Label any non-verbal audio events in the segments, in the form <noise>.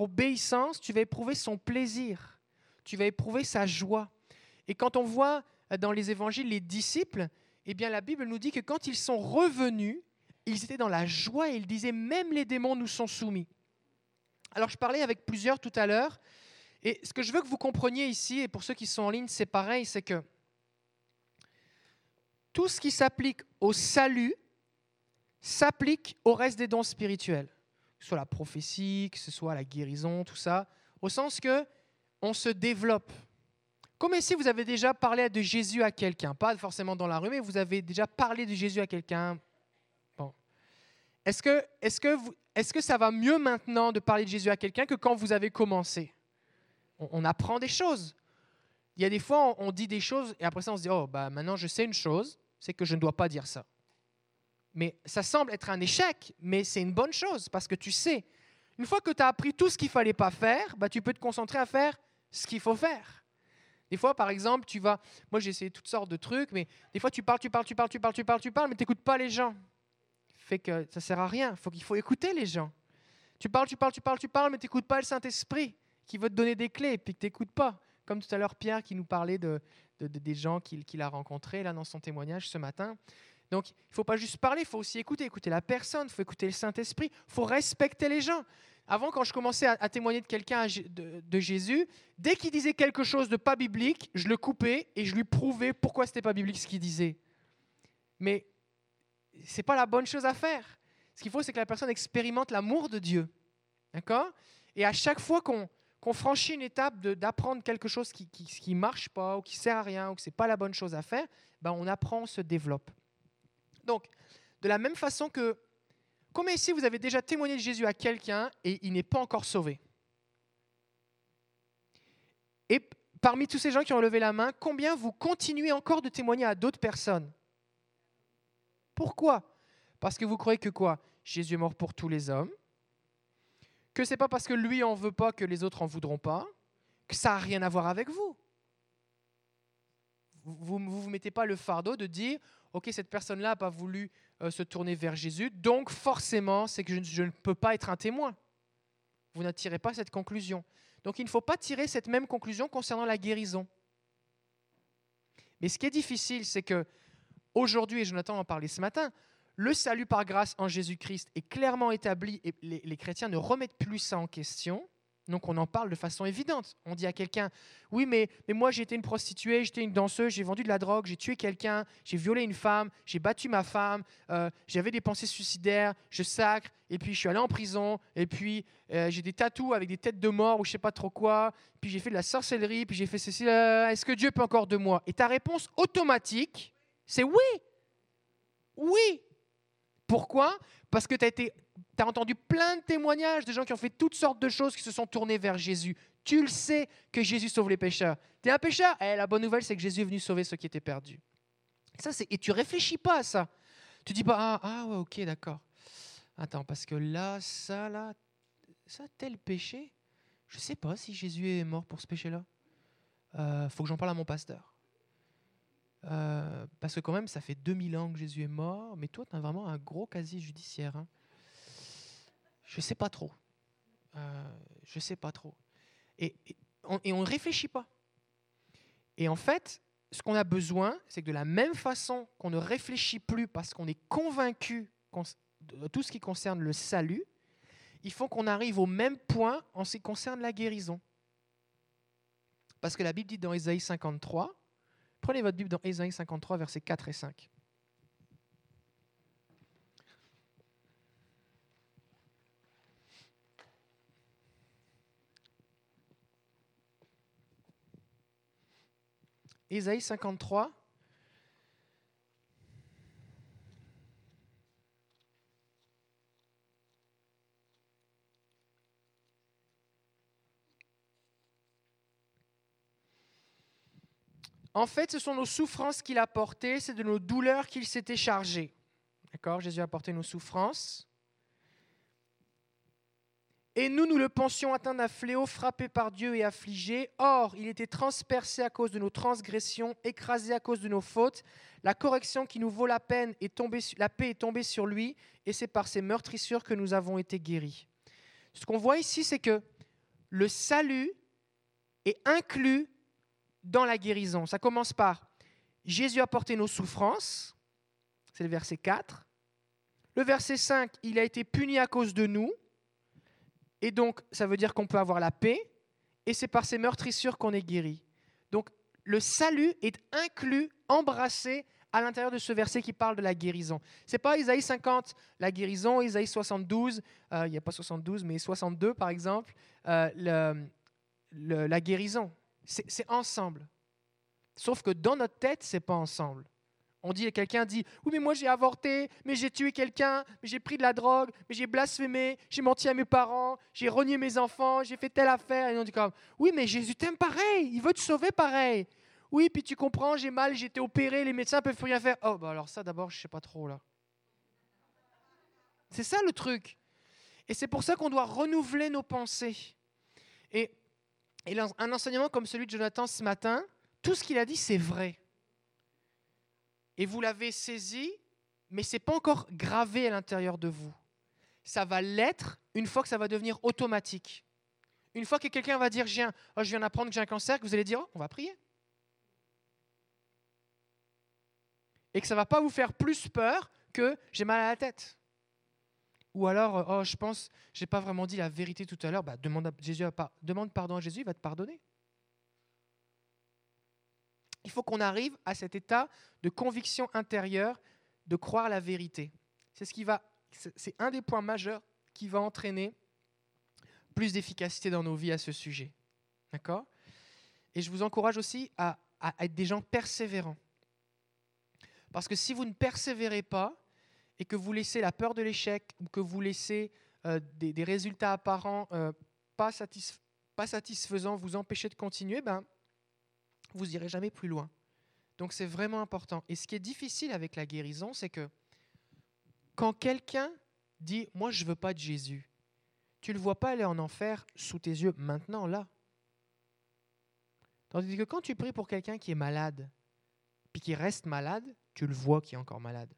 obéissance, tu vas éprouver son plaisir, tu vas éprouver sa joie. Et quand on voit dans les évangiles les disciples, eh bien la Bible nous dit que quand ils sont revenus, ils étaient dans la joie et ils disaient même les démons nous sont soumis. Alors je parlais avec plusieurs tout à l'heure et ce que je veux que vous compreniez ici et pour ceux qui sont en ligne, c'est pareil, c'est que tout ce qui s'applique au salut s'applique au reste des dons spirituels, ce soit la prophétie, que ce soit la guérison, tout ça, au sens que on se développe. Comme si vous avez déjà parlé de Jésus à quelqu'un, pas forcément dans la rue, mais vous avez déjà parlé de Jésus à quelqu'un. Bon. Est-ce que, est que, est que ça va mieux maintenant de parler de Jésus à quelqu'un que quand vous avez commencé? On, apprend des choses. Il y a des fois, on, on, dit des choses et après ça, on se dit, oh, bah, maintenant je sais une chose, c'est que je ne dois pas dire ça. Mais ça semble être un échec, mais c'est une bonne chose parce que tu sais. Une fois que tu as appris tout ce qu'il fallait pas faire, bah, tu peux te concentrer à faire ce qu'il faut faire. Des fois, par exemple, tu vas. Moi, j'ai essayé toutes sortes de trucs, mais des fois, tu parles, tu parles, tu parles, tu parles, tu parles, tu parles, mais tu n'écoutes pas les gens. Fait que ça sert à rien. Faut qu'il faut écouter les gens. Tu parles, tu parles, tu parles, tu parles, mais tu n'écoutes pas le Saint-Esprit qui veut te donner des clés, puis que tu n'écoutes pas. Comme tout à l'heure, Pierre qui nous parlait de, des gens qu'il a rencontrés là dans son témoignage ce matin. Donc, il ne faut pas juste parler, il faut aussi écouter, écouter la personne, il faut écouter le Saint-Esprit, il faut respecter les gens. Avant, quand je commençais à, témoigner de quelqu'un de, Jésus, dès qu'il disait quelque chose de pas biblique, je le coupais et je lui prouvais pourquoi c'était pas biblique ce qu'il disait. Mais c'est pas la bonne chose à faire. Ce qu'il faut, c'est que la personne expérimente l'amour de Dieu. D'accord? Et à chaque fois qu'on franchit une étape d'apprendre quelque chose qui ne marche pas ou qui sert à rien ou que ce n'est pas la bonne chose à faire, ben on apprend, on se développe. Donc, de la même façon que Combien ici vous avez déjà témoigné de Jésus à quelqu'un et il n'est pas encore sauvé? Et parmi tous ces gens qui ont levé la main, combien vous continuez encore de témoigner à d'autres personnes? Pourquoi? Parce que vous croyez que quoi? Jésus est mort pour tous les hommes, que c'est pas parce que lui en veut pas que les autres en voudront pas, que ça n'a rien à voir avec vous. Vous ne vous, vous, mettez pas le fardeau de dire, ok, cette personne-là n'a pas voulu euh, se tourner vers Jésus, donc forcément, c'est que je, ne peux pas être un témoin. Vous n'attirez pas cette conclusion. Donc il ne faut pas tirer cette même conclusion concernant la guérison. Mais ce qui est difficile, c'est que aujourd'hui, et Jonathan en parlait ce matin, le salut par grâce en Jésus-Christ est clairement établi et les chrétiens ne remettent plus ça en question. Donc on en parle de façon évidente. On dit à quelqu'un, oui, mais, mais moi j'étais une prostituée, j'étais une danseuse, j'ai vendu de la drogue, j'ai tué quelqu'un, j'ai violé une femme, j'ai battu ma femme, euh, j'avais des pensées suicidaires, je sacre, et puis je suis allé en prison, et puis euh, j'ai des tatous avec des têtes de mort ou je sais pas trop quoi, puis j'ai fait de la sorcellerie, puis j'ai fait ceci, euh, est-ce que Dieu peut encore de moi? Et ta réponse automatique, c'est oui. Oui. Pourquoi? Parce que tu as été tu as entendu plein de témoignages de gens qui ont fait toutes sortes de choses, qui se sont tournés vers Jésus. Tu le sais que Jésus sauve les pécheurs. Tu es un pécheur? Eh, La bonne nouvelle, c'est que Jésus est venu sauver ceux qui étaient perdus. Ça, et tu réfléchis pas à ça. Tu dis pas, ah, ah ouais, ok, d'accord. Attends, parce que là, ça, là, ça, tel péché, je sais pas si Jésus est mort pour ce péché-là. Euh, faut que j'en parle à mon pasteur. Euh, parce que quand même, ça fait 2000 ans que Jésus est mort, mais toi, tu as vraiment un gros casier judiciaire. Hein. Je ne sais pas trop. Euh, je ne sais pas trop. Et, on ne réfléchit pas. Et en fait, ce qu'on a besoin, c'est que de la même façon qu'on ne réfléchit plus parce qu'on est convaincu de tout ce qui concerne le salut, il faut qu'on arrive au même point en ce qui concerne la guérison. Parce que la Bible dit dans Ésaïe 53, prenez votre Bible dans Ésaïe 53, versets 4 et 5. Ésaïe 53. En fait, ce sont nos souffrances qu'il a portées, c'est de nos douleurs qu'il s'était chargé. D'accord Jésus a porté nos souffrances. Et nous, nous le pensions atteint d'un fléau, frappé par Dieu et affligé. Or, il était transpercé à cause de nos transgressions, écrasé à cause de nos fautes. La correction qui nous vaut la peine est tombée, la paix est tombée sur lui, et c'est par ses meurtrissures que nous avons été guéris. Ce qu'on voit ici, c'est que le salut est inclus dans la guérison. Ça commence par Jésus a porté nos souffrances, c'est le verset 4. Le verset 5, il a été puni à cause de nous, et donc ça veut dire qu'on peut avoir la paix, et c'est par ses meurtrissures qu'on est guéri. Donc le salut est inclus, embrassé à l'intérieur de ce verset qui parle de la guérison. C'est pas Isaïe 50, la guérison, Isaïe 72, euh, il n'y a pas 72, mais 62 par exemple, euh, la guérison. C'est ensemble. Sauf que dans notre tête, c'est pas ensemble. On dit, quelqu'un dit, oui, mais moi j'ai avorté, mais j'ai tué quelqu'un, mais j'ai pris de la drogue, mais j'ai blasphémé, j'ai menti à mes parents, j'ai renié mes enfants, j'ai fait telle affaire. Et on dit comme, oui, mais Jésus t'aime pareil, il veut te sauver pareil. Oui, puis tu comprends, j'ai mal, j'ai été opéré, les médecins peuvent plus rien faire. Oh, bah alors ça d'abord, je sais pas trop là. C'est ça le truc. Et c'est pour ça qu'on doit renouveler nos pensées. Et, et un enseignement comme celui de Jonathan ce matin, tout ce qu'il a dit, c'est vrai. Et vous l'avez saisi, mais ce n'est pas encore gravé à l'intérieur de vous. Ça va l'être une fois que ça va devenir automatique. Une fois que quelqu'un va dire, oh, je viens d'apprendre que j'ai un cancer, que vous allez dire, oh, on va prier. Et que ça ne va pas vous faire plus peur que j'ai mal à la tête. Ou alors, oh, je pense, je n'ai pas vraiment dit la vérité tout à l'heure, bah, demande, demande pardon à Jésus, il va te pardonner. Il faut qu'on arrive à cet état de conviction intérieure, de croire la vérité. C'est ce qui va, c'est un des points majeurs qui va entraîner plus d'efficacité dans nos vies à ce sujet. D'accord? Et je vous encourage aussi à, être des gens persévérants. Parce que si vous ne persévérez pas et que vous laissez la peur de l'échec ou que vous laissez euh, des, résultats apparents euh, pas, satisfaisants vous empêcher de continuer, ben, vous n'irez jamais plus loin. Donc c'est vraiment important. Et ce qui est difficile avec la guérison, c'est que quand quelqu'un dit Moi, je veux pas de Jésus, tu ne le vois pas aller en enfer sous tes yeux maintenant, là. Tandis que quand tu pries pour quelqu'un qui est malade, puis qui reste malade, tu le vois qui est encore malade.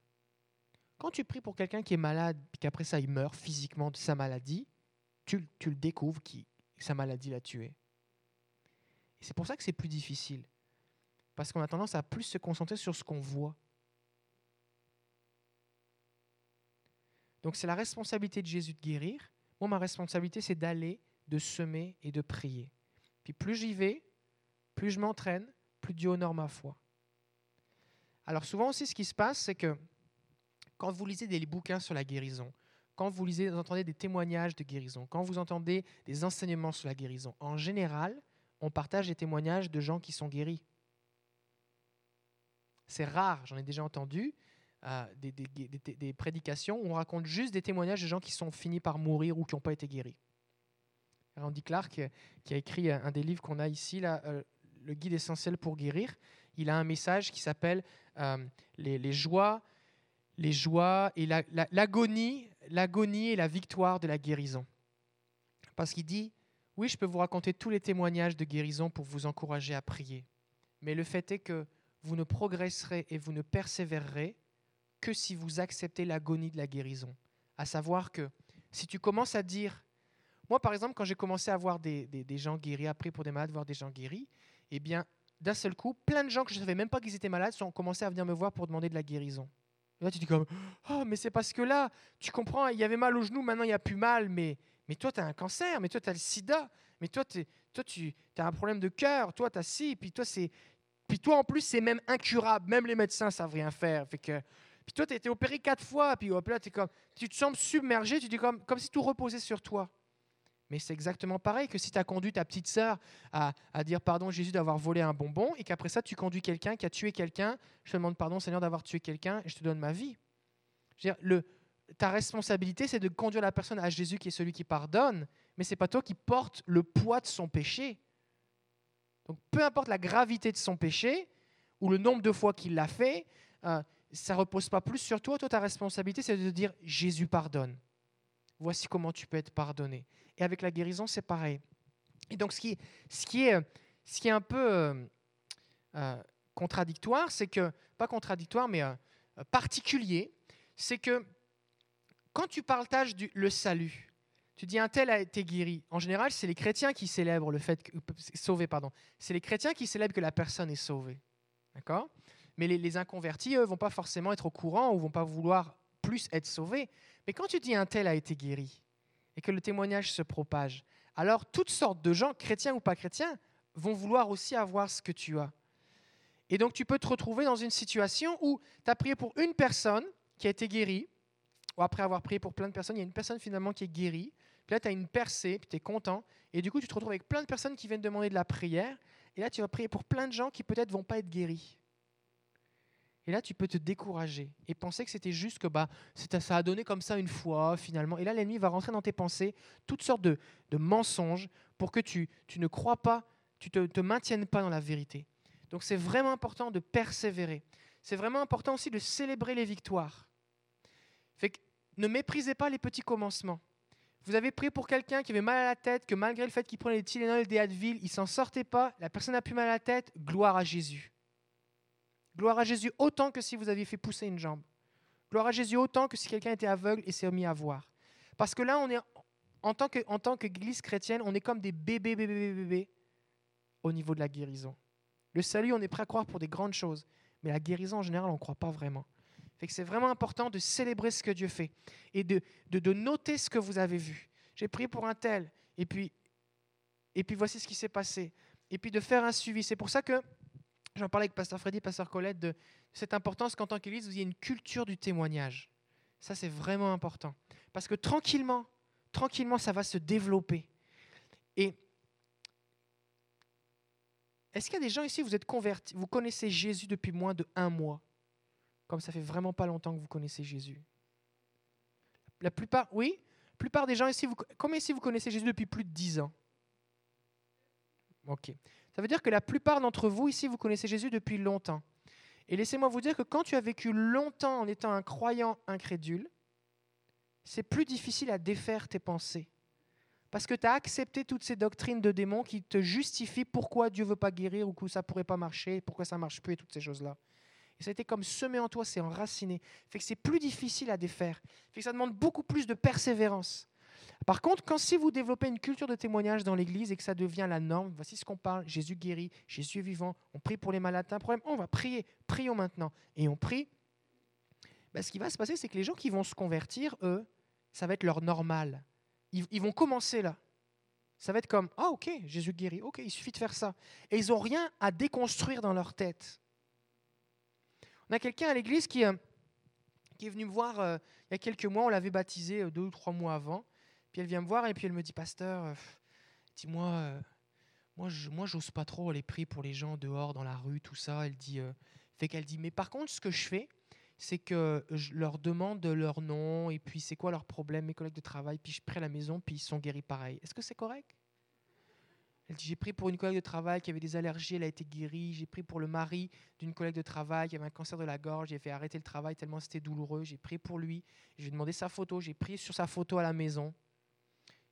Quand tu pries pour quelqu'un qui est malade, puis qu'après ça, il meurt physiquement de sa maladie, tu, tu le découvres que sa maladie l'a tué c'est pour ça que c'est plus difficile. Parce qu'on a tendance à plus se concentrer sur ce qu'on voit. Donc c'est la responsabilité de Jésus de guérir. Moi, ma responsabilité, c'est d'aller, de semer et de prier. Puis plus j'y vais, plus je m'entraîne, plus Dieu honore ma foi. Alors souvent aussi, ce qui se passe, c'est que quand vous lisez des bouquins sur la guérison, quand vous lisez, vous entendez des témoignages de guérison, quand vous entendez des enseignements sur la guérison, en général, on partage des témoignages de gens qui sont guéris. C'est rare, j'en ai déjà entendu, euh, des, prédications où on raconte juste des témoignages de gens qui sont finis par mourir ou qui n'ont pas été guéris. Randy Clark, qui a écrit un des livres qu'on a ici, euh, Le guide essentiel pour guérir, il a un message qui s'appelle euh, les, joies, les joies et l'agonie, l'agonie et la victoire de la guérison. Parce qu'il dit, oui, je peux vous raconter tous les témoignages de guérison pour vous encourager à prier. Mais le fait est que vous ne progresserez et vous ne persévérerez que si vous acceptez l'agonie de la guérison. À savoir que si tu commences à dire, moi par exemple, quand j'ai commencé à voir des, gens guéris, après pour des malades, voir des gens guéris, eh bien, d'un seul coup, plein de gens que je ne savais même pas qu'ils étaient malades ont commencé à venir me voir pour demander de la guérison. là, tu dis comme, oh, mais c'est parce que là, tu comprends, il y avait mal au genou, maintenant il n'y a plus mal, mais mais toi, tu as un cancer, mais toi, tu as le sida, mais toi, toi tu as un problème de cœur, toi, tu as ci, puis toi, c'est. Puis toi, en plus, c'est même incurable. Même les médecins savent rien faire. Fait que, puis toi, tu as été opéré quatre fois, puis hop, là, es comme, tu te sens submergé, tu dis comme, comme si tout reposait sur toi. Mais c'est exactement pareil que si tu as conduit ta petite sœur à, à dire pardon Jésus d'avoir volé un bonbon et qu'après ça tu conduis quelqu'un qui a tué quelqu'un, je te demande pardon Seigneur d'avoir tué quelqu'un et je te donne ma vie. Je veux dire, le, ta responsabilité, c'est de conduire la personne à Jésus qui est celui qui pardonne, mais ce n'est pas toi qui portes le poids de son péché. Donc peu importe la gravité de son péché ou le nombre de fois qu'il l'a fait, euh, ça repose pas plus sur toi. Toi, ta responsabilité, c'est de dire Jésus pardonne. Voici comment tu peux être pardonné. Et avec la guérison, c'est pareil. Et donc ce qui, est, un peu euh, euh, contradictoire, c'est que, pas contradictoire, mais particulier, c'est que quand tu partages du, le salut, tu dis un tel a été guéri. En général, c'est les chrétiens qui célèbrent le fait que, sauvé, pardon. C'est les chrétiens qui célèbrent que la personne est sauvée. D'accord? Mais les, inconvertis, eux, vont pas forcément être au courant ou vont pas vouloir plus être sauvés. Mais quand tu dis un tel a été guéri et que le témoignage se propage, alors toutes sortes de gens, chrétiens ou pas chrétiens, vont vouloir aussi avoir ce que tu as. Et donc tu peux te retrouver dans une situation où tu as prié pour une personne qui a été guérie, ou après avoir prié pour plein de personnes, il y a une personne finalement qui est guérie, puis là, tu as une percée, puis tu es content. Et du coup, tu te retrouves avec plein de personnes qui viennent demander de la prière. Et là, tu vas prier pour plein de gens qui peut-être vont pas être guéris. Et là, tu peux te décourager et penser que c'était juste que bah, ça a donné comme ça une fois, finalement. Et là, l'ennemi va rentrer dans tes pensées toutes sortes de, mensonges pour que tu, tu, ne crois pas, tu ne te, te maintiennes pas dans la vérité. Donc, c'est vraiment important de persévérer. C'est vraiment important aussi de célébrer les victoires. Ne méprisez pas les petits commencements. Vous avez prié pour quelqu'un qui avait mal à la tête, que malgré le fait qu'il prenait des Tylenol, des Advil, il s'en sortait pas, la personne n'a plus mal à la tête, gloire à Jésus. Gloire à Jésus autant que si vous aviez fait pousser une jambe. Gloire à Jésus autant que si quelqu'un était aveugle et s'est mis à voir. Parce que là, on est en tant que en tant qu'Église chrétienne, on est comme des bébés, bébés, bébés, bébés au niveau de la guérison. Le salut, on est prêt à croire pour des grandes choses, mais la guérison en général, on ne croit pas vraiment c'est vraiment important de célébrer ce que Dieu fait et de, de, noter ce que vous avez vu. J'ai prié pour un tel, et puis, et puis voici ce qui s'est passé. Et puis de faire un suivi. C'est pour ça que j'en parlais avec Pasteur Freddy, Pasteur Colette, de cette importance qu'en tant qu'Église, vous ayez une culture du témoignage. Ça, c'est vraiment important. Parce que tranquillement, tranquillement, ça va se développer. Et est-ce qu'il y a des gens ici, vous êtes convertis, vous connaissez Jésus depuis moins de un mois? Comme ça fait vraiment pas longtemps que vous connaissez Jésus La plupart, oui La plupart des gens ici, vous, ici vous connaissez Jésus depuis plus de dix ans? Ok. Ça veut dire que la plupart d'entre vous ici, vous connaissez Jésus depuis longtemps. Et laissez-moi vous dire que quand tu as vécu longtemps en étant un croyant incrédule, c'est plus difficile à défaire tes pensées. Parce que tu as accepté toutes ces doctrines de démons qui te justifient pourquoi Dieu veut pas guérir ou que ça pourrait pas marcher, pourquoi ça marche plus et toutes ces choses-là ça a été comme semé en toi, c'est enraciné. Fait que c'est plus difficile à défaire. Fait que ça demande beaucoup plus de persévérance. Par contre, quand si vous développez une culture de témoignage dans l'Église et que ça devient la norme, voici ce qu'on parle, Jésus guérit, Jésus est vivant, on prie pour les malades, un problème, on va prier, prions maintenant. Et on prie. Ben, ce qui va se passer, c'est que les gens qui vont se convertir, eux, ça va être leur normal. Ils, ils vont commencer là. Ça va être comme, ah ok, Jésus guérit, ok, il suffit de faire ça. Et ils n'ont rien à déconstruire dans leur tête. On a quelqu'un à l'église qui, euh, est venu me voir euh, il y a quelques mois, on l'avait baptisé euh, deux ou trois mois avant. Puis elle vient me voir et puis elle me dit, pasteur, dis-moi, moi, moi, j'ose pas trop aller prier pour les gens dehors, dans la rue, tout ça. Elle dit, fait qu'elle dit, mais par contre, ce que je fais, c'est que je leur demande leur nom et puis c'est quoi leur problème, mes collègues de travail, puis je prie à la maison, puis ils sont guéris pareil. Est-ce que c'est correct? Elle dit J'ai pris pour une collègue de travail qui avait des allergies, elle a été guérie. J'ai pris pour le mari d'une collègue de travail qui avait un cancer de la gorge. J'ai fait arrêter le travail tellement c'était douloureux. J'ai pris pour lui. Je lui ai demandé sa photo. J'ai pris sur sa photo à la maison.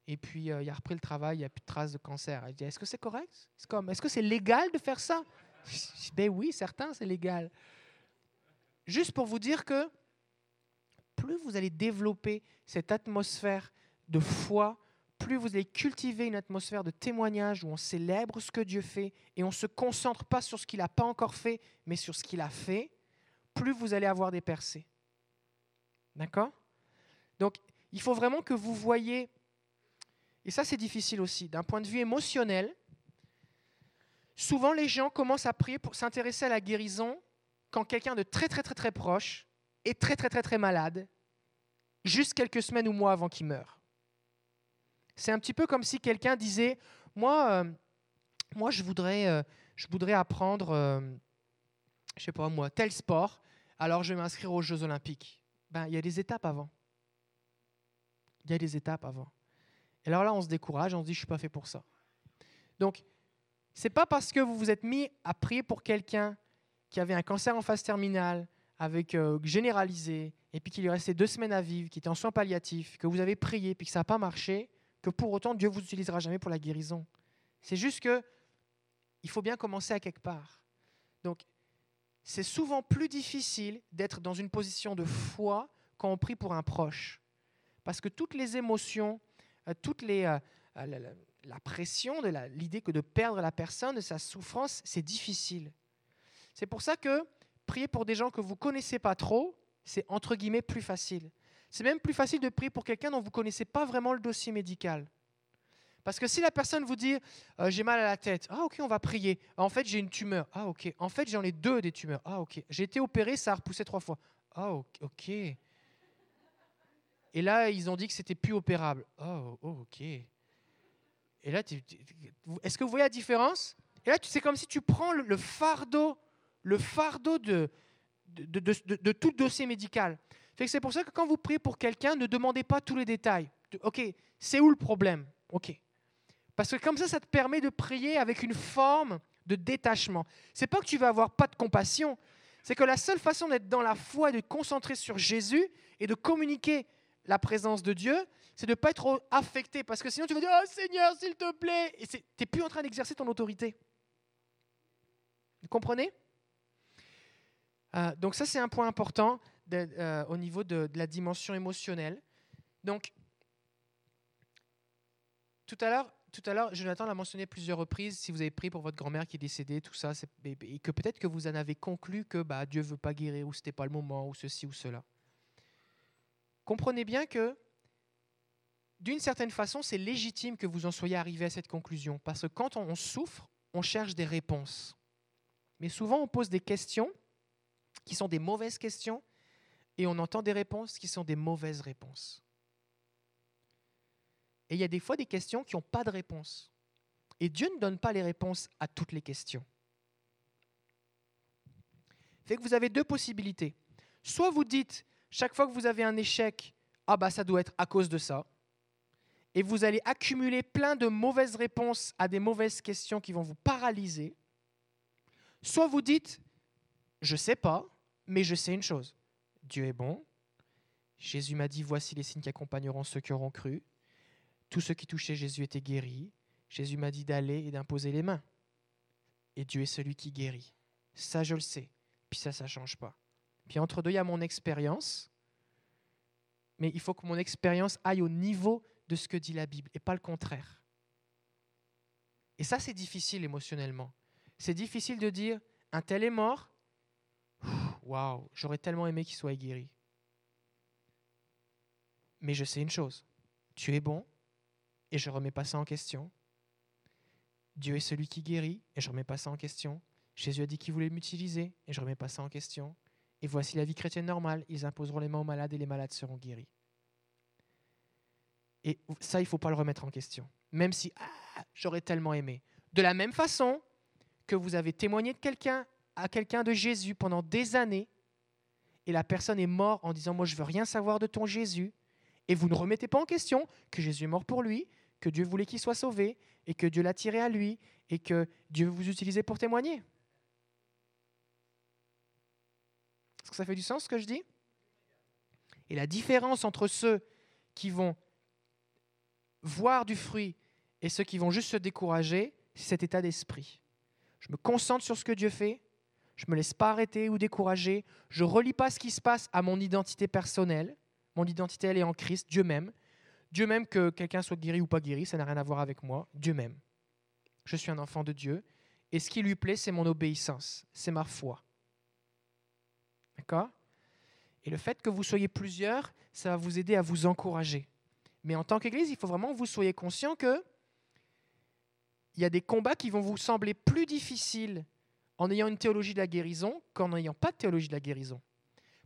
Et puis, euh, il a repris le travail, il n'y a plus de traces de cancer. Elle dit Est-ce que c'est correct? Est-ce que c'est légal de faire ça? <laughs> Ben oui, certains, c'est légal. Juste pour vous dire que plus vous allez développer cette atmosphère de foi, plus vous allez cultiver une atmosphère de témoignage où on célèbre ce que Dieu fait et on ne se concentre pas sur ce qu'il n'a pas encore fait, mais sur ce qu'il a fait, plus vous allez avoir des percées. D'accord? Donc, il faut vraiment que vous voyez, et ça c'est difficile aussi, d'un point de vue émotionnel, souvent les gens commencent à prier pour s'intéresser à la guérison quand quelqu'un de très très très très proche est très très très très malade, juste quelques semaines ou mois avant qu'il meure. C'est un petit peu comme si quelqu'un disait, moi, euh, moi je, voudrais, euh, je voudrais apprendre, euh, je sais pas moi, tel sport, alors je vais m'inscrire aux Jeux olympiques. Ben, il y a des étapes avant. Il y a des étapes avant. Et alors là, on se décourage, on se dit, je suis pas fait pour ça. Donc, c'est pas parce que vous vous êtes mis à prier pour quelqu'un qui avait un cancer en phase terminale, avec généralisé, et puis qu'il lui restait deux semaines à vivre, qui était en soins palliatifs, que vous avez prié, puis que ça n'a pas marché, que pour autant Dieu vous utilisera jamais pour la guérison. C'est juste que il faut bien commencer à quelque part. Donc, c'est souvent plus difficile d'être dans une position de foi quand on prie pour un proche. Parce que toutes les émotions, euh, toutes les, euh, la, la, pression, de l'idée que de perdre la personne, de sa souffrance, c'est difficile. C'est pour ça que prier pour des gens que vous connaissez pas trop, c'est entre guillemets plus facile. C'est même plus facile de prier pour quelqu'un dont vous ne connaissez pas vraiment le dossier médical. Parce que si la personne vous dit euh, j'ai mal à la tête, ah ok, on va prier. En fait, j'ai une tumeur. Ah ok. En fait, j'en ai deux des tumeurs. Ah ok. J'ai été opéré, ça a repoussé trois fois. Ah ok. Et là, ils ont dit que c'était plus opérable. Oh, oh ok. Et là, est-ce que vous voyez la différence? Et là, c'est comme si tu prends le, fardeau, le fardeau de, de, tout dossier médical. C'est pour ça que quand vous priez pour quelqu'un, ne demandez pas tous les détails. Ok, c'est où le problème? Ok. Parce que comme ça, ça te permet de prier avec une forme de détachement. C'est pas que tu vas avoir pas de compassion, c'est que la seule façon d'être dans la foi et de concentrer sur Jésus et de communiquer la présence de Dieu, c'est de ne pas être affecté. Parce que sinon, tu vas dire Oh Seigneur, s'il te plaît. Et tu n'es plus en train d'exercer ton autorité. Vous comprenez? Euh, Donc, ça, c'est un point important. Euh, au niveau de, la dimension émotionnelle. Donc, tout à l'heure, tout à l'heure, Jonathan l'a mentionné plusieurs reprises, si vous avez prié pour votre grand-mère qui est décédée, tout ça, et que peut-être que vous en avez conclu que bah, Dieu veut pas guérir, ou ce n'était pas le moment, ou ceci ou cela. Comprenez bien que, d'une certaine façon, c'est légitime que vous en soyez arrivé à cette conclusion, parce que quand on souffre, on cherche des réponses. Mais souvent, on pose des questions qui sont des mauvaises questions, et on entend des réponses qui sont des mauvaises réponses. Et il y a des fois des questions qui n'ont pas de réponse. Et Dieu ne donne pas les réponses à toutes les questions. Fait que vous avez deux possibilités. Soit vous dites, chaque fois que vous avez un échec, ah bah ça doit être à cause de ça. Et vous allez accumuler plein de mauvaises réponses à des mauvaises questions qui vont vous paralyser. Soit vous dites, je ne sais pas, mais je sais une chose. Dieu est bon. Jésus m'a dit, voici les signes qui accompagneront ceux qui auront cru. Tous ceux qui touchaient Jésus étaient guéris. Jésus m'a dit d'aller et d'imposer les mains. Et Dieu est celui qui guérit. Ça, je le sais. Puis ça, ça ne change pas. Puis entre deux, il y a mon expérience. Mais il faut que mon expérience aille au niveau de ce que dit la Bible et pas le contraire. Et ça, c'est difficile émotionnellement. C'est difficile de dire, un tel est mort, waouh, j'aurais tellement aimé qu'il soit guéri. Mais je sais une chose, tu es bon et je ne remets pas ça en question. Dieu est celui qui guérit et je ne remets pas ça en question. Jésus a dit qu'il voulait m'utiliser et je ne remets pas ça en question. Et voici la vie chrétienne normale, ils imposeront les mains aux malades et les malades seront guéris. Et ça, il ne faut pas le remettre en question, même si ah, j'aurais tellement aimé. De la même façon que vous avez témoigné de quelqu'un à quelqu'un de Jésus pendant des années et la personne est morte en disant moi je veux rien savoir de ton Jésus et vous ne remettez pas en question que Jésus est mort pour lui, que Dieu voulait qu'il soit sauvé et que Dieu l'a tiré à lui et que Dieu veut vous utiliser pour témoigner. Est-ce que ça fait du sens ce que je dis? Et la différence entre ceux qui vont voir du fruit et ceux qui vont juste se décourager, c'est cet état d'esprit. Je me concentre sur ce que Dieu fait, je ne me laisse pas arrêter ou décourager. Je ne relie pas ce qui se passe à mon identité personnelle. Mon identité, elle est en Christ, Dieu même. Dieu même que quelqu'un soit guéri ou pas guéri, ça n'a rien à voir avec moi. Dieu même. Je suis un enfant de Dieu. Et ce qui lui plaît, c'est mon obéissance, c'est ma foi. D'accord? Et le fait que vous soyez plusieurs, ça va vous aider à vous encourager. Mais en tant qu'Église, il faut vraiment que vous soyez conscient que il y a des combats qui vont vous sembler plus difficiles en ayant une théologie de la guérison qu'en n'ayant pas de théologie de la guérison.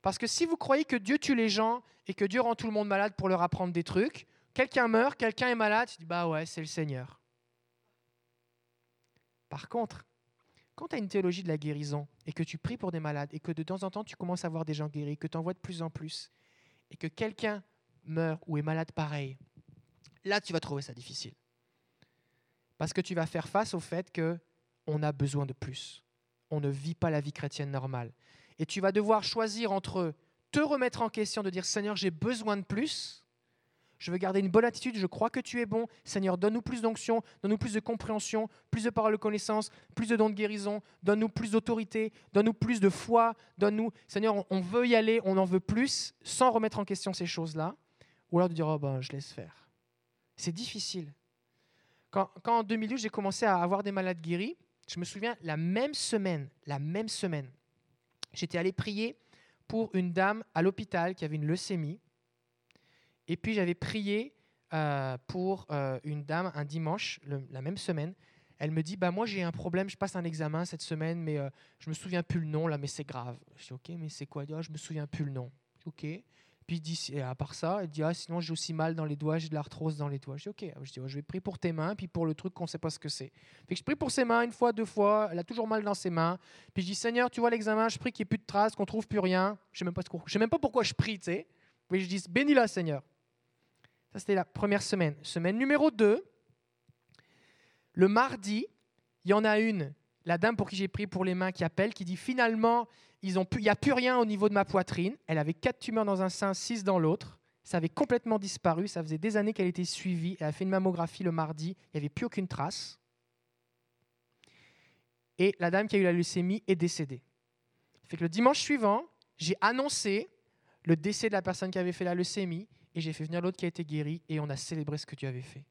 Parce que si vous croyez que Dieu tue les gens et que Dieu rend tout le monde malade pour leur apprendre des trucs, quelqu'un meurt, quelqu'un est malade, tu dis bah ouais, c'est le Seigneur. Par contre, quand tu as une théologie de la guérison et que tu pries pour des malades et que de temps en temps tu commences à voir des gens guéris, que tu en vois de plus en plus, et que quelqu'un meurt ou est malade pareil, là tu vas trouver ça difficile. Parce que tu vas faire face au fait que on a besoin de plus on ne vit pas la vie chrétienne normale. Et tu vas devoir choisir entre te remettre en question, de dire Seigneur, j'ai besoin de plus. Je veux garder une bonne attitude, je crois que tu es bon. Seigneur, donne-nous plus d'onction, donne-nous plus de compréhension, plus de paroles de connaissance, plus de dons de guérison, donne-nous plus d'autorité, donne-nous plus de foi, donne-nous, Seigneur, on veut y aller, on en veut plus, sans remettre en question ces choses-là. Ou alors de dire, oh ben, je laisse faire. C'est difficile. Quand, quand en 2012, j'ai commencé à avoir des malades guéris, je me souviens, la même semaine, la même semaine, j'étais allé prier pour une dame à l'hôpital qui avait une leucémie. Et puis j'avais prié euh, pour euh, une dame un dimanche, la même semaine. Elle me dit, bah moi j'ai un problème, je passe un examen cette semaine, mais euh, je me souviens plus le nom là, mais c'est grave. Je dis ok, mais c'est quoi Je me souviens plus le nom. Ok. Puis dit, et à part ça, elle dit ah sinon j'ai aussi mal dans les doigts, j'ai de l'arthrose dans les doigts. Je dis ok, je dis je vais prier pour tes mains, puis pour le truc qu'on sait pas ce que c'est. Fait que je prie pour ses mains une fois, deux fois. Elle a toujours mal dans ses mains. Puis je dis Seigneur, tu vois l'examen, je prie qu'il n'y ait plus de traces, qu'on trouve plus rien. Je sais pas je sais même pas pourquoi je prie, tu sais. Mais je dis bénis-la Seigneur. Ça c'était la première semaine. Semaine numéro 2, le mardi, il y en a une, la dame pour qui j'ai prié pour les mains qui appelle, qui dit finalement il n'y a plus rien au niveau de ma poitrine. Elle avait quatre tumeurs dans un sein, six dans l'autre. Ça avait complètement disparu. Ça faisait des années qu'elle était suivie. Elle a fait une mammographie le mardi. Il n'y avait plus aucune trace. Et la dame qui a eu la leucémie est décédée. Fait que le dimanche suivant, j'ai annoncé le décès de la personne qui avait fait la leucémie et j'ai fait venir l'autre qui a été guéri et on a célébré ce que Dieu avait fait.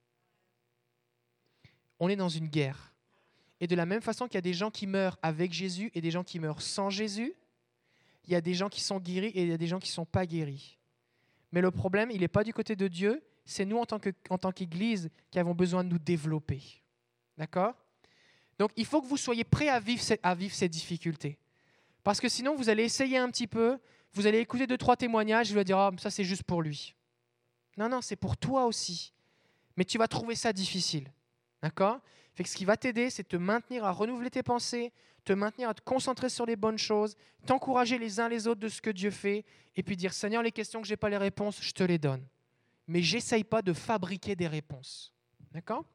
On est dans une guerre. Et de la même façon qu'il y a des gens qui meurent avec Jésus et des gens qui meurent sans Jésus, il y a des gens qui sont guéris et il y a des gens qui ne sont pas guéris. Mais le problème, il n'est pas du côté de Dieu, c'est nous en tant qu'Église qui avons besoin de nous développer. D'accord? Donc il faut que vous soyez prêts à vivre, à vivre ces difficultés. Parce que sinon, vous allez essayer un petit peu, vous allez écouter deux, trois témoignages, vous allez dire, oh, ça c'est juste pour lui. Non, non, c'est pour toi aussi. Mais tu vas trouver ça difficile. D'accord? Fait que ce qui va t'aider, c'est te maintenir à renouveler tes pensées, te maintenir à te concentrer sur les bonnes choses, t'encourager les uns les autres de ce que Dieu fait, et puis dire Seigneur, les questions que je n'ai pas les réponses, je te les donne. Mais j'essaye pas de fabriquer des réponses. D'accord?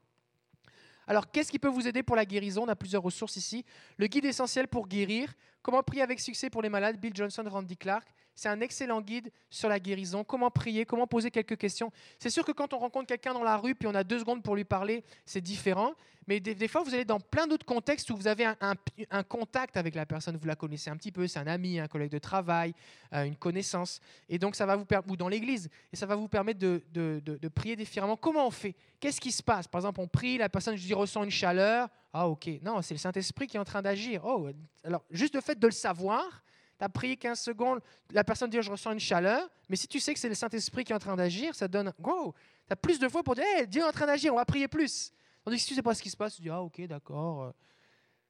Alors, qu'est-ce qui peut vous aider pour la guérison? On a plusieurs ressources ici. Le guide essentiel pour guérir, comment prier avec succès pour les malades, Bill Johnson, Randy Clark. C'est un excellent guide sur la guérison. Comment prier, comment poser quelques questions. C'est sûr que quand on rencontre quelqu'un dans la rue, puis on a deux secondes pour lui parler, c'est différent. Mais des, fois, vous allez dans plein d'autres contextes où vous avez un, contact avec la personne, vous la connaissez un petit peu, c'est un ami, un collègue de travail, euh, une connaissance. Et donc, ça va vous ou dans l'église, et ça va vous permettre de, de, prier différemment. Comment on fait? Qu'est-ce qui se passe? Par exemple, on prie, la personne, je dis, ressent une chaleur. Ah, ok. Non, c'est le Saint-Esprit qui est en train d'agir. Oh, alors, juste le fait de le savoir, tu as prié 15 secondes, la personne dit, je ressens une chaleur. Mais si tu sais que c'est le Saint-Esprit qui est en train d'agir, ça donne, wow, tu as plus de fois pour dire, Dieu est en train d'agir, on va prier plus. Tandis que si tu ne sais pas ce qui se passe, tu dis Ah, ok, d'accord.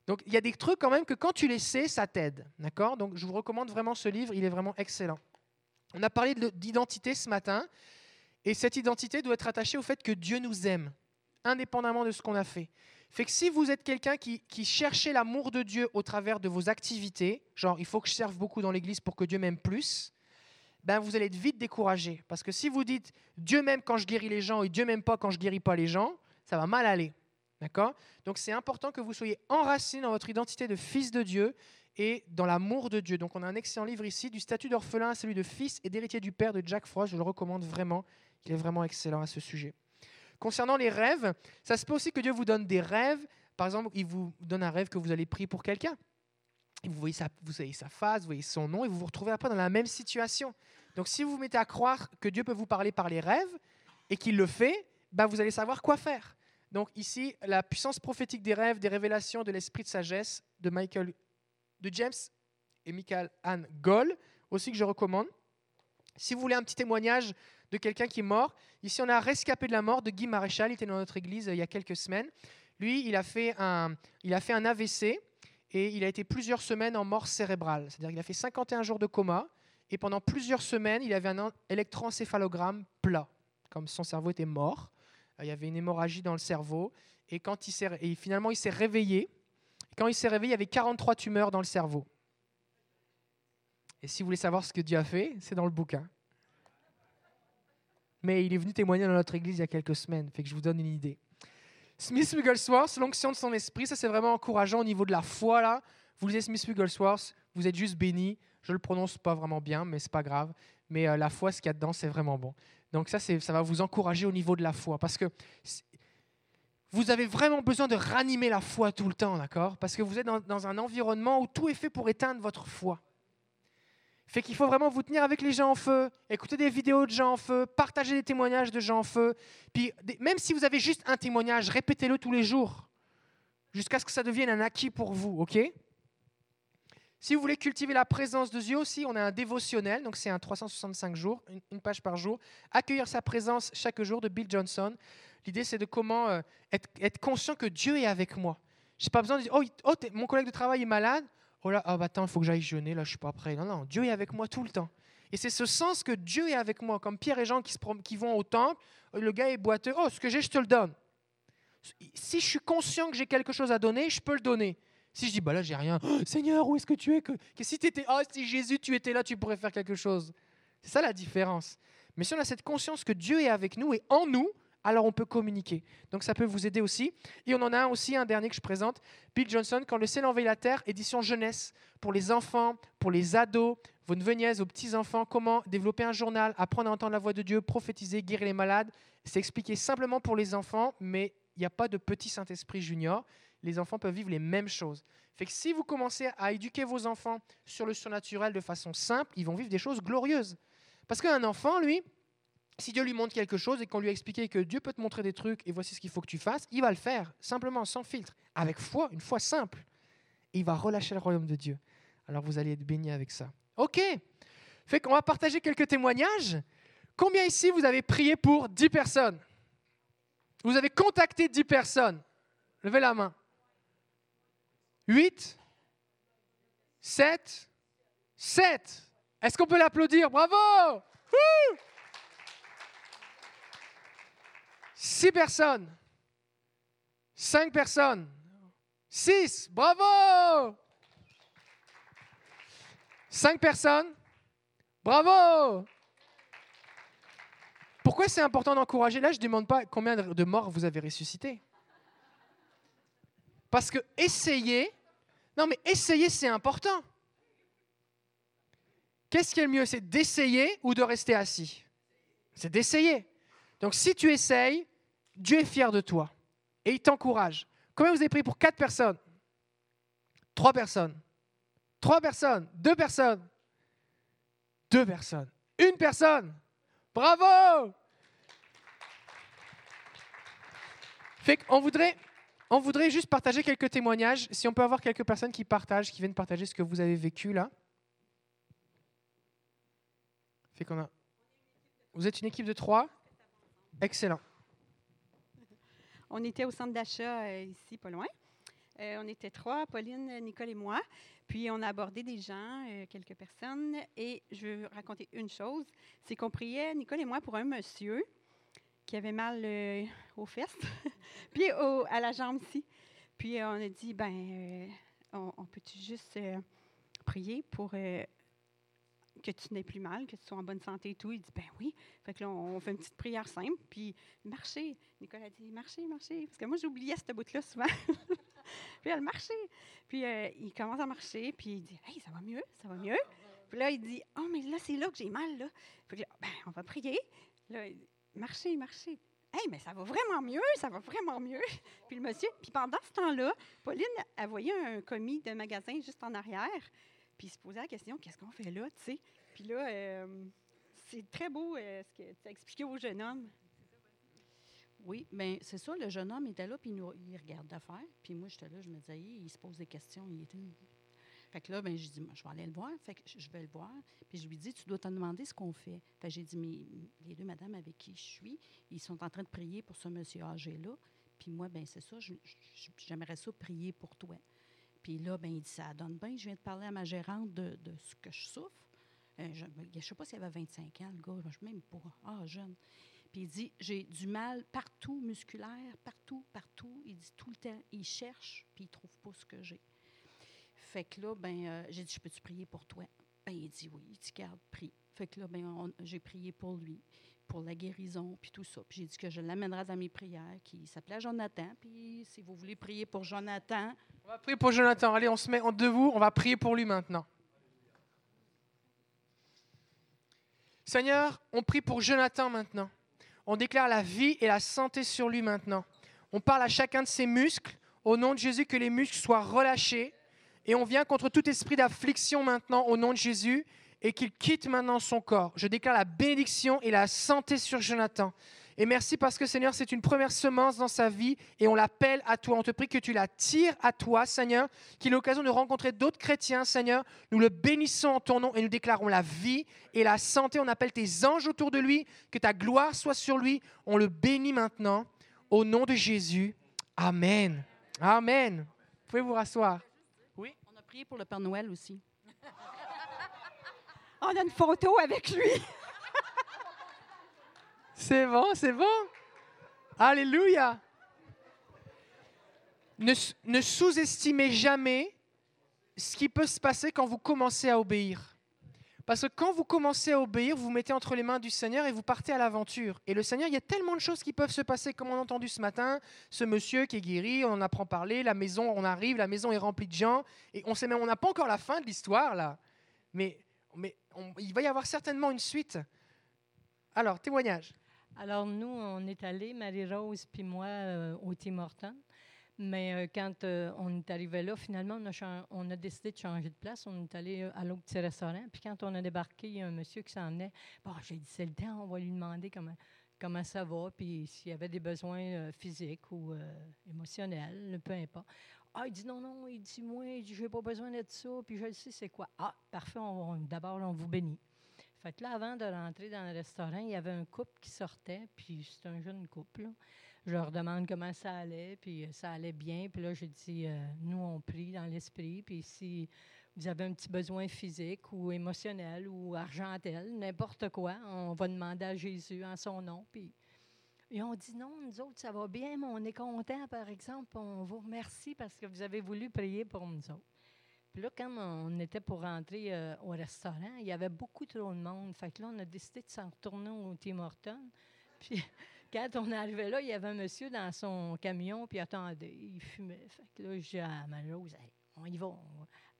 Donc, il y a des trucs quand même que quand tu les sais, ça t'aide. D'accord? Donc, je vous recommande vraiment ce livre, il est vraiment excellent. On a parlé d'identité ce matin, et cette identité doit être attachée au fait que Dieu nous aime, indépendamment de ce qu'on a fait. Fait que si vous êtes quelqu'un qui, cherchez l'amour de Dieu au travers de vos activités, genre il faut que je serve beaucoup dans l'église pour que Dieu m'aime plus, ben vous allez être vite découragé. Parce que si vous dites Dieu m'aime quand je guéris les gens et Dieu m'aime pas quand je guéris pas les gens, ça va mal aller. D'accord? Donc c'est important que vous soyez enraciné dans votre identité de fils de Dieu et dans l'amour de Dieu. Donc on a un excellent livre ici, du statut d'orphelin à celui de fils et d'héritier du Père de Jack Frost. Je le recommande vraiment. Il est vraiment excellent à ce sujet. Concernant les rêves, ça se peut aussi que Dieu vous donne des rêves. Par exemple, il vous donne un rêve que vous allez prier pour quelqu'un. Vous voyez, sa, face, vous voyez son nom, et vous vous retrouvez après dans la même situation. Donc si vous vous mettez à croire que Dieu peut vous parler par les rêves et qu'il le fait, ben, vous allez savoir quoi faire. Donc ici, la puissance prophétique des rêves, des révélations de l'esprit de sagesse de Michael, de James et Michael Ann Goll, aussi que je recommande. Si vous voulez un petit témoignage de quelqu'un qui est mort, ici on a rescapé de la mort de Guy Maréchal, il était dans notre église euh, il y a quelques semaines. Lui, il a fait un, il a fait un AVC et il a été plusieurs semaines en mort cérébrale. C'est-à-dire qu'il a fait 51 jours de coma et pendant plusieurs semaines, il avait un électroencéphalogramme plat, comme son cerveau était mort. Euh, il y avait une hémorragie dans le cerveau. Et, quand il et finalement, il s'est réveillé. quand il s'est réveillé, il y avait 43 tumeurs dans le cerveau. Et si vous voulez savoir ce que Dieu a fait, c'est dans le bouquin. Mais il est venu témoigner dans notre église il y a quelques semaines, fait que je vous donne une idée. Smith Wigglesworth, l'onction de son esprit, ça c'est vraiment encourageant au niveau de la foi là. Vous lisez Smith Wigglesworth, vous êtes juste béni. Je le prononce pas vraiment bien, mais c'est pas grave. Mais euh, la foi, ce qu'il y a dedans, c'est vraiment bon. Donc ça, ça va vous encourager au niveau de la foi. Parce que vous avez vraiment besoin de ranimer la foi tout le temps, d'accord? Parce que vous êtes dans, un environnement où tout est fait pour éteindre votre foi. Fait qu'il faut vraiment vous tenir avec les gens en feu, écouter des vidéos de gens en feu, partager des témoignages de gens en feu. Puis même si vous avez juste un témoignage, répétez-le tous les jours, jusqu'à ce que ça devienne un acquis pour vous, ok? Si vous voulez cultiver la présence de Dieu aussi, on a un dévotionnel, donc c'est un 365 jours, une, page par jour. Accueillir sa présence chaque jour de Bill Johnson. L'idée, c'est de comment euh, être, conscient que Dieu est avec moi. Je n'ai pas besoin de dire, oh, oh mon collègue de travail est malade, oh là, oh, bah, attends, il faut que j'aille jeûner, là, je suis pas prêt. Non, non, Dieu est avec moi tout le temps. Et c'est ce sens que Dieu est avec moi, comme Pierre et Jean qui, se qui vont au temple, le gars est boiteux, oh, ce que j'ai, je te le donne. Si je suis conscient que j'ai quelque chose à donner, je peux le donner. Si je dis, bah là, j'ai rien, oh, Seigneur, où est-ce que tu es? Que, si, étais, oh, si Jésus, tu étais là, tu pourrais faire quelque chose. C'est ça la différence. Mais si on a cette conscience que Dieu est avec nous et en nous, alors on peut communiquer. Donc ça peut vous aider aussi. Et on en a aussi un dernier que je présente, Bill Johnson, Quand le ciel envahit la terre, édition jeunesse, pour les enfants, pour les ados, vos neveux vos petits-enfants, comment développer un journal, apprendre à entendre la voix de Dieu, prophétiser, guérir les malades. C'est expliqué simplement pour les enfants, mais il n'y a pas de petit Saint-Esprit junior. Les enfants peuvent vivre les mêmes choses. Fait que si vous commencez à éduquer vos enfants sur le surnaturel de façon simple, ils vont vivre des choses glorieuses. Parce qu'un enfant, lui, si Dieu lui montre quelque chose et qu'on lui a expliqué que Dieu peut te montrer des trucs et voici ce qu'il faut que tu fasses, il va le faire, simplement, sans filtre, avec foi, une foi simple. Et il va relâcher le royaume de Dieu. Alors vous allez être béni avec ça. OK. Fait qu'on va partager quelques témoignages. Combien ici vous avez prié pour 10 personnes? Vous avez contacté 10 personnes? Levez la main. 8 7 7 Est-ce qu'on peut l'applaudir? Bravo Six personnes. Cinq personnes. Six. Bravo. Cinq personnes. Bravo. Pourquoi c'est important d'encourager? Là, je ne demande pas combien de morts vous avez ressuscité. Parce que essayer, non mais essayer, c'est important. Qu'est-ce qui est le mieux? C'est d'essayer ou de rester assis? C'est d'essayer. Donc si tu essayes, Dieu est fier de toi et il t'encourage. Combien vous avez pris pour quatre personnes? Trois personnes. Trois personnes. Deux personnes. Deux personnes. Une personne. Bravo Fait on voudrait, on voudrait juste partager quelques témoignages. Si on peut avoir quelques personnes qui partagent, qui viennent partager ce que vous avez vécu là. Vous êtes une équipe de trois Excellent. On était au centre d'achat euh, ici, pas loin. Euh, on était trois, Pauline, Nicole et moi. Puis on a abordé des gens, euh, quelques personnes. Et je veux raconter une chose. C'est qu'on priait, Nicole et moi, pour un monsieur qui avait mal aux fesses, <laughs> puis à la jambe ici. Puis on a dit, ben, on, on peut-tu juste prier pour que tu n'aies plus mal, que tu sois en bonne santé et tout. Il dit, ben oui. Fait que là, on fait une petite prière simple, puis marcher. Nicole a dit, marcher, marcher. Parce que moi, j'oubliais cette bout-là souvent. <laughs> puis elle marchait. Puis euh, il commence à marcher, puis il dit, hey, ça va mieux, ça va mieux. Puis là, il dit, oh, mais là, c'est là que j'ai mal, là. Puis là, ben, on va prier. Là, il dit, marcher, marcher. Hey, mais ça va vraiment mieux, ça va vraiment mieux. Puis le monsieur, puis pendant ce temps-là, Pauline, a voyé un commis de magasin juste en arrière. Puis il se posait la question, qu'est-ce qu'on fait là, tu sais? Puis là, euh, c'est très beau euh, ce que tu as expliqué au jeune homme. Oui, bien, c'est ça, le jeune homme était là, puis il, nous, il regarde d'affaires. Puis moi, j'étais là, je me disais, il se pose des questions. Il était... Fait que là, ben, je dis, je vais aller le voir. Fait que je vais le voir. Puis je lui dis, tu dois te demander ce qu'on fait. Fait j'ai dit, mais les deux madames avec qui je suis, ils sont en train de prier pour ce monsieur âgé-là. Puis moi, ben c'est ça, j'aimerais ça prier pour toi. Puis là, ben, il dit, ça donne bien. Je viens de parler à ma gérante de, ce que je souffre. Euh, je ne sais pas s'il avait 25 ans, le gars, je même pas. Ah, jeune. Puis il dit, j'ai du mal partout, musculaire, partout, partout. Il dit tout le temps, il cherche, puis il ne trouve pas ce que j'ai. Fait que là, ben, euh, j'ai dit, je peux-tu prier pour toi? Ben, il dit oui. Il dit, garde, prie. Fait que là, ben, j'ai prié pour lui pour la guérison, puis tout ça. Puis j'ai dit que je l'amènerai dans mes prières, qui s'appelait Jonathan. Puis si vous voulez prier pour Jonathan. On va prier pour Jonathan. Allez, on se met en debout, on va prier pour lui maintenant. Seigneur, on prie pour Jonathan maintenant. On déclare la vie et la santé sur lui maintenant. On parle à chacun de ses muscles. Au nom de Jésus, que les muscles soient relâchés. Et on vient contre tout esprit d'affliction maintenant au nom de Jésus et qu'il quitte maintenant son corps. Je déclare la bénédiction et la santé sur Jonathan. Et merci parce que Seigneur, c'est une première semence dans sa vie et on l'appelle à toi. On te prie que tu la tires à toi, Seigneur, qu'il ait l'occasion de rencontrer d'autres chrétiens, Seigneur. Nous le bénissons en ton nom et nous déclarons la vie et la santé. On appelle tes anges autour de lui, que ta gloire soit sur lui. On le bénit maintenant au nom de Jésus. Amen. Amen. Vous pouvez vous rasseoir. Oui. On a prié pour le Père Noël aussi. On a une photo avec lui. <laughs> C'est bon, c'est bon. Alléluia. Ne, ne sous-estimez jamais ce qui peut se passer quand vous commencez à obéir. Parce que quand vous commencez à obéir, vous vous mettez entre les mains du Seigneur et vous partez à l'aventure. Et le Seigneur, il y a tellement de choses qui peuvent se passer, comme on a entendu ce matin, ce monsieur qui est guéri, on en apprend parler, la maison, on arrive, la maison est remplie de gens, et on sait même, on n'a pas encore la fin de l'histoire là, mais, mais il va y avoir certainement une suite. Alors, témoignage. Alors, nous, on est allés, Marie-Rose puis moi, euh, au Tim Hortons. Mais euh, quand euh, on est arrivé là, finalement, on a, décidé de changer de place. On est allé à l'autre petit restaurant. Puis quand on a débarqué, il y a un monsieur qui s'en venait. Bon, j'ai dit, c'est le temps, on va lui demander comment, comment ça va, puis s'il y avait des besoins physiques ou émotionnels, peu importe. Ah, il dit non, non, il dit, moi, je n'ai pas besoin de ça, puis je le sais, c'est quoi? Ah, parfait, d'abord, on vous bénit. Fait là, avant de rentrer dans le restaurant, il y avait un couple qui sortait, puis c'est un jeune couple. Je leur demande comment ça allait, puis euh, ça allait bien. Puis là, je dis, euh, nous, on prie dans l'esprit, puis si vous avez un petit besoin physique ou émotionnel ou argentel, n'importe quoi, on va demander à Jésus en son nom. Puis et on dit non, nous autres, ça va bien, mais on est content, par exemple, on vous remercie parce que vous avez voulu prier pour nous autres. Puis là, quand on était pour rentrer euh, au restaurant, il y avait beaucoup trop de monde. Fait que là, on a décidé de s'en retourner au Tim Hortons. <laughs> Puis quand on est arrivé là, il y avait un monsieur dans son camion, puis attendait, il fumait. Fait que là, j'ai à ma rose, on y va.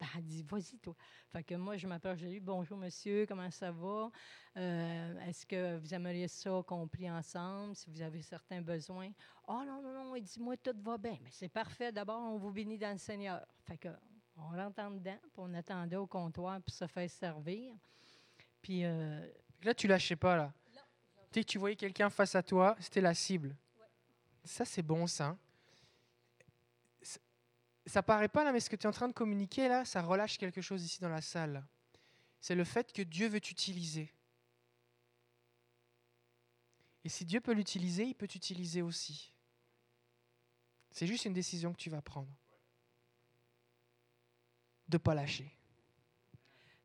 Ben, <laughs> elle dit, vas-y, toi. Fait que moi, je m'approche de lui, bonjour monsieur, comment ça va? Euh, est-ce que vous aimeriez ça qu'on prie ensemble, si vous avez certains besoins? Oh non, non, non, il dit, moi, tout va bien. Mais c'est parfait, d'abord, on vous bénit dans le Seigneur. Fait que on rentre dedans, puis on attendait au comptoir pour se faire servir. Puis euh, là, tu lâchais pas, là. Dès que tu voyais quelqu'un face à toi, c'était la cible. Ça, c'est bon, ça. Ça paraît pas là, mais ce que tu es en train de communiquer là, ça relâche quelque chose ici dans la salle. C'est le fait que Dieu veut t'utiliser. Et si Dieu peut l'utiliser, il peut t'utiliser aussi. C'est juste une décision que tu vas prendre de ne pas lâcher.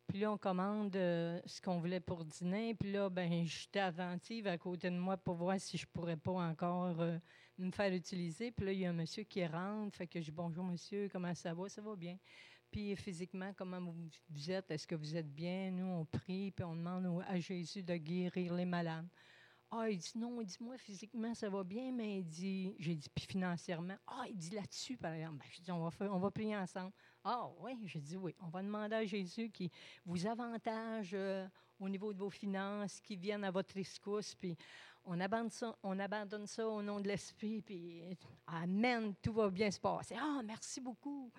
Puis là, on commande euh, ce qu'on voulait pour dîner. Puis là, ben, j'étais attentive à côté de moi pour voir si je pourrais pas encore euh, me faire utiliser. Puis là, il y a un monsieur qui rentre. Fait que je dis bonjour monsieur, comment ça va? Ça va bien. Puis physiquement, comment vous êtes? Est-ce que vous êtes bien? Nous, on prie, puis on demande à Jésus de guérir les malades. Ah, il dit non, il dit moi physiquement ça va bien, mais il dit, j'ai dit puis financièrement. Ah, il dit là-dessus par exemple. Ben, je dis on va on va prier ensemble. Ah oui, j'ai dit oui. On va demander à Jésus qui vous avantage euh, au niveau de vos finances, qui vienne à votre rescousse, puis on abandonne ça, au nom de l'Esprit, puis Amen, tout va bien se passer. Ah, merci beaucoup.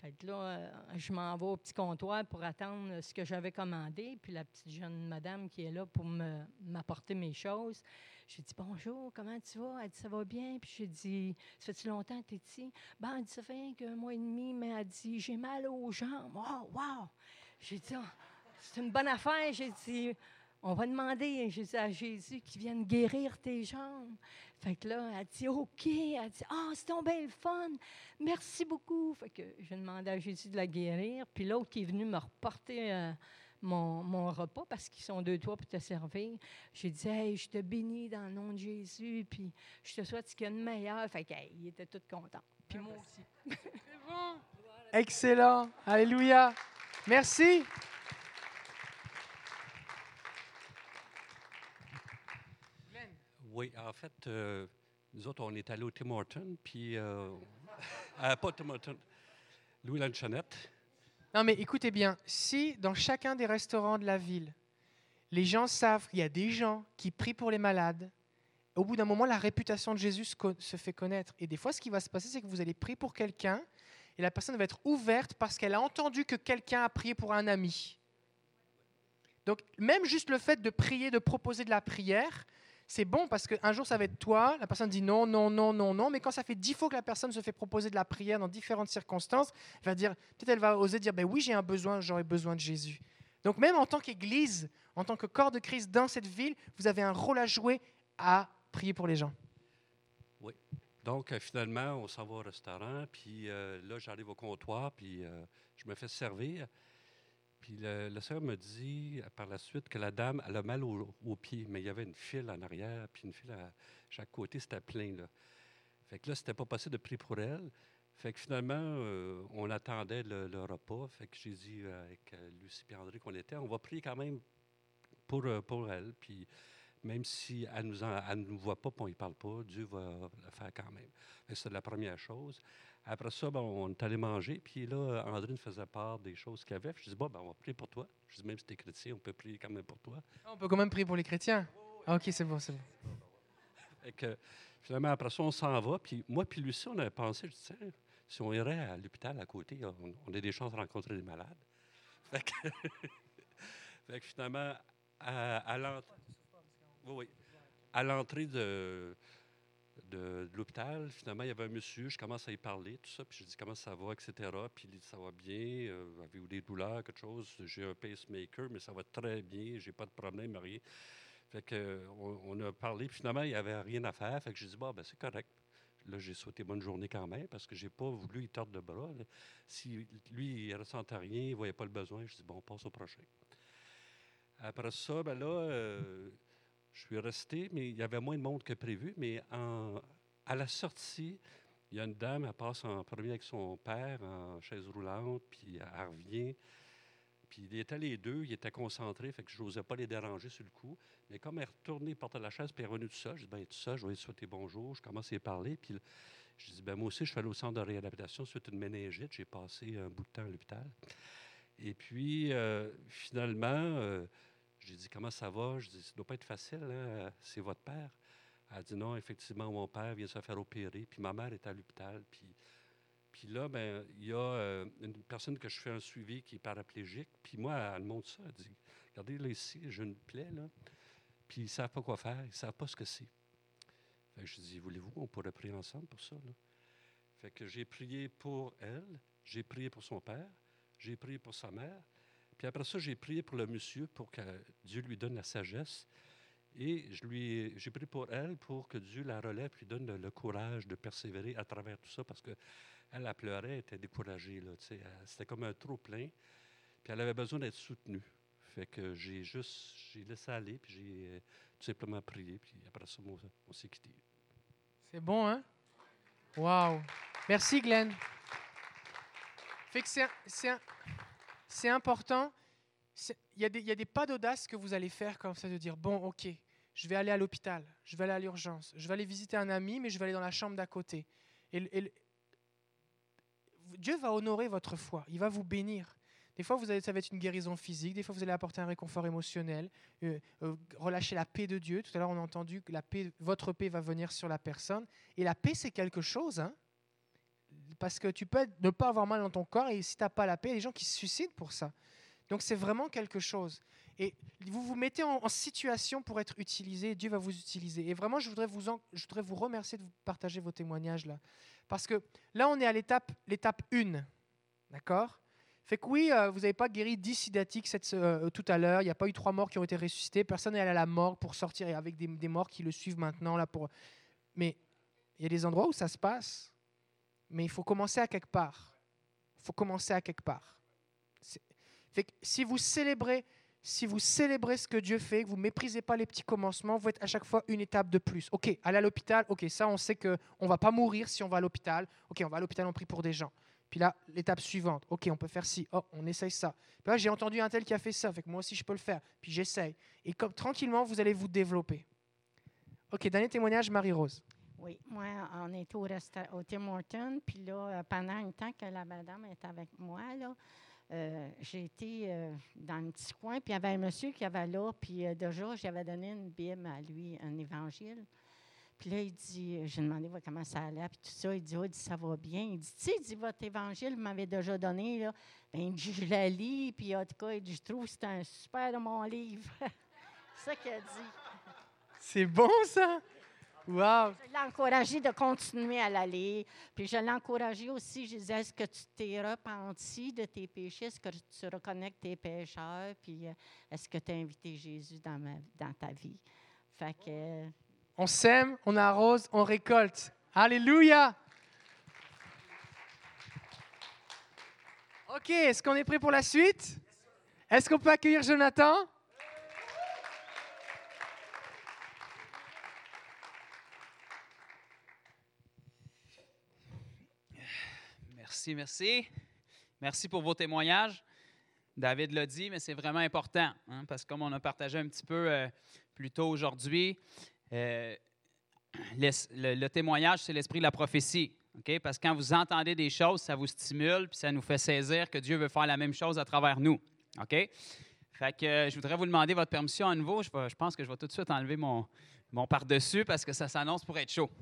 Fait que là, je m'en vais au petit comptoir pour attendre ce que j'avais commandé. Puis la petite jeune madame qui est là pour m'apporter mes choses, j'ai dit bonjour, comment tu vas? Elle dit ça va bien. Puis j'ai dit, ça fait-tu longtemps que tu es ici? Ben, elle dit ça fait un mois et demi, mais elle dit j'ai mal aux jambes. Wow, wow! J'ai dit, ah, c'est une bonne affaire. J'ai dit, on va demander à Jésus qui vienne guérir tes jambes. Fait que là, elle dit OK. Elle dit Ah, c'est ton bel fun. Merci beaucoup. Fait que j'ai demandé à Jésus de la guérir. Puis l'autre qui est venu me reporter euh, mon, repas parce qu'ils sont deux, toi pour te servir. J'ai dit Hey, je te bénis dans le nom de Jésus. Puis je te souhaite ce qu'il y a de meilleur. Fait qu'il était tout content. Puis moi aussi. C'est bon. Excellent. Alléluia. Merci. Oui, en fait, euh, nous autres, on est allés au Tim puis. Euh, <laughs> euh, pas Louis Lanchonette. Non, mais écoutez bien, si dans chacun des restaurants de la ville, les gens savent qu'il y a des gens qui prient pour les malades, au bout d'un moment, la réputation de Jésus se fait connaître. Et des fois, ce qui va se passer, c'est que vous allez prier pour quelqu'un, et la personne va être ouverte parce qu'elle a entendu que quelqu'un a prié pour un ami. Donc, même juste le fait de prier, de proposer de la prière, c'est bon parce qu'un jour ça va être toi, la personne dit non, non, non, non, non, mais quand ça fait dix fois que la personne se fait proposer de la prière dans différentes circonstances, elle va dire, peut-être elle va oser dire, ben oui, j'ai un besoin, j'aurais besoin de Jésus. Donc même en tant qu'Église, en tant que corps de Christ dans cette ville, vous avez un rôle à jouer à prier pour les gens. Oui. Donc, euh, finalement, on s'en va au restaurant, puis euh, là, j'arrive au comptoir, puis euh, je me fais servir. Puis le, le sœur me dit euh, par la suite que la dame, elle a mal au- aux pieds, mais il y avait une file en arrière, puis une file à chaque côté, c'était plein. Fait que là, c'était pas possible de prier pour elle. Fait que finalement, euh, on attendait le, repas. Fait que j'ai dit euh, avec Lucie et André qu'on était, on va prier quand même pour, pour elle. Puis même si elle nous, en- elle nous voit pas, puis on ne parle pas, Dieu va le faire quand même. C'est la première chose. Après ça, ben, on est allé manger, puis là, André nous faisait part des choses qu'il y avait. Puis Je dis, bon, ben, on va prier pour toi. Je dis, même si tu es chrétien, on peut prier quand même pour toi. On peut quand même prier pour les chrétiens. Ah, ok, c'est bon, c'est bon. Fait que, finalement, après ça, on s'en va. Puis moi, puis Lucie, on avait pensé, je dis, Tiens, si on irait à l'hôpital à côté, on, on a des chances de rencontrer des malades. Fait que, <laughs> fait que finalement, à, à l'entrée oui, oui. À l'entrée de, l'hôpital, finalement, il y avait un monsieur, je commence à y parler, tout ça, puis je dis comment ça va, etc. Puis il dit ça va bien, euh, avez-vous des douleurs, quelque chose, j'ai un pacemaker, mais ça va très bien, j'ai pas de problème, rien. Fait que, on, a parlé, puis finalement, il n'y avait rien à faire, fait que je dis, bah, ben, c'est correct. Là, j'ai souhaité bonne journée quand même, parce que j'ai pas voulu y tordre de bras. Si lui, il ressentait rien, il ne voyait pas le besoin, je dis, bon, on passe au prochain. Après ça, ben là, euh, je suis resté, mais il y avait moins de monde que prévu. Mais à la sortie, il y a une dame, elle passe en premier avec son père en chaise roulante, puis elle revient. Puis ils étaient les deux, ils étaient concentrés, fait que je n'osais pas les déranger sur le coup. Mais comme elle est retournée porter la chaise, puis elle est revenue tout ça, je dis, ben tout ça, je vais lui souhaiter bonjour. Je commence à y parler, puis je dis, ben moi aussi, je suis allé au centre de réadaptation suite à une méningite. J'ai passé un bout de temps à l'hôpital. Et puis, euh, finalement, euh, j'ai dit, comment ça va? Je dis, ça ne doit pas être facile, hein? c'est votre père. Elle a dit, non, effectivement, mon père vient se faire opérer, puis ma mère est à l'hôpital. Puis, puis là, ben, il y a euh, une personne que je fais un suivi qui est paraplégique. Puis moi, elle montre ça. Elle dit, regardez, là, ici, j'ai une plaie, là. Puis ils ne savent pas quoi faire, ils ne savent pas ce que c'est. Fait que je dis, voulez-vous qu'on pourrait prier ensemble pour ça? Fait que j'ai prié pour elle, j'ai prié pour son père, j'ai prié pour sa mère. Puis après ça, j'ai prié pour le monsieur pour que Dieu lui donne la sagesse. Et je lui ai- j'ai prié pour elle pour que Dieu la relève, lui donne le, courage de persévérer à travers tout ça, parce qu'elle, elle, pleurait, elle était découragée. là, C'était comme un trop plein. Puis elle avait besoin d'être soutenue. Fait que j'ai juste, j'ai laissé aller, puis j'ai euh, tout simplement prié, puis après ça, on, s'est quitté. C'est bon, hein? Wow. Merci, Glenn. Fait que c'est, un- c'est important. Il y, a des- pas d'audace que vous allez faire comme ça, de dire, bon, ok, je vais aller à l'hôpital, je vais aller à l'urgence, je vais aller visiter un ami, mais je vais aller dans la chambre d'à côté. Dieu va honorer votre foi, il va vous bénir. Des fois, vous allez, ça va être une guérison physique, des fois, vous allez apporter un réconfort émotionnel, euh, euh, relâcher la paix de Dieu. Tout à l'heure, on a entendu que la paix, votre paix va venir sur la personne. Et la paix, c'est quelque chose. hein. Parce que tu peux ne pas avoir mal dans ton corps, et si tu n'as pas la paix, il y a des gens qui se suicident pour ça. Donc, c'est vraiment quelque chose. Et vous vous mettez en, situation pour être utilisé, Dieu va vous utiliser. Et vraiment, je voudrais vous, je voudrais vous remercier de partager vos témoignages là. Parce que là, on est à l'étape, l'étape 1. D'accord? Fait que oui, euh, vous n'avez pas guéri 10 sidatiques euh, tout à l'heure. Il n'y a pas eu trois morts qui ont été ressuscités. Personne n'est allé à la morgue pour sortir avec des, morts qui le suivent maintenant. Là. Mais il y a des endroits où ça se passe. Mais il faut commencer à quelque part. Il faut commencer à quelque part. Si vous célébrez, si vous célébrez ce que Dieu fait, que vous méprisez pas les petits commencements, vous êtes à chaque fois une étape de plus. Ok, aller à l'hôpital, ok, ça on sait que on va pas mourir si on va à l'hôpital. Ok, on va à l'hôpital, on prie pour des gens. Puis là, l'étape suivante, ok, on peut faire ci, oh, on essaye ça. Là, j'ai entendu un tel qui a fait ça, fait que moi aussi je peux le faire. Puis j'essaye. Et comme tranquillement, vous allez vous développer. Ok, dernier témoignage, Marie-Rose. Oui, moi, on était au, resta- au Tim Hortons, puis là, euh, pendant un temps que la madame était avec moi, là, euh, j'ai été euh, dans un petit coin, puis il y avait un monsieur qui avait là, puis euh, déjà, j'avais donné une Bible à lui, un évangile. Puis là, il dit, j'ai demandé comment ça allait, puis tout ça. Il dit, oh, il dit, ça va bien. Il dit, tu sais, il dit, votre évangile, vous m'avez déjà donné, là. Ben, il dit, je la lis, puis en tout cas, il dit, je trouve que c'est un super bon livre. <laughs> c'est ça qu'il a dit. C'est bon, ça? Wow! Je l'ai encouragé de continuer à la lire. Puis je l'ai encouragé aussi. Je disais, est-ce que tu t'es repenti de tes péchés? Est-ce que tu reconnais que tes pécheurs? Puis euh, est-ce que tu as invité Jésus dans, ma- dans ta vie? Fait que, euh, On sème, on arrose, on récolte. Alléluia! OK, est-ce qu'on est prêt pour la suite? Est-ce qu'on peut accueillir Jonathan? Merci, merci. Merci pour vos témoignages. David l'a dit, mais c'est vraiment important, hein, parce que comme on a partagé un petit peu euh, plus tôt aujourd'hui, euh, le, témoignage, c'est l'esprit de la prophétie. Parce que quand vous entendez des choses, ça vous stimule, puis ça nous fait saisir que Dieu veut faire la même chose à travers nous. OK? Fait que euh, je voudrais vous demander votre permission à nouveau. Je, je pense que je vais tout de suite enlever mon, mon par-dessus parce que ça s'annonce pour être chaud.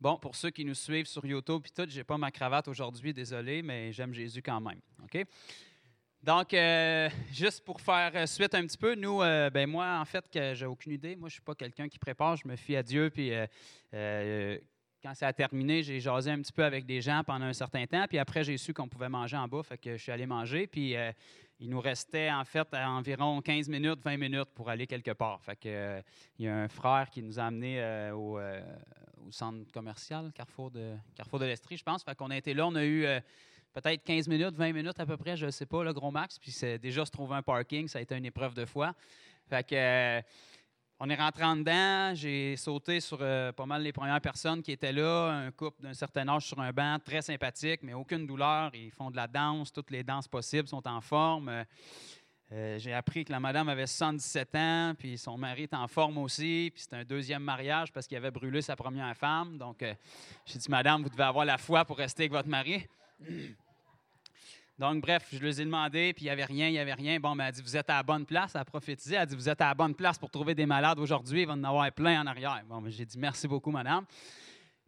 Bon, pour ceux qui nous suivent sur YouTube puis tout, j'ai pas ma cravate aujourd'hui, désolé, mais j'aime Jésus quand même. OK? Donc, euh, juste pour faire suite un petit peu, nous, euh, ben moi, en fait, j'ai aucune idée. Moi, je suis pas quelqu'un qui prépare, je me fie à Dieu. Puis, euh, quand ça a terminé, j'ai jasé un petit peu avec des gens pendant un certain temps. Puis après, j'ai su qu'on pouvait manger en bas, fait que je suis allé manger. Puis, il nous restait en fait à environ 15 minutes, 20 minutes pour aller quelque part. Fait que, il y a un frère qui nous a amenés euh, au, euh, au centre commercial, Carrefour de, Carrefour de l'Estrie, je pense. Fait qu'on a été là, on a eu euh, peut-être 15 minutes, 20 minutes à peu près, je ne sais pas, le gros max. Puis c'est déjà se trouver un parking, ça a été une épreuve de foi. Fait que on est rentré en dedans, j'ai sauté sur euh, pas mal les premières personnes qui étaient là, un couple d'un certain âge sur un banc, très sympathique, mais aucune douleur. Ils font de la danse, toutes les danses possibles sont en forme. Euh, euh, j'ai appris que la madame avait 77 ans, puis son mari est en forme aussi, puis c'est un deuxième mariage parce qu'il avait brûlé sa première femme. Donc, j'ai dit, madame, vous devez avoir la foi pour rester avec votre mari. Donc, bref, je lui ai demandé, puis il n'y avait rien, il n'y avait rien. Bon, ben, elle dit, vous êtes à la bonne place, elle a prophétisé. Elle a dit, vous êtes à la bonne place pour trouver des malades aujourd'hui, il va en avoir plein en arrière. Bon, ben, j'ai dit, merci beaucoup, madame.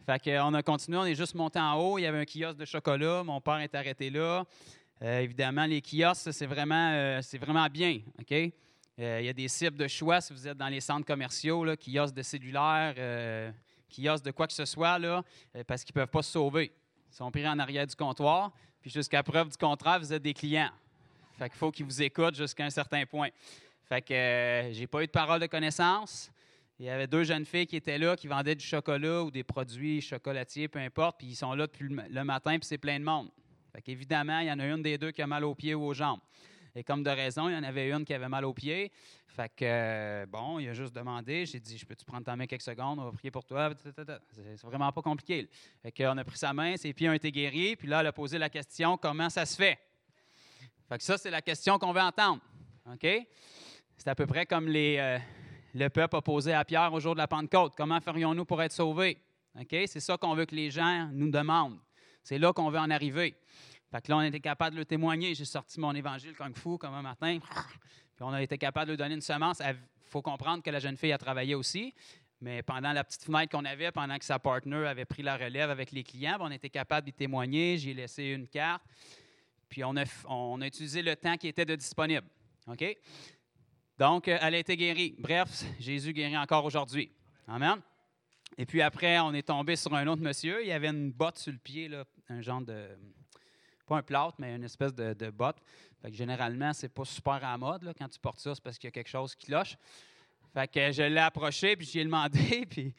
Fait qu'on a continué, on est juste monté en haut. Il y avait un kiosque de chocolat. Mon père est arrêté là. Euh, évidemment, les kiosques, c'est vraiment, euh, vraiment bien. OK? Euh, il y a des cibles de choix si vous êtes dans les centres commerciaux, là, kiosques de cellulaire, euh, kiosques de quoi que ce soit, là, parce qu'ils ne peuvent pas se sauver. Ils sont pris en arrière du comptoir, puis jusqu'à preuve du contraire, vous êtes des clients. Fait qu'il faut qu'ils vous écoutent jusqu'à un certain point. Fait que euh, j'ai pas eu de parole de connaissance. Il y avait deux jeunes filles qui étaient là, qui vendaient du chocolat ou des produits chocolatiers, peu importe, puis ils sont là depuis le ma- le matin, puis c'est plein de monde. Fait qu'évidemment, il y en a une des deux qui a mal aux pieds ou aux jambes. Et comme de raison, il y en avait une qui avait mal aux pieds. Fait que, euh, bon, il a juste demandé. J'ai dit, je peux-tu prendre ta main quelques secondes? On va prier pour toi. C'est vraiment pas compliqué. Fait qu'on a pris sa main, ses pieds ont été guéris. Puis là, elle a posé la question, comment ça se fait? Fait que ça, c'est la question qu'on veut entendre. OK? C'est à peu près comme euh, le peuple a posé à Pierre au jour de la Pentecôte. Comment ferions-nous pour être sauvés? OK? C'est ça qu'on veut que les gens nous demandent. C'est là qu'on veut en arriver. Fait que là, on était capable de le témoigner. J'ai sorti mon évangile Kung Fu comme un matin. Puis on a été capable de lui donner une semence. Il faut comprendre que la jeune fille a travaillé aussi. Mais pendant la petite fenêtre qu'on avait, pendant que sa partner avait pris la relève avec les clients, ben, on était capable d'y témoigner. J'ai laissé une carte. Puis on a, on a utilisé le temps qui était de disponible. OK? Donc, euh, elle a été guérie. Bref, Jésus guérit encore aujourd'hui. Amen. Et puis après, on est tombé sur un autre monsieur. Il avait une botte sur le pied, là, un genre de. Pas un plâtre, mais une espèce de, de botte. Fait que généralement, c'est pas super à la mode. Quand tu portes ça, c'est parce qu'il y a quelque chose qui cloche. Fait que je l'ai approché, puis j'ai demandé, <laughs> puis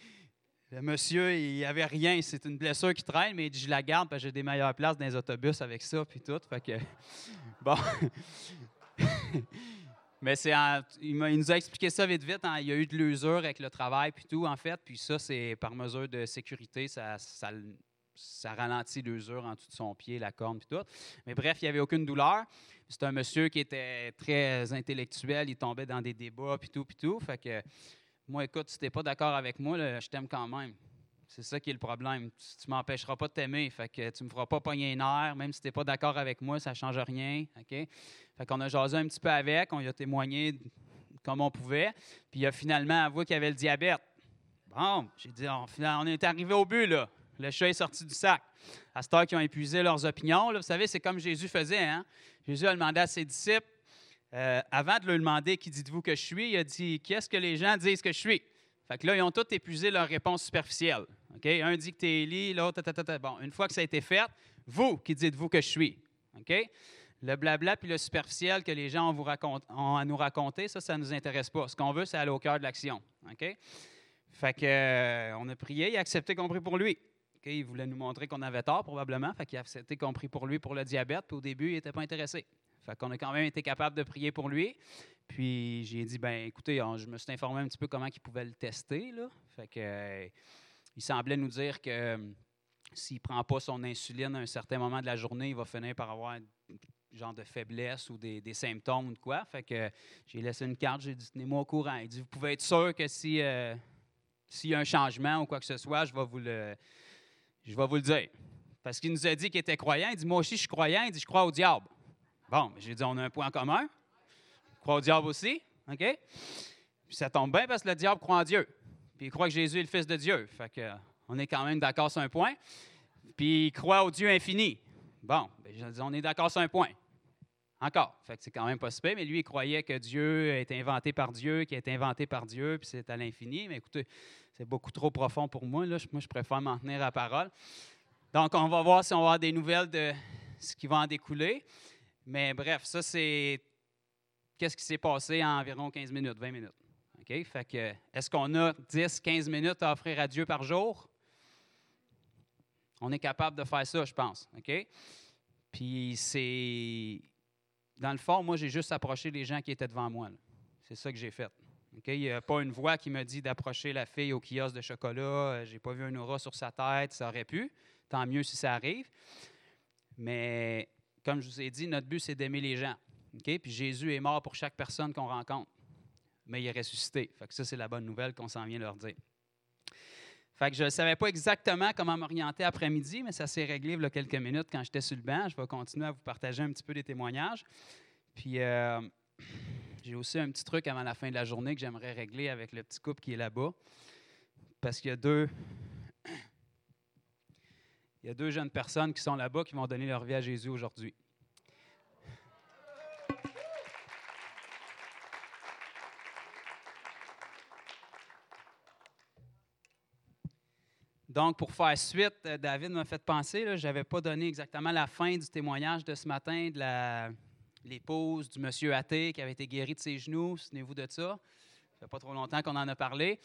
le monsieur, il n'y avait rien. C'est une blessure qui traîne, mais il dit, je la garde, parce que j'ai des meilleures places dans les autobus avec ça, puis tout. <laughs> Bon. <laughs> Mais c'est il, il nous a expliqué ça vite, vite. hein. Il y a eu de l'usure avec le travail, puis tout, en fait. Puis ça, c'est par mesure de sécurité, ça, ça ralentit l'usure en dessous de son pied, la corne, puis tout. Mais bref, il n'y avait aucune douleur. C'est un monsieur qui était très intellectuel, il tombait dans des débats, puis tout, tout. Fait que, moi, écoute, si t'es pas d'accord avec moi, je t'aime quand même. C'est ça qui est le problème. Tu, tu m'empêcheras pas de t'aimer. Fait que tu me feras pas pogner un air, même si tu n'es pas d'accord avec moi, ça ne change rien. OK? Fait qu'on a jasé un petit peu avec, on a témoigné comme on pouvait. Puis il a finalement avoué qu'il avait le diabète. Bon, j'ai dit, on, on est arrivé au but, là. Le chat est sorti du sac. À cette qu'ils ont épuisé leurs opinions, vous savez, c'est comme Jésus faisait. Hein? Jésus a demandé à ses disciples, euh, avant de leur demander qui dites-vous que je suis, il a dit qu'est-ce que les gens disent que je suis? Fait que là, ils ont tous épuisé leur réponse superficielle. OK? Un dit que tu es Élie, l'autre. Bon, une fois que ça a été fait, vous, qui dites-vous que je suis? OK? Le blabla puis le superficiel que les gens ont, à nous raconter, ça, ça ne nous intéresse pas. Ce qu'on veut, c'est aller au cœur de l'action. OK? Fait que, euh, on a prié, a accepté qu'on prie pour lui. Il voulait nous montrer qu'on avait tort, probablement. Fait qu'il a qu'on prie pour lui pour le diabète. Puis au début, il n'était pas intéressé. Fait qu'on a quand même été capable de prier pour lui. Puis j'ai dit, ben écoutez, je me suis informé un petit peu comment il pouvait le tester. Fait que, euh, il semblait nous dire que euh, s'il ne prend pas son insuline à un certain moment de la journée, il va finir par avoir genre de faiblesse ou des, des symptômes ou de quoi. Fait que j'ai laissé une carte, j'ai dit, tenez-moi au courant. Il dit, vous pouvez être sûr que si, euh, s'il y a un changement ou quoi que ce soit, je vais vous le, je vais vous le dire. Parce qu'il nous a dit qu'il était croyant. Il dit, moi aussi, je suis croyant. Il dit, je crois au diable. Bon, j'ai dit, on a un point en commun. Je crois au diable aussi. OK? Puis ça tombe bien parce que le diable croit en Dieu. Puis il croit que Jésus est le Fils de Dieu. Fait que, on est quand même d'accord sur un point. Puis il croit au Dieu infini. Bon, dis, on est d'accord sur un point. Encore. Fait que c'est quand même pas super, mais lui, il croyait que Dieu été inventé par Dieu, qu'il a été inventé par Dieu, puis c'est à l'infini. Mais écoutez, c'est beaucoup trop profond pour moi. Là. Moi, je préfère m'en tenir à la parole. Donc, on va voir si on va avoir des nouvelles de ce qui va en découler. Mais bref, ça, c'est qu'est-ce qui s'est passé en environ 15 minutes, 20 minutes. OK? Fait que, est-ce qu'on a 10, 15 minutes à offrir à Dieu par jour? On est capable de faire ça, je pense. OK? Puis c'est. Dans le fond, moi, j'ai juste approché les gens qui étaient devant moi. C'est ça que j'ai fait. Il n'y a pas une voix qui me dit d'approcher la fille au kiosque de chocolat. Euh, J'ai pas vu un aura sur sa tête. Ça aurait pu. Tant mieux si ça arrive. Mais comme je vous ai dit, notre but, c'est d'aimer les gens. Puis Jésus est mort pour chaque personne qu'on rencontre. Mais il est ressuscité. Fait que ça, c'est la bonne nouvelle qu'on s'en vient leur dire. Fait que je ne savais pas exactement comment m'orienter après-midi, mais ça s'est réglé il y a quelques minutes quand j'étais sur le banc. Je vais continuer à vous partager un petit peu des témoignages. Puis euh, j'ai aussi un petit truc avant la fin de la journée que j'aimerais régler avec le petit couple qui est là-bas. Parce qu'il y a deux. <clears throat> Il y a deux jeunes personnes qui sont là-bas qui vont donner leur vie à Jésus aujourd'hui. Donc, pour faire suite, euh, David m'a fait penser, je n'avais pas donné exactement la fin du témoignage de ce matin de la- l'épouse du monsieur athée qui avait été guéri de ses genoux. Souvenez-vous de ça? Ça fait pas trop longtemps qu'on en a parlé.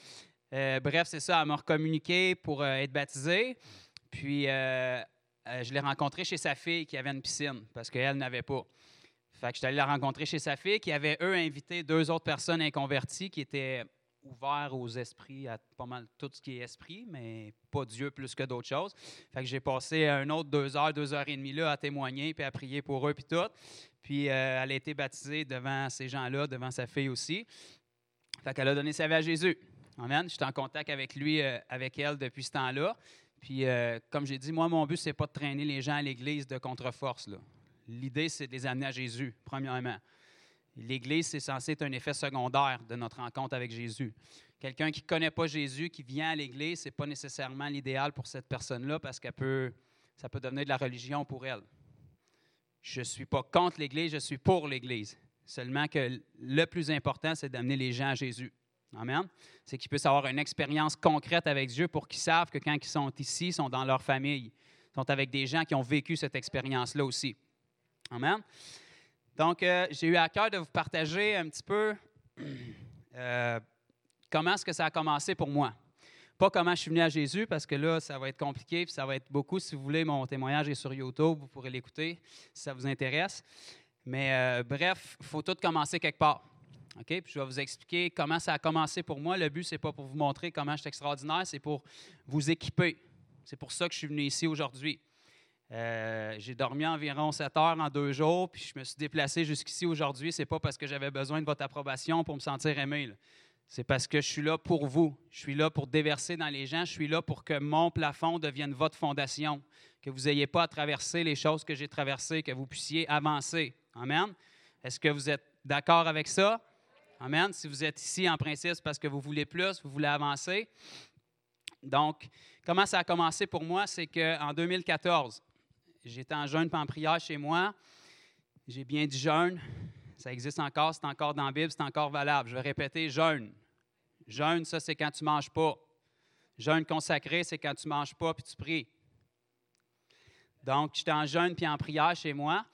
Euh, bref, c'est ça, elle m'a recommuniqué pour euh, être baptisée. Puis, euh, je l'ai rencontrée chez sa fille qui avait une piscine parce qu'elle n'avait pas. Fait que je suis allé la rencontrer chez sa fille qui avait, eux, invité deux autres personnes inconverties qui étaient ouverts aux esprits, à pas mal tout ce qui est esprit, mais pas Dieu plus que d'autres choses. Fait que j'ai passé un autre deux heures, deux heures et demie là à témoigner puis à prier pour eux puis tout. Puis euh, elle a été baptisée devant ces gens-là, devant sa fille aussi. Fait qu'elle a donné sa vie à Jésus. Amen. Je suis en contact avec lui, euh, avec elle depuis ce temps-là. Puis, euh, comme j'ai dit, moi, mon but, c'est pas de traîner les gens à l'Église de contre-force. L'idée, c'est de les amener à Jésus, premièrement. L'Église, c'est censé être un effet secondaire de notre rencontre avec Jésus. Quelqu'un qui ne connaît pas Jésus, qui vient à l'Église, ce n'est pas nécessairement l'idéal pour cette personne-là parce que peut, ça peut devenir de la religion pour elle. Je ne suis pas contre l'Église, je suis pour l'Église. Seulement que le plus important, c'est d'amener les gens à Jésus. Amen. C'est qu'ils puissent avoir une expérience concrète avec Dieu pour qu'ils savent que quand ils sont ici, ils sont dans leur famille. Ils sont avec des gens qui ont vécu cette expérience-là aussi. Amen. Donc, euh, j'ai eu à cœur de vous partager un petit peu <clears throat> euh, comment est-ce que ça a commencé pour moi. Pas comment je suis venu à Jésus, parce que là, ça va être compliqué, puis ça va être beaucoup. Si vous voulez, mon témoignage est sur YouTube, vous pourrez l'écouter si ça vous intéresse. Mais euh, bref, il faut tout commencer quelque part. OK? Puis je vais vous expliquer comment ça a commencé pour moi. Le but, ce n'est pas pour vous montrer comment je suis extraordinaire, c'est pour vous équiper. C'est pour ça que je suis venu ici aujourd'hui. Euh, j'ai dormi environ 7 heures en deux jours, puis je me suis déplacé jusqu'ici aujourd'hui. Ce n'est pas parce que j'avais besoin de votre approbation pour me sentir aimé. C'est parce que je suis là pour vous. Je suis là pour déverser dans les gens. Je suis là pour que mon plafond devienne votre fondation. Que vous n'ayez pas à traverser les choses que j'ai traversées, que vous puissiez avancer. Amen. Est-ce que vous êtes d'accord avec ça? Amen. Si vous êtes ici, en principe, c'est parce que vous voulez plus, vous voulez avancer. Donc, comment ça a commencé pour moi? C'est qu'en 2014, j'étais en jeûne et en prière chez moi. J'ai bien dit jeûne. Ça existe encore, c'est encore dans la Bible, c'est encore valable. Je vais répéter jeûne. Jeûne, ça, c'est quand tu ne manges pas. Jeûne consacré, c'est quand tu ne manges pas puis tu pries. Donc, j'étais en jeûne puis en prière chez moi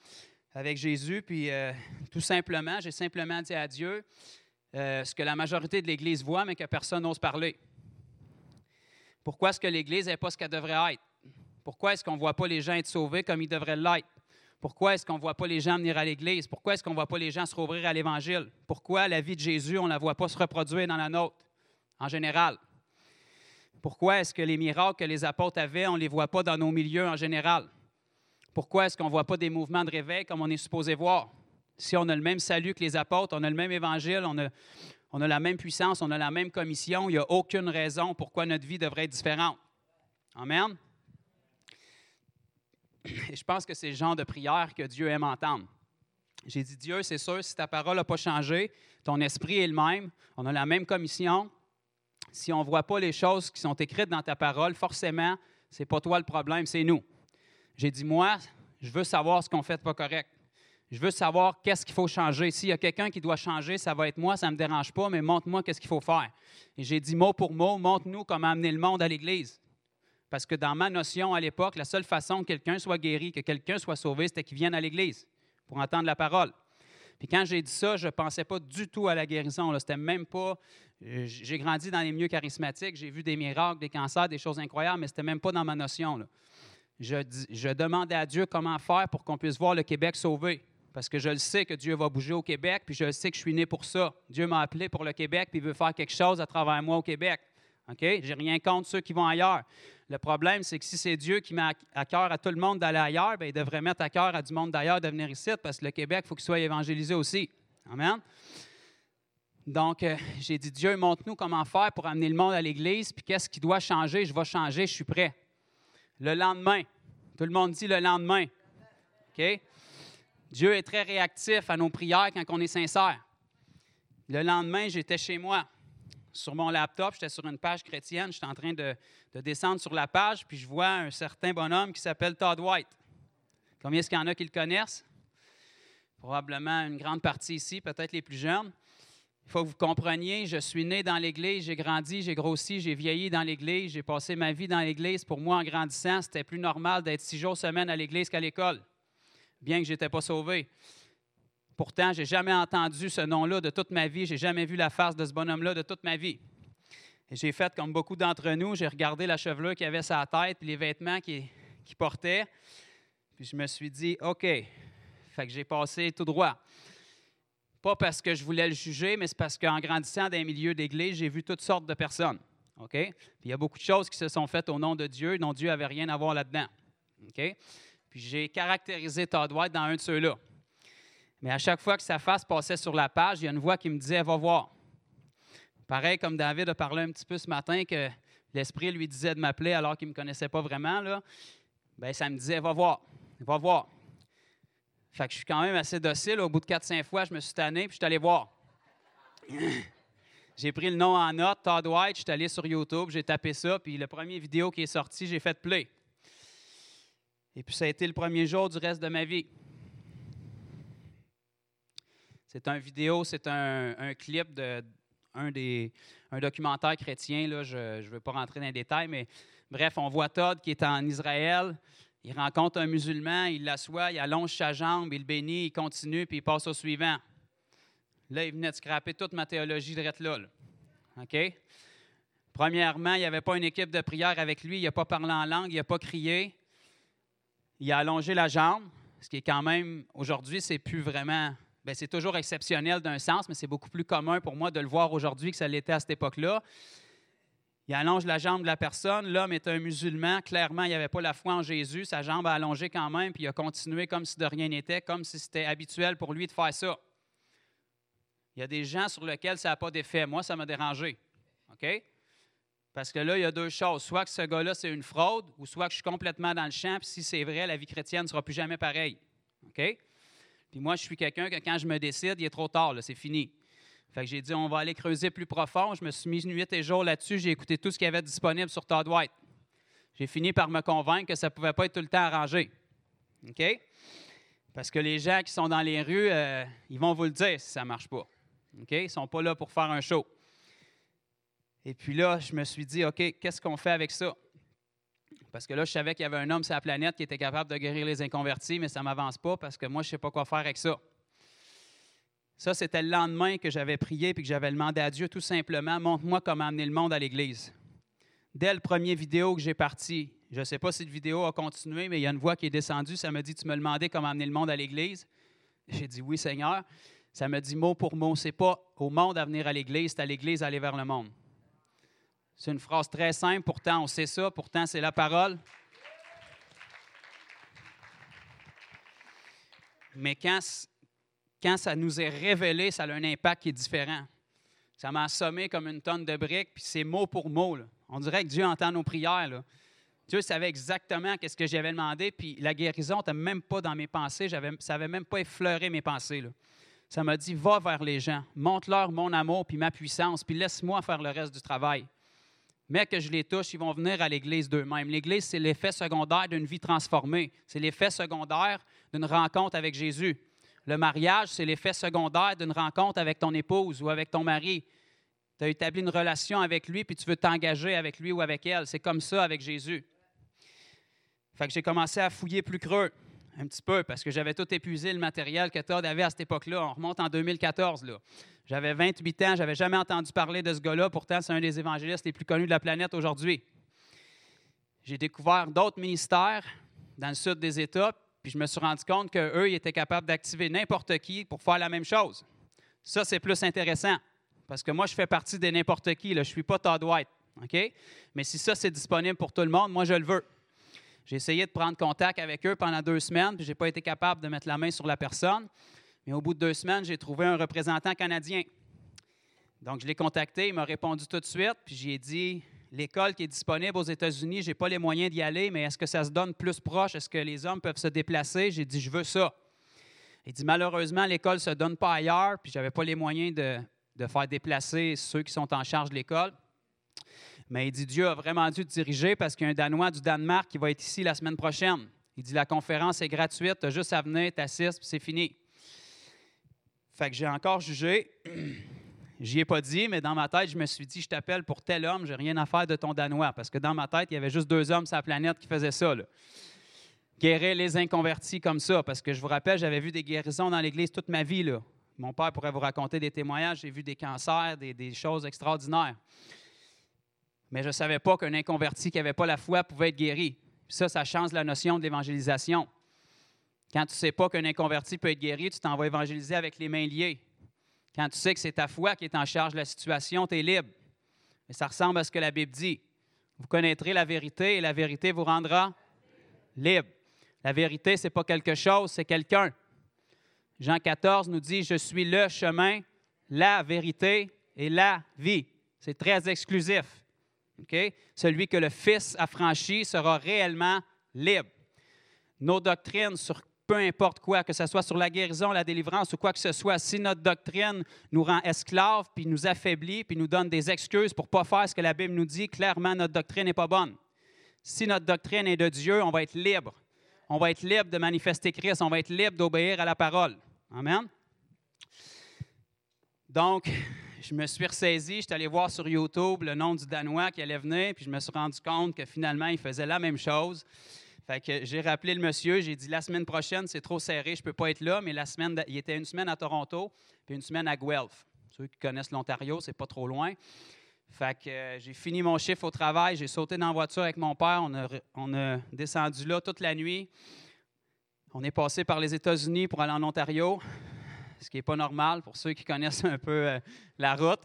avec Jésus, puis euh, tout simplement, j'ai simplement dit à Dieu euh, ce que la majorité de l'Église voit, mais que personne n'ose parler. Pourquoi est-ce que l'Église n'est pas ce qu'elle devrait être? Pourquoi est-ce qu'on ne voit pas les gens être sauvés comme ils devraient l'être? Pourquoi est-ce qu'on ne voit pas les gens venir à l'Église? Pourquoi est-ce qu'on ne voit pas les gens se rouvrir à l'Évangile? Pourquoi la vie de Jésus, on ne la voit pas se reproduire dans la nôtre, en général? Pourquoi est-ce que les miracles que les apôtres avaient, on ne les voit pas dans nos milieux en général? Pourquoi est-ce qu'on ne voit pas des mouvements de réveil comme on est supposé voir? Si on a le même salut que les apôtres, on a le même évangile, on a, la même puissance, on a la même commission, il n'y a aucune raison pourquoi notre vie devrait être différente. Amen? <coughs> Je pense que c'est le genre de prière que Dieu aime entendre. J'ai dit, Dieu, c'est sûr, si ta parole n'a pas changé, ton esprit est le même, on a la même commission. Si on ne voit pas les choses qui sont écrites dans ta parole, forcément, ce n'est pas toi le problème, c'est nous. J'ai dit, moi, je veux savoir ce qu'on fait pas correct. Je veux savoir qu'est-ce qu'il faut changer. S'il y a quelqu'un qui doit changer, ça va être moi, ça ne me dérange pas, mais montre-moi qu'est-ce qu'il faut faire. Et j'ai dit mot pour mot, montre-nous comment amener le monde à l'Église. Parce que dans ma notion à l'époque, la seule façon que quelqu'un soit guéri, que quelqu'un soit sauvé, c'était qu'il vienne à l'Église pour entendre la parole. Puis quand j'ai dit ça, je ne pensais pas du tout à la guérison. C'était même pas. euh, J'ai grandi dans les milieux charismatiques, j'ai vu des miracles, des cancers, des choses incroyables, mais ce n'était même pas dans ma notion. Je, demandais à Dieu comment faire pour qu'on puisse voir le Québec sauvé. Parce que je le sais que Dieu va bouger au Québec, puis je sais que je suis né pour ça. Dieu m'a appelé pour le Québec, puis il veut faire quelque chose à travers moi au Québec. OK? J'ai rien contre ceux qui vont ailleurs. Le problème, c'est que si c'est Dieu qui met à- cœur à tout le monde d'aller ailleurs, bien, il devrait mettre à cœur à du monde d'ailleurs de venir ici, parce que le Québec, il faut qu'il soit évangélisé aussi. Amen? Donc, euh, j'ai dit, Dieu, montre-nous comment faire pour amener le monde à l'Église, puis qu'est-ce qui doit changer? Je vais changer, je suis prêt. Le lendemain, tout le monde dit le lendemain. OK? Dieu est très réactif à nos prières quand on est sincère. Le lendemain, j'étais chez moi. Sur mon laptop, j'étais sur une page chrétienne. J'étais en train de, de descendre sur la page, puis je vois un certain bonhomme qui s'appelle Todd White. Combien est-ce qu'il y en a qui le connaissent? Probablement une grande partie ici, peut-être les plus jeunes. Il faut que vous compreniez, je suis né dans l'Église, j'ai grandi, j'ai grossi, j'ai vieilli dans l'Église, j'ai passé ma vie dans l'Église. Pour moi, en grandissant, c'était plus normal d'être six jours semaine à l'Église qu'à l'école, bien que je n'étais pas sauvé. Pourtant, je n'ai jamais entendu ce nom-là de toute ma vie, j'ai jamais vu la face de ce bonhomme-là de toute ma vie. J'ai fait comme beaucoup d'entre nous, j'ai regardé la chevelure qu'il avait sur la tête, puis les vêtements qu'il portait, puis je me suis dit, OK, fait que j'ai passé tout droit. Pas parce que je voulais le juger, mais c'est parce qu'en grandissant dans les milieux d'église, j'ai vu toutes sortes de personnes. OK? Il y a beaucoup de choses qui se sont faites au nom de Dieu, dont Dieu n'avait rien à voir là-dedans. OK? Puis j'ai caractérisé Todd White dans un de ceux-là. Mais à chaque fois que sa face passait sur la page, il y a une voix qui me disait Va voir. Pareil comme David a parlé un petit peu ce matin que l'Esprit lui disait de m'appeler alors qu'il ne me connaissait pas vraiment, ben, ça me disait Va voir, va voir. Fait que je suis quand même assez docile. Au bout de 4-5 fois, je me suis tanné puis je suis allé voir. <laughs> j'ai pris le nom en note, Todd White, je suis allé sur YouTube, j'ai tapé ça, puis le premier vidéo qui est sorti, j'ai fait play. Et puis ça a été le premier jour du reste de ma vie. C'est un vidéo, c'est un, clip de un des un documentaire chrétien. Là, je ne veux pas rentrer dans les détails, mais bref, on voit Todd qui est en Israël. Il rencontre un musulman, il l'assoit, il allonge sa jambe, il bénit, il continue, puis il passe au suivant. Là, il venait de scraper toute ma théologie de là. OK? Premièrement, il n'y avait pas une équipe de prière avec lui, il n'a pas parlé en langue, il n'a pas crié. Il a allongé la jambe, ce qui est quand même, aujourd'hui, c'est plus vraiment, c'est toujours exceptionnel d'un sens, mais c'est beaucoup plus commun pour moi de le voir aujourd'hui que ça l'était à cette époque-là. Il allonge la jambe de la personne. L'homme est un musulman. Clairement, il n'avait pas la foi en Jésus. Sa jambe a allongé quand même, puis il a continué comme si de rien n'était, comme si c'était habituel pour lui de faire ça. Il y a des gens sur lesquels ça n'a pas d'effet. Moi, ça m'a dérangé. OK? Parce que là, il y a deux choses. Soit que ce gars-là, c'est une fraude, ou soit que je suis complètement dans le champ, puis si c'est vrai, la vie chrétienne ne sera plus jamais pareille. OK? Puis moi, je suis quelqu'un que quand je me décide, il est trop tard, c'est fini. Fait que j'ai dit, on va aller creuser plus profond. Je me suis mis nuit et jour là-dessus. J'ai écouté tout ce qu'il y avait disponible sur Todd White. J'ai fini par me convaincre que ça ne pouvait pas être tout le temps arrangé. OK? Parce que les gens qui sont dans les rues, euh, ils vont vous le dire si ça ne marche pas. OK? Ils ne sont pas là pour faire un show. Et puis là, je me suis dit, OK, qu'est-ce qu'on fait avec ça? Parce que là, je savais qu'il y avait un homme sur la planète qui était capable de guérir les inconvertis, mais ça ne m'avance pas parce que moi, je ne sais pas quoi faire avec ça. Ça, c'était le lendemain que j'avais prié et que j'avais demandé à Dieu tout simplement, montre-moi comment amener le monde à l'Église. Dès le premier vidéo que j'ai parti, je ne sais pas si la vidéo a continué, mais il y a une voix qui est descendue, ça me dit, tu me demandais comment amener le monde à l'Église. J'ai dit, oui Seigneur. Ça me dit mot pour mot, c'est pas au monde à venir à l'Église, c'est à l'Église à aller vers le monde. C'est une phrase très simple, pourtant on sait ça, pourtant c'est la parole. Mais quand, quand ça nous est révélé, ça a un impact qui est différent. Ça m'a assommé comme une tonne de briques, puis c'est mot pour mot. On dirait que Dieu entend nos prières. Dieu savait exactement ce que j'avais demandé, puis la guérison n'était même pas dans mes pensées, ça n'avait même pas effleuré mes pensées. Ça m'a dit, va vers les gens, montre-leur mon amour, puis ma puissance, puis laisse-moi faire le reste du travail. Mais que je les touche, ils vont venir à l'Église d'eux-mêmes. L'Église, c'est l'effet secondaire d'une vie transformée. C'est l'effet secondaire d'une rencontre avec Jésus. Le mariage, c'est l'effet secondaire d'une rencontre avec ton épouse ou avec ton mari. Tu as établi une relation avec lui, puis tu veux t'engager avec lui ou avec elle. C'est comme ça avec Jésus. Fait que j'ai commencé à fouiller plus creux, un petit peu, parce que j'avais tout épuisé le matériel que Todd avait à cette époque-là. On remonte en 2014. Là. J'avais 28 ans, j'avais jamais entendu parler de ce gars-là. Pourtant, c'est un des évangélistes les plus connus de la planète aujourd'hui. J'ai découvert d'autres ministères dans le sud des États, puis je me suis rendu compte qu'eux, ils étaient capables d'activer n'importe qui pour faire la même chose. Ça, c'est plus intéressant, parce que moi, je fais partie des n'importe qui. Là. Je ne suis pas Todd White. OK? Mais si ça, c'est disponible pour tout le monde, moi, je le veux. J'ai essayé de prendre contact avec eux pendant deux semaines, puis je n'ai pas été capable de mettre la main sur la personne. Mais au bout de deux semaines, j'ai trouvé un représentant canadien. Donc, je l'ai contacté, il m'a répondu tout de suite, puis j'ai dit l'école qui est disponible aux États-Unis, je n'ai pas les moyens d'y aller, mais est-ce que ça se donne plus proche? Est-ce que les hommes peuvent se déplacer? J'ai dit je veux ça. Il dit malheureusement, l'école ne se donne pas ailleurs, puis je n'avais pas les moyens de, de faire déplacer ceux qui sont en charge de l'école. Mais il dit Dieu a vraiment dû te diriger parce qu'il y a un Danois du Danemark qui va être ici la semaine prochaine. Il dit la conférence est gratuite, tu as juste à venir, t'assistes, puis c'est fini. Fait que j'ai encore jugé. <clears throat> J'y ai pas dit, mais dans ma tête, je me suis dit, je t'appelle pour tel homme, j'ai rien à faire de ton Danois. Parce que dans ma tête, il y avait juste deux hommes sur la planète qui faisaient ça. Guérir les inconvertis comme ça. Parce que je vous rappelle, j'avais vu des guérisons dans l'Église toute ma vie. Mon père pourrait vous raconter des témoignages. J'ai vu des cancers, des choses extraordinaires. Mais je ne savais pas qu'un inconverti qui n'avait pas la foi pouvait être guéri. ça, ça change la notion de l'évangélisation. Quand tu ne sais pas qu'un inconverti peut être guéri, tu t'en vas évangéliser avec les mains liées. Quand tu sais que c'est ta foi qui est en charge de la situation, tu es libre. Mais ça ressemble à ce que la Bible dit. Vous connaîtrez la vérité et la vérité vous rendra libre. La vérité, ce n'est pas quelque chose, c'est quelqu'un. Jean 14 nous dit, je suis le chemin, la vérité et la vie. C'est très exclusif. Celui que le Fils a franchi sera réellement libre. Nos doctrines sur peu importe quoi, que ce soit sur la guérison, la délivrance ou quoi que ce soit, si notre doctrine nous rend esclaves, puis nous affaiblit, puis nous donne des excuses pour ne pas faire ce que la Bible nous dit, clairement, notre doctrine n'est pas bonne. Si notre doctrine est de Dieu, on va être libre. On va être libre de manifester Christ, on va être libre d'obéir à la parole. Amen. Donc, je me suis ressaisi, je suis allé voir sur YouTube le nom du Danois qui allait venir, puis je me suis rendu compte que finalement, il faisait la même chose. Fait que j'ai rappelé le monsieur, j'ai dit la semaine prochaine, c'est trop serré, je ne peux pas être là, mais la semaine, il était une semaine à Toronto, puis une semaine à Guelph. Ceux qui connaissent l'Ontario, c'est pas trop loin. Fait que euh, j'ai fini mon chiffre au travail, j'ai sauté dans la voiture avec mon père, on a, on a descendu là toute la nuit. On est passé par les États-Unis pour aller en Ontario, ce qui n'est pas normal pour ceux qui connaissent un peu euh, la route.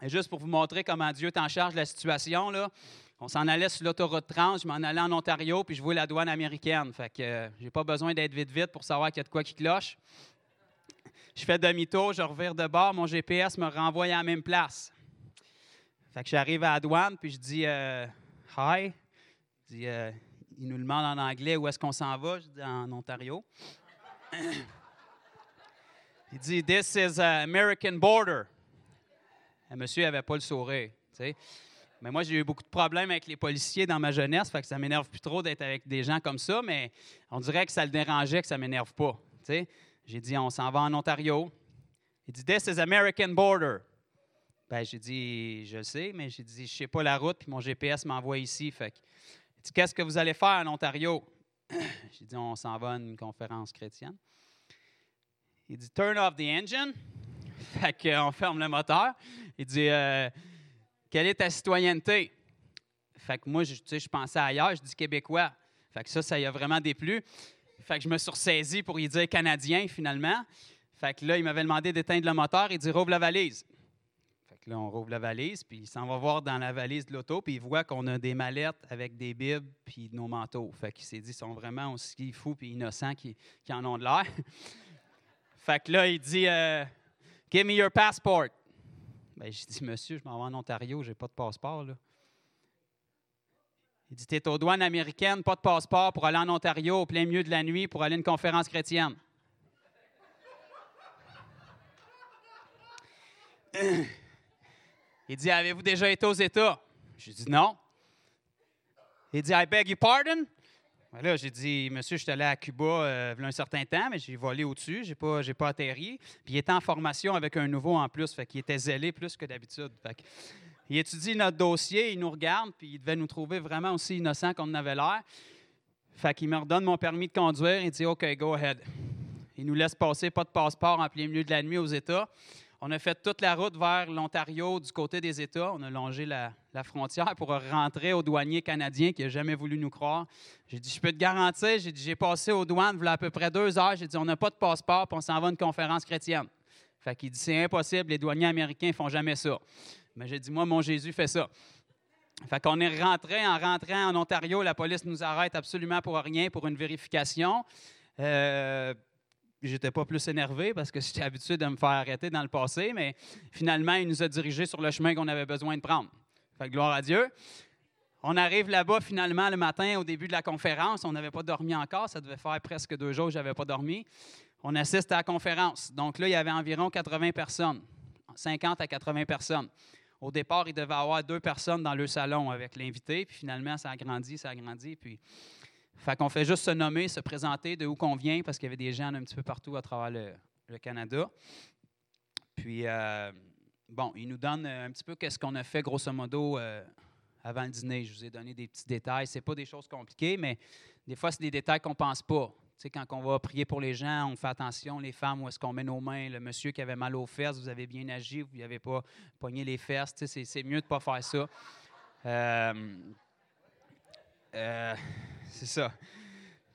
Et juste pour vous montrer comment Dieu est en charge de la situation, là, on s'en allait sur l'autoroute 30, je m'en allais en Ontario, puis je vois la douane américaine. Fait que euh, j'ai pas besoin d'être vite vite pour savoir qu'il y a de quoi qui cloche. je fais demi-tour, je revire de bord, mon GPS me renvoie à la même place. Fait que j'arrive à la douane, puis je dis euh, Hi. Il nous demande en anglais où est-ce qu'on s'en va? Je dis en Ontario. Il dit This is American border. Le monsieur n'avait pas le sourire. tu sais. Mais moi, j'ai eu beaucoup de problèmes avec les policiers dans ma jeunesse, fait que ça m'énerve plus trop d'être avec des gens comme ça, mais on dirait que ça le dérangeait que ça m'énerve pas. J'ai dit, on s'en va en Ontario. Il dit, This is American border. Ben, j'ai dit, je sais, mais j'ai dit, je sais pas la route, puis mon GPS m'envoie ici. Fait que, il dit, qu'est-ce que vous allez faire en Ontario? <coughs> j'ai dit, on s'en va à une conférence chrétienne. Il dit, turn off the engine. <laughs> Fait qu'on ferme le moteur. Il dit, euh, quelle est ta citoyenneté? Fait que moi, je, tu sais, je pensais ailleurs, je dis québécois. Fait que ça, ça y a vraiment déplu. Fait que je me suis pour y dire canadien, finalement. Fait que là, il m'avait demandé d'éteindre le moteur. Il dit, rouvre la valise. Là, on rouvre la valise, puis il s'en va voir dans la valise de l'auto, puis il voit qu'on a des mallettes avec des bibles puis nos manteaux. Fait qu'il s'est dit, ils sont vraiment aussi fous puis innocents qu'ils en ont de l'air. <laughs> fait que là, il dit, euh, Give me your passport. Ben, j'ai dit, monsieur, je m'en vais en Ontario, j'ai pas de passeport, là. Il dit, t'es aux douanes américaines, pas de passeport pour aller en Ontario au plein milieu de la nuit pour aller à une conférence chrétienne. <clears throat> Il dit, avez-vous déjà été aux États? J'ai dit, non. Il dit, I beg your pardon? Ben là, j'ai dit, monsieur, je suis allé à Cuba euh, il y a un certain temps, mais j'ai volé au-dessus, j'ai pas, pas atterri. Puis il était en formation avec un nouveau en plus, fait qu'il était zélé plus que d'habitude. Fait que il étudie notre dossier, il nous regarde, puis il devait nous trouver vraiment aussi innocents qu'on en avait l'air. Fait qu'il me redonne mon permis de conduire, il dit, OK, go ahead. Il nous laisse passer, pas de passeport en plein milieu de la nuit aux États. On a fait toute la route vers l'Ontario du côté des États. On a longé la, frontière pour rentrer au douanier canadien qui n'a jamais voulu nous croire. J'ai dit, je peux te garantir, j'ai passé aux douanes voilà à peu près deux heures. J'ai dit, on n'a pas de passeport, puis on s'en va à une conférence chrétienne. Fait qu'il dit, c'est impossible, les douaniers américains ne font jamais ça. Mais j'ai dit, moi, mon Jésus fait ça. Fait qu'on est rentré, en rentrant en Ontario, la police nous arrête absolument pour rien, pour une vérification. Euh, J'étais pas plus énervé parce que <laughs> j'étais habitué de me faire arrêter dans le passé, mais finalement, il nous a dirigés sur le chemin qu'on avait besoin de prendre. Fait que gloire à Dieu. On arrive là-bas finalement le matin au début de la conférence. On n'avait pas dormi encore. Ça devait faire presque deux jours que je n'avais pas dormi. On assiste à la conférence. Donc là, il y avait environ 80 personnes, 50 à 80 personnes. Au départ, il devait y avoir deux personnes dans le salon avec l'invité. Puis finalement, ça a grandi, ça a grandi. Puis fait qu'on fait juste se nommer, se présenter de où qu'on vient, parce qu'il y avait des gens un petit peu partout à travers le, Canada. Puis, euh, bon, il nous donne un petit peu qu'est-ce qu'on a fait, grosso modo, euh, avant le dîner. Je vous ai donné des petits détails. Ce pas des choses compliquées, mais des fois, c'est des détails qu'on pense pas. Tu sais, quand on va prier pour les gens, on fait attention, les femmes, où est-ce qu'on met nos mains? Le monsieur qui avait mal aux fesses, vous avez bien agi, vous n'avez pas pogné les fesses. Tu sais, c'est- c'est mieux de ne pas faire ça. Euh, euh, c'est ça.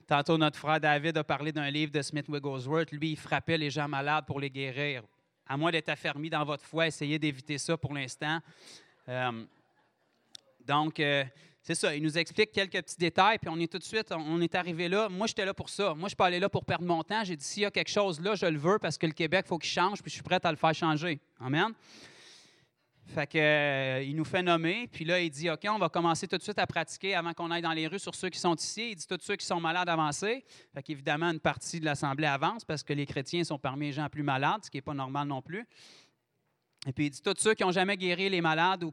Tantôt, notre frère David a parlé d'un livre de Smith Wigglesworth. Lui, il frappait les gens malades pour les guérir. À moins d'être affermi dans votre foi, essayez d'éviter ça pour l'instant. Euh, donc, euh, c'est ça. Il nous explique quelques petits détails, puis on est tout de suite, on est arrivé là. Moi, j'étais là pour ça. Moi, je suis pas allé là pour perdre mon temps. J'ai dit, s'il y a quelque chose là, je le veux parce que le Québec, il faut qu'il change, puis je suis prêt à le faire changer. Amen. Fait que, euh, il nous fait nommer, puis là, il dit OK, on va commencer tout de suite à pratiquer avant qu'on aille dans les rues sur ceux qui sont ici. Il dit tous ceux qui sont malades avancés. Fait qu'évidemment, une partie de l'Assemblée avance parce que les chrétiens sont parmi les gens plus malades, ce qui n'est pas normal non plus. Et puis, il dit tous ceux qui n'ont jamais guéri les malades ou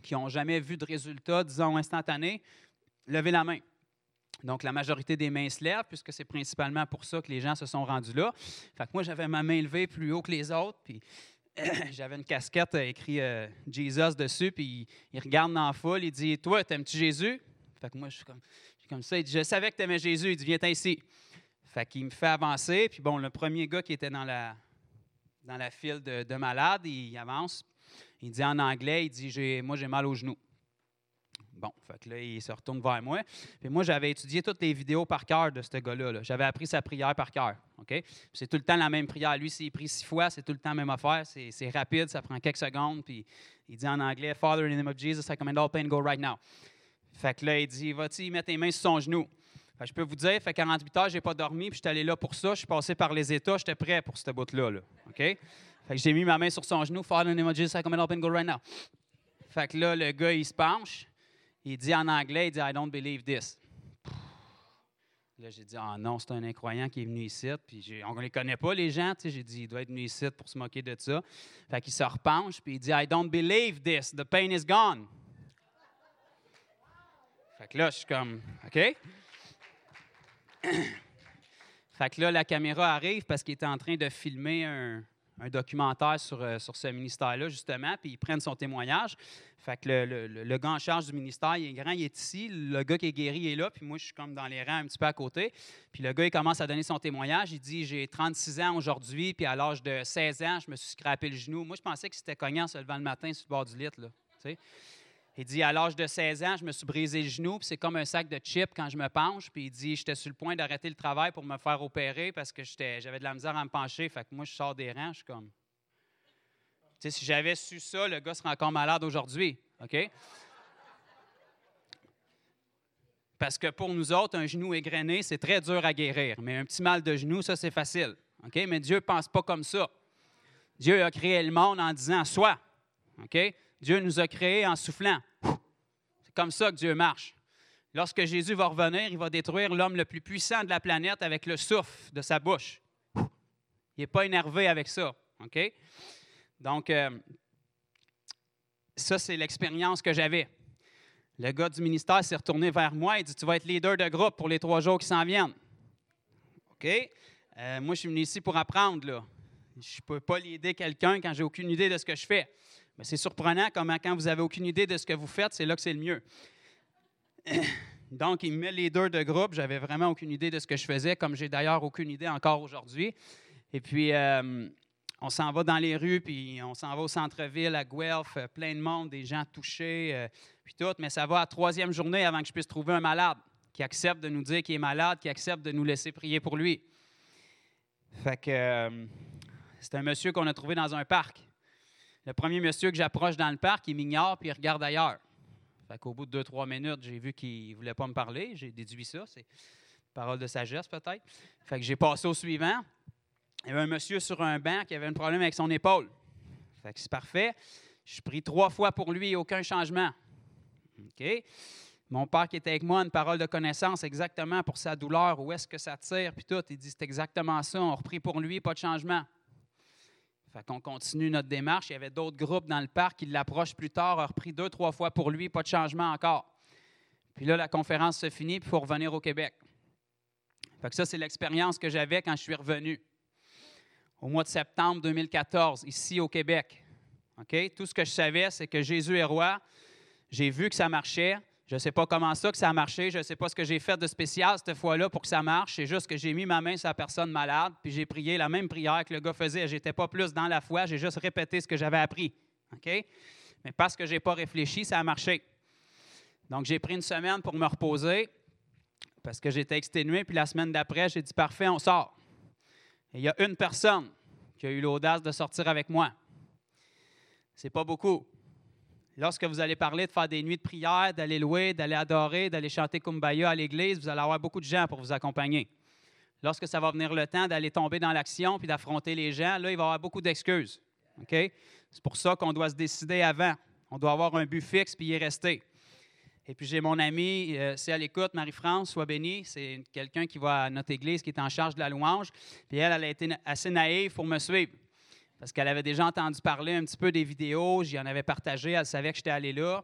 qui n'ont jamais vu de résultat, disons, instantané, levez la main. Donc, la majorité des mains se lèvent, puisque c'est principalement pour ça que les gens se sont rendus là. Fait que moi, j'avais ma main levée plus haut que les autres, puis <coughs> j'avais une casquette euh, écrit euh, Jesus dessus, puis il, regarde dans la foule, il dit Toi, t'aimes-tu Jésus? Fait que moi, je suis comme, je suis comme ça. Il dit Je savais que t'aimais Jésus. Il dit Viens ici. Fait qu'il me fait avancer, puis bon, le premier gars qui était dans la, dans la file de, de malades, il avance. Il dit en anglais Il dit Moi, j'ai mal au genou. Bon, fait que là, il se retourne vers moi. Puis moi, j'avais étudié toutes les vidéos par cœur de ce gars-là. là. J'avais appris sa prière par cœur. C'est tout le temps la même prière. Lui, s'il prie six fois, c'est tout le temps la même affaire. C'est rapide, ça prend quelques secondes. Puis il dit en anglais Father, in the name of Jesus, I command all pain, go right now. Fait que là, il dit Vas-tu mettre tes mains sur son genou? Fait que je peux vous dire, fait 48 heures, je n'ai pas dormi, puis je suis allé là pour ça. Je suis passé par les États, j'étais prêt pour cette bout-là. Fait que j'ai mis ma main sur son genou. Father, in the name of Jesus, I come and go right now. Fait que là, le gars, il se penche. Il dit en anglais, il dit I don't believe this. Là, j'ai dit, ah non, c'est un incroyant qui est venu ici. Puis on ne les connaît pas, les gens. tu sais. J'ai dit, il doit être venu ici pour se moquer de ça. Fait qu'il se repenche, puis il dit, I don't believe this. The pain is gone. Fait que là, je suis comme, OK? fait que là, la caméra arrive parce qu'il est en train de filmer un, un documentaire sur, euh, sur ce ministère-là, justement, puis ils prennent son témoignage. Fait que le, le- gars en charge du ministère, il est grand, il est ici. Le gars qui est guéri est là, puis moi, je suis comme dans les rangs un petit peu à côté. Puis le gars, il commence à donner son témoignage. Il dit J'ai 36 ans aujourd'hui, puis à l'âge de 16 ans, je me suis scrapé le genou. Moi, je pensais que c'était cognant se levant le matin sur le bord du lit. Là. Il dit À l'âge de 16 ans, je me suis brisé le genou, puis c'est comme un sac de chips quand je me penche. Puis il dit J'étais sur le point d'arrêter le travail pour me faire opérer parce que j'avais de la misère à me pencher. Fait que moi, je sors des rangs, je suis comme. Tu sais, si j'avais su ça, le gars serait encore malade aujourd'hui. OK? Parce que pour nous autres, un genou égrené, c'est très dur à guérir. Mais un petit mal de genou, ça, c'est facile. OK? Mais Dieu ne pense pas comme ça. Dieu a créé le monde en disant Sois. OK? Dieu nous a créés en soufflant. C'est comme ça que Dieu marche. Lorsque Jésus va revenir, il va détruire l'homme le plus puissant de la planète avec le souffle de sa bouche. Il n'est pas énervé avec ça. Donc, euh, ça, c'est l'expérience que j'avais. Le gars du ministère s'est retourné vers moi et dit Tu vas être leader de groupe pour les trois jours qui s'en viennent. OK? Euh, moi, je suis venu ici pour apprendre. Je ne peux pas aider quelqu'un quand j'ai aucune idée de ce que je fais. Mais c'est surprenant comment, quand vous n'avez aucune idée de ce que vous faites, c'est là que c'est le mieux. Donc, il me met leader de groupe. J'avais vraiment aucune idée de ce que je faisais, comme j'ai d'ailleurs aucune idée encore aujourd'hui. Et puis, euh, on s'en va dans les rues, puis on s'en va au centre-ville, à Guelph, euh, plein de monde, des gens touchés, euh, puis tout. Mais ça va à la troisième journée avant que je puisse trouver un malade qui accepte de nous dire qu'il est malade, qui accepte de nous laisser prier pour lui. Fait que c'est un monsieur qu'on a trouvé dans un parc. Le premier monsieur que j'approche dans le parc, il m'ignore puis il regarde ailleurs. Fait qu'au bout de deux, trois minutes, j'ai vu qu'il ne voulait pas me parler. J'ai déduit ça. C'est parole de sagesse, peut-être. Fait que j'ai passé au suivant. Il y avait un monsieur sur un banc qui avait un problème avec son épaule. Fait que c'est parfait. Je pris trois fois pour lui, aucun changement. OK? Mon père qui était avec moi, une parole de connaissance exactement pour sa douleur, où est-ce que ça tire, puis tout. Il dit c'est exactement ça. On reprit pour lui, pas de changement. Fait qu'on continue notre démarche. Il y avait d'autres groupes dans le parc qui l'approchent plus tard, a repris deux, trois fois pour lui, pas de changement encore. Puis là, la conférence se finit, puis il faut revenir au Québec. Fait que ça, c'est l'expérience que j'avais quand je suis revenu. Au mois de septembre 2014, ici au Québec. OK? Tout ce que je savais, c'est que Jésus est roi. J'ai vu que ça marchait. Je ne sais pas comment ça que ça a marché. Je ne sais pas ce que j'ai fait de spécial cette fois-là pour que ça marche. C'est juste que j'ai mis ma main sur la personne malade, puis j'ai prié la même prière que le gars faisait. Je n'étais pas plus dans la foi, j'ai juste répété ce que j'avais appris. OK? Mais parce que je n'ai pas réfléchi, ça a marché. Donc, j'ai pris une semaine pour me reposer parce que j'étais exténué. Puis la semaine d'après, j'ai dit parfait, on sort. Et il y a une personne qui a eu l'audace de sortir avec moi. C'est pas beaucoup. Lorsque vous allez parler de faire des nuits de prière, d'aller louer, d'aller adorer, d'aller chanter Kumbaya à l'église, vous allez avoir beaucoup de gens pour vous accompagner. Lorsque ça va venir le temps d'aller tomber dans l'action puis d'affronter les gens, là, il va y avoir beaucoup d'excuses. C'est pour ça qu'on doit se décider avant. On doit avoir un but fixe puis y rester. Et puis j'ai mon ami, euh, c'est à l'écoute, Marie-France, sois bénie. C'est quelqu'un qui va à notre église, qui est en charge de la louange. Puis elle, elle a été assez naïve pour me suivre. Parce qu'elle avait déjà entendu parler un petit peu des vidéos, j'y en avais partagé, elle savait que j'étais allé là.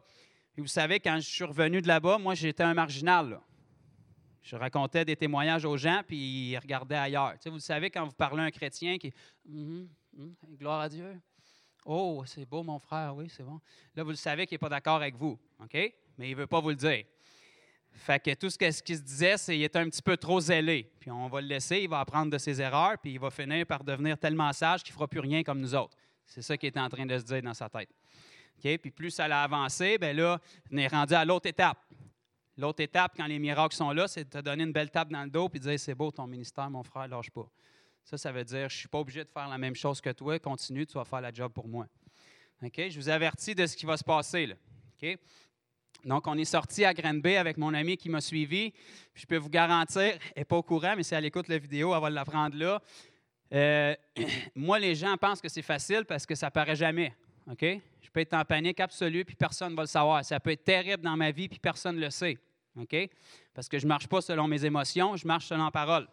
Et vous savez, quand je suis revenu de là-bas, moi, j'étais un marginal. Je racontais des témoignages aux gens, puis ils regardaient ailleurs. Tu sais, vous savez, quand vous parlez à un chrétien qui mhm, gloire à Dieu. Oh, c'est beau, mon frère, oui, c'est bon. Là, vous le savez qu'il n'est pas d'accord avec vous, OK? Mais il ne veut pas vous le dire. Fait que tout ce qu'il se disait, c'est qu'il était un petit peu trop zélé. Puis on va le laisser, il va apprendre de ses erreurs, puis il va finir par devenir tellement sage qu'il ne fera plus rien comme nous autres. C'est ça qu'il était en train de se dire dans sa tête. Puis plus ça a avancé, bien là, on est rendu à l'autre étape. L'autre étape, quand les miracles sont là, c'est de te donner une belle tape dans le dos puis de dire c'est beau ton ministère, mon frère, lâche pas. Ça, ça veut dire je ne suis pas obligé de faire la même chose que toi, continue, tu vas faire la job pour moi. Je vous avertis de ce qui va se passer. Là. Donc, on est sorti à Granby avec mon ami qui m'a suivi. Je peux vous garantir, elle n'est pas au courant, mais si elle écoute la vidéo, elle va l'apprendre là. Euh, <clears throat> moi, les gens pensent que c'est facile parce que ça paraît jamais. OK? Je peux être en panique absolue, puis personne ne va le savoir. Ça peut être terrible dans ma vie, puis personne ne le sait. OK? Parce que je ne marche pas selon mes émotions, je marche selon parole.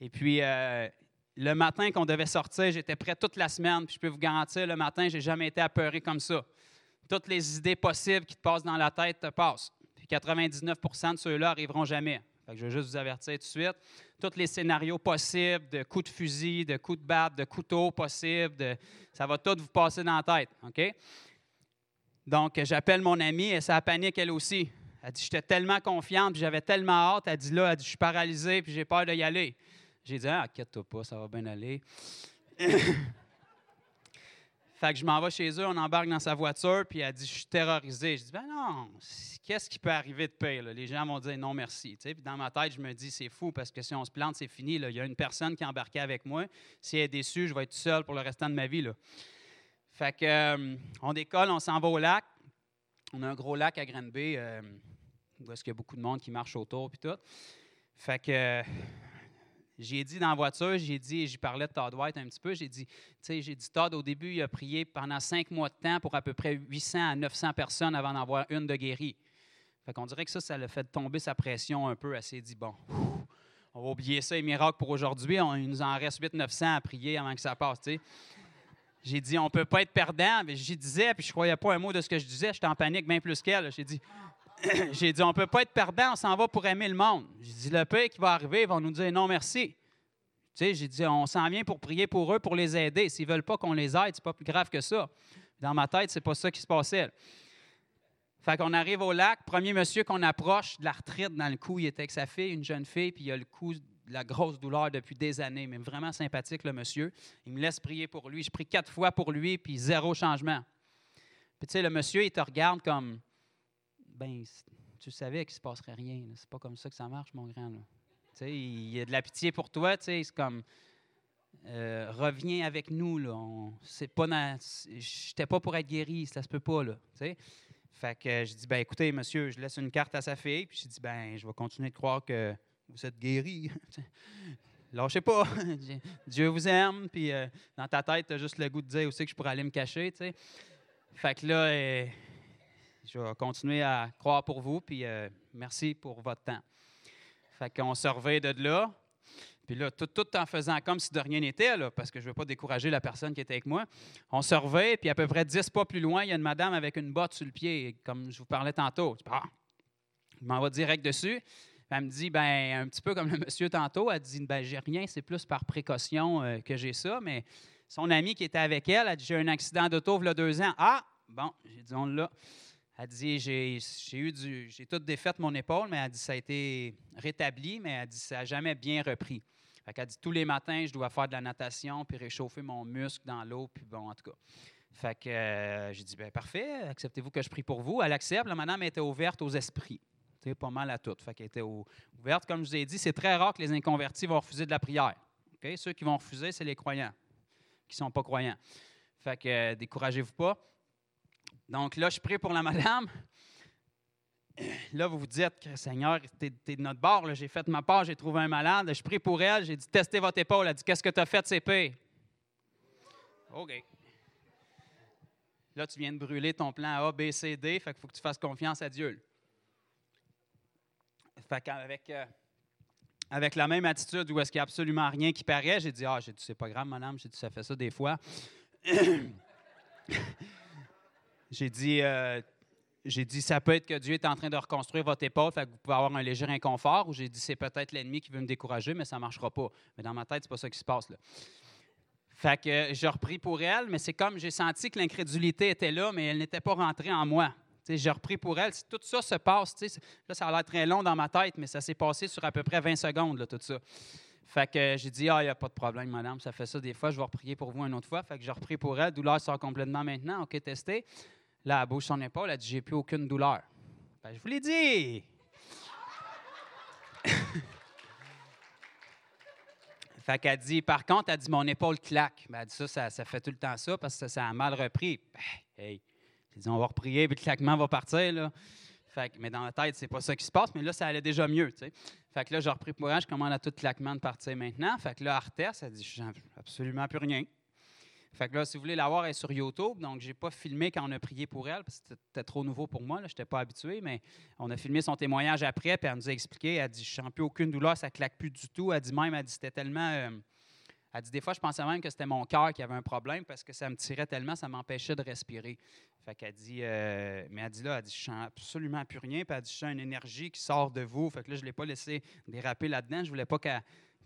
Et puis, euh, le matin qu'on devait sortir, j'étais prêt toute la semaine, je peux vous garantir, le matin, je n'ai jamais été apeuré comme ça. Toutes les idées possibles qui te passent dans la tête te passent. Puis 99% de ceux-là arriveront jamais. Je veux juste vous avertir tout de suite. Tous les scénarios possibles de coups de fusil, de coups de batte, de couteau possibles, de, ça va tout vous passer dans la tête. Donc, j'appelle mon amie et ça panique elle aussi. Elle dit J'étais tellement confiante, j'avais tellement hâte. Elle dit Là, elle dit, je suis paralysée, puis j'ai peur d'y aller. J'ai dit Ah, inquiète-toi pas, ça va bien aller. <laughs> fait que je m'en vais chez eux, on embarque dans sa voiture, puis elle dit Je suis terrorisée. Je dis Ben non, qu'est-ce qui peut arriver de pire? là? Les gens vont dire non merci. tu sais. Puis dans ma tête, je me dis C'est fou parce que si on se plante, c'est fini. là. Il y a une personne qui est embarquée avec moi. Si elle est déçue, je vais être seul pour le restant de ma vie. Là. Fait que, euh, on décolle, on s'en va au lac. On a un gros lac à Granby, euh, où est-ce qu'il y a beaucoup de monde qui marche autour puis tout. Fait que j'ai dit dans la voiture, j'ai dit, j'y parlais de Todd White un petit peu, j'ai dit, tu sais, j'ai dit, Todd, au début, il a prié pendant cinq mois de temps pour à peu près 800 à 900 personnes avant d'en avoir une de guérie. Fait qu'on dirait que ça, ça l'a fait tomber sa pression un peu. Elle s'est dit, bon, on va oublier ça, les miracles pour aujourd'hui. Il nous en reste 800-900 à prier avant que ça passe, tu sais. J'ai dit, on ne peut pas être perdant. Mais j'y disais, puis je ne croyais pas un mot de ce que je disais. J'étais en panique bien plus qu'elle. J'ai dit, <coughs> j'ai dit, on ne peut pas être perdant, on s'en va pour aimer le monde. J'ai dit, le pire qui va arriver, ils vont nous dire non merci. Tu sais, j'ai dit, on s'en vient pour prier pour eux, pour les aider. S'ils ne veulent pas qu'on les aide, c'est pas plus grave que ça. Dans ma tête, c'est pas ça qui se passait. Fait qu'on arrive au lac, premier monsieur qu'on approche, de l'arthrite dans le cou, il était avec sa fille, une jeune fille, puis il a le cou, de la grosse douleur depuis des années, mais vraiment sympathique, le monsieur. Il me laisse prier pour lui. Je prie quatre fois pour lui, puis zéro changement. Puis tu sais, le monsieur, il te regarde comme, ben, tu savais qu'il se passerait rien. C'est pas comme ça que ça marche, mon grand. il y a de la pitié pour toi, c'est comme, euh, reviens avec nous, là. C'est pas j'étais pas pour être guéri, ça se peut pas, là. Fait que je dis, ben écoutez, monsieur, je laisse une carte à sa fille, puis je dis, ben, je vais continuer de croire que vous êtes guéri. <laughs> Lâchez pas. <laughs> Dieu vous aime, puis euh, dans ta tête, tu as juste le goût de dire aussi que je pourrais aller me cacher. Fait que là, euh, je vais continuer à croire pour vous, puis euh, merci pour votre temps. Fait qu'on se de là. Puis là, tout, tout en faisant comme si de rien n'était, là, parce que je ne veux pas décourager la personne qui était avec moi. On se puis à peu près 10 pas plus loin, il y a une madame avec une botte sur le pied, comme je vous parlais tantôt. Je Ah! M'en vais direct dessus. Elle me dit, ben un petit peu comme le monsieur tantôt, elle dit, ben j'ai rien, c'est plus par précaution euh, que j'ai ça, mais son ami qui était avec elle, a dit, j'ai eu un accident d'auto il y a deux ans. Ah, bon, j'ai dit, on l'a. Elle dit, j'ai eu du, j'ai tout défait mon épaule, mais elle dit, ça a été rétabli, mais elle dit, ça n'a jamais bien repris. Fait qu'elle dit, tous les matins, je dois faire de la natation, puis réchauffer mon muscle dans l'eau, puis bon, en tout cas. Fait que euh, j'ai dit, ben parfait, acceptez-vous que je prie pour vous. Elle accepte. La madame était ouverte aux esprits. Sais, pas mal à tout. Fait qu'elle était ouverte. Comme je vous ai dit, c'est très rare que les inconvertis vont refuser de la prière. Ceux qui vont refuser, c'est les croyants, qui ne sont pas croyants. Fait que euh, découragez-vous pas. Donc là, je prie pour la madame. Là, vous vous dites que Seigneur, tu es, de notre bord. J'ai fait ma part, j'ai trouvé un malade. Je prie pour elle. J'ai dit testez votre épaule. Elle a dit Qu'est-ce que tu as fait, c'est pire? OK. Là, tu viens de brûler ton plan A, B, C, D. Fait faut que tu fasses confiance à Dieu. Fait qu'avec euh, avec la même attitude où est-ce qu'il n'y a absolument rien qui paraît, j'ai dit Ah, j'ai dit, c'est pas grave, madame. J'ai dit, ça fait ça des fois. <clears throat> j'ai dit, euh, j'ai dit, ça peut être que Dieu est en train de reconstruire votre épaule, fait que vous pouvez avoir un léger inconfort. Ou j'ai dit, c'est peut-être l'ennemi qui veut me décourager, mais ça ne marchera pas. Mais dans ma tête, c'est pas ça qui se passe là. Fait que je repris pour elle, mais c'est comme j'ai senti que l'incrédulité était là, mais elle n'était pas rentrée en moi. J'ai repris pour elle. Tout ça se passe. Là, ça a l'air très long dans ma tête, mais ça s'est passé sur à peu près 20 secondes, là, tout ça. Fait que j'ai dit, ah, il n'y a pas de problème, madame, ça fait ça des fois, je vais reprier pour vous une autre fois. Fait que j'ai repris pour elle, douleur sort complètement maintenant, OK, testé. Là, elle bouge son épaule, elle dit, j'ai plus aucune douleur. Ben, je vous l'ai dit! <laughs> fait qu'elle dit, par contre, elle dit, mon épaule claque. Ben, elle dit, ça, ça, fait tout le temps ça parce que ça, a mal repris. Ben, hey, J'ai dit, on va reprier, puis le claquement va partir. Là. Fait que- mais dans la tête, c'est pas ça qui se passe, mais là, ça allait déjà mieux. tu sais. Fait que là, j'ai repris courage, je commande à tout claquement de partir maintenant. Fait que là, Arthès, elle dit, sens absolument plus rien. Fait que là, si vous voulez la voir, elle est sur YouTube. Donc, j'ai pas filmé quand on a prié pour elle, parce que c'était- trop nouveau pour moi. Je n'étais pas habitué, mais on a filmé son témoignage après, puis elle nous a expliqué. Elle dit Je sens plus aucune douleur, ça claque plus du tout. Elle dit même, elle dit c'était tellement. euh, elle dit des fois, je pensais même que c'était mon cœur qui avait un problème parce que ça me tirait tellement, ça m'empêchait de respirer. Fait qu'elle dit, euh, mais elle dit là, elle dit, je sens absolument plus rien. Puis elle dit, je sens une énergie qui sort de vous. Fait que là, je ne l'ai pas laissé déraper là-dedans. Je voulais pas qu'elle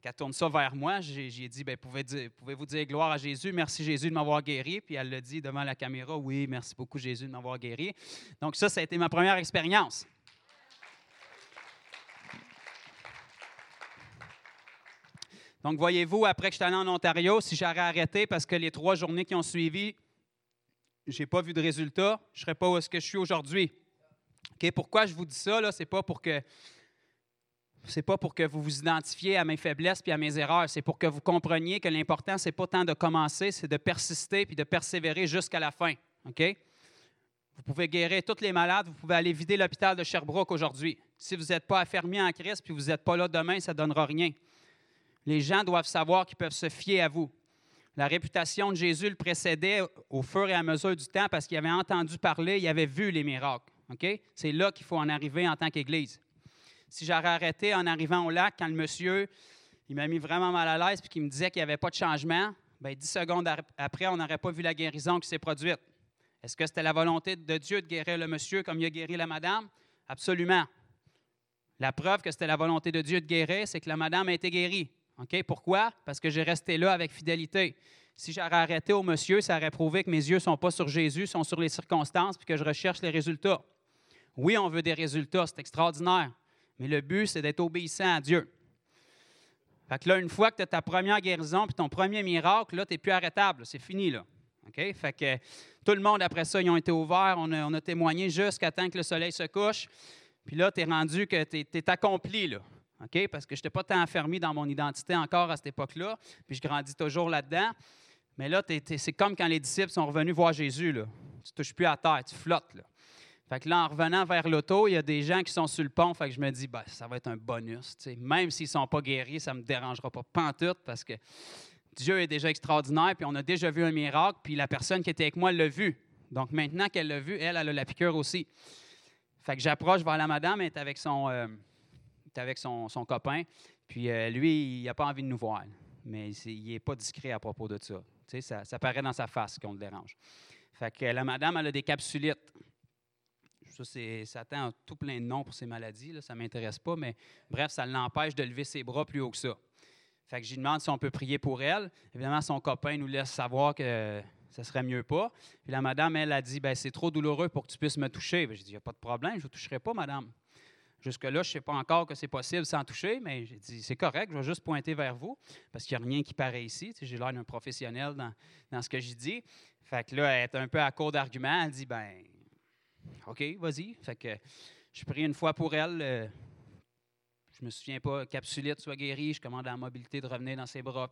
qu'elle tourne ça vers moi. J'ai dit, ben, pouvez-vous dire gloire à Jésus? Merci Jésus de m'avoir guéri. Puis elle l'a dit devant la caméra, oui, merci beaucoup Jésus de m'avoir guéri. Donc ça, ça a été ma première expérience. Donc, voyez-vous, après que je suis allé en Ontario, si j'aurais arrêté parce que les trois journées qui ont suivi, je n'ai pas vu de résultat, je ne serais pas où est-ce que je suis aujourd'hui. OK? Pourquoi je vous dis ça? Ce n'est pas pour que c'est pas pour que vous vous identifiez à mes faiblesses puis à mes erreurs. C'est pour que vous compreniez que l'important, c'est pas tant de commencer, c'est de persister puis de persévérer jusqu'à la fin. OK? Vous pouvez guérir tous les malades, vous pouvez aller vider l'hôpital de Sherbrooke aujourd'hui. Si vous n'êtes pas affermi en Christ puis vous n'êtes pas là demain, ça ne donnera rien. Les gens doivent savoir qu'ils peuvent se fier à vous. La réputation de Jésus le précédait au fur et à mesure du temps parce qu'il avait entendu parler, il avait vu les miracles. C'est là qu'il faut en arriver en tant qu'Église. Si j'aurais arrêté en arrivant au lac, quand le monsieur il m'a mis vraiment mal à l'aise puis qu'il me disait qu'il n'y avait pas de changement, bien, dix secondes après, on n'aurait pas vu la guérison qui s'est produite. Est-ce que c'était la volonté de Dieu de guérir le monsieur comme il a guéri la madame? Absolument. La preuve que c'était la volonté de Dieu de guérir, c'est que la madame a été guérie. OK? Pourquoi? Parce que j'ai resté là avec fidélité. Si j'aurais arrêté au monsieur, ça aurait prouvé que mes yeux ne sont pas sur Jésus, sont sur les circonstances, puis que je recherche les résultats. Oui, on veut des résultats, c'est extraordinaire. Mais le but, c'est d'être obéissant à Dieu. Fait que là, une fois que tu as ta première guérison puis ton premier miracle, là, tu n'es plus arrêtable. C'est fini, là. Fait que tout le monde, après ça, ils ont été ouverts. On a, témoigné jusqu'à temps que le soleil se couche. Puis là, tu es rendu que tu es, accompli, là. Parce que je n'étais pas tant enfermé dans mon identité encore à cette époque-là. Puis je grandis toujours là-dedans. Mais là, c'est comme quand les disciples sont revenus voir Jésus, là. Tu ne touches plus à terre, tu flottes, là. Fait que là, en revenant vers l'auto, il y a des gens qui sont sur le pont. Fait que je me dis, ben, ça va être un bonus. Même s'ils ne sont pas guéris, ça ne me dérangera pas pantoute parce que Dieu est déjà extraordinaire. Puis on a déjà vu un miracle. Puis la personne qui était avec moi l'a vu. Donc maintenant qu'elle l'a vu, elle, elle a la piqûre aussi. Fait que j'approche vers la madame, elle est avec son, euh, avec son, son copain. Puis euh, lui, il n'a pas envie de nous voir. Mais il n'est pas discret à propos de ça. Ça. Ça paraît dans sa face qu'on le dérange. Fait que la madame, elle a des capsulites. Ça, ça attend tout plein de noms pour ces maladies. Ça ne m'intéresse pas, mais bref, ça l'empêche de lever ses bras plus haut que ça. Fait que lui demande si on peut prier pour elle. Évidemment, son copain nous laisse savoir que ça serait mieux pas. Puis la madame, elle a dit ben, c'est trop douloureux pour que tu puisses me toucher. Ben, j'ai dit il n'y a pas de problème, je ne vous toucherai pas, madame. Jusque-là, je ne sais pas encore que c'est possible sans toucher, mais j'ai dit c'est correct, je vais juste pointer vers vous, parce qu'il n'y a rien qui paraît ici. J'ai l'air d'un professionnel dans, ce que j'ai dit. Fait que là, elle est un peu à court d'arguments. Elle dit ben OK, vas-y. Fait que je prie une fois pour elle. euh, je me souviens pas, capsulite soit guérie, je commande à la mobilité de revenir dans ses bras.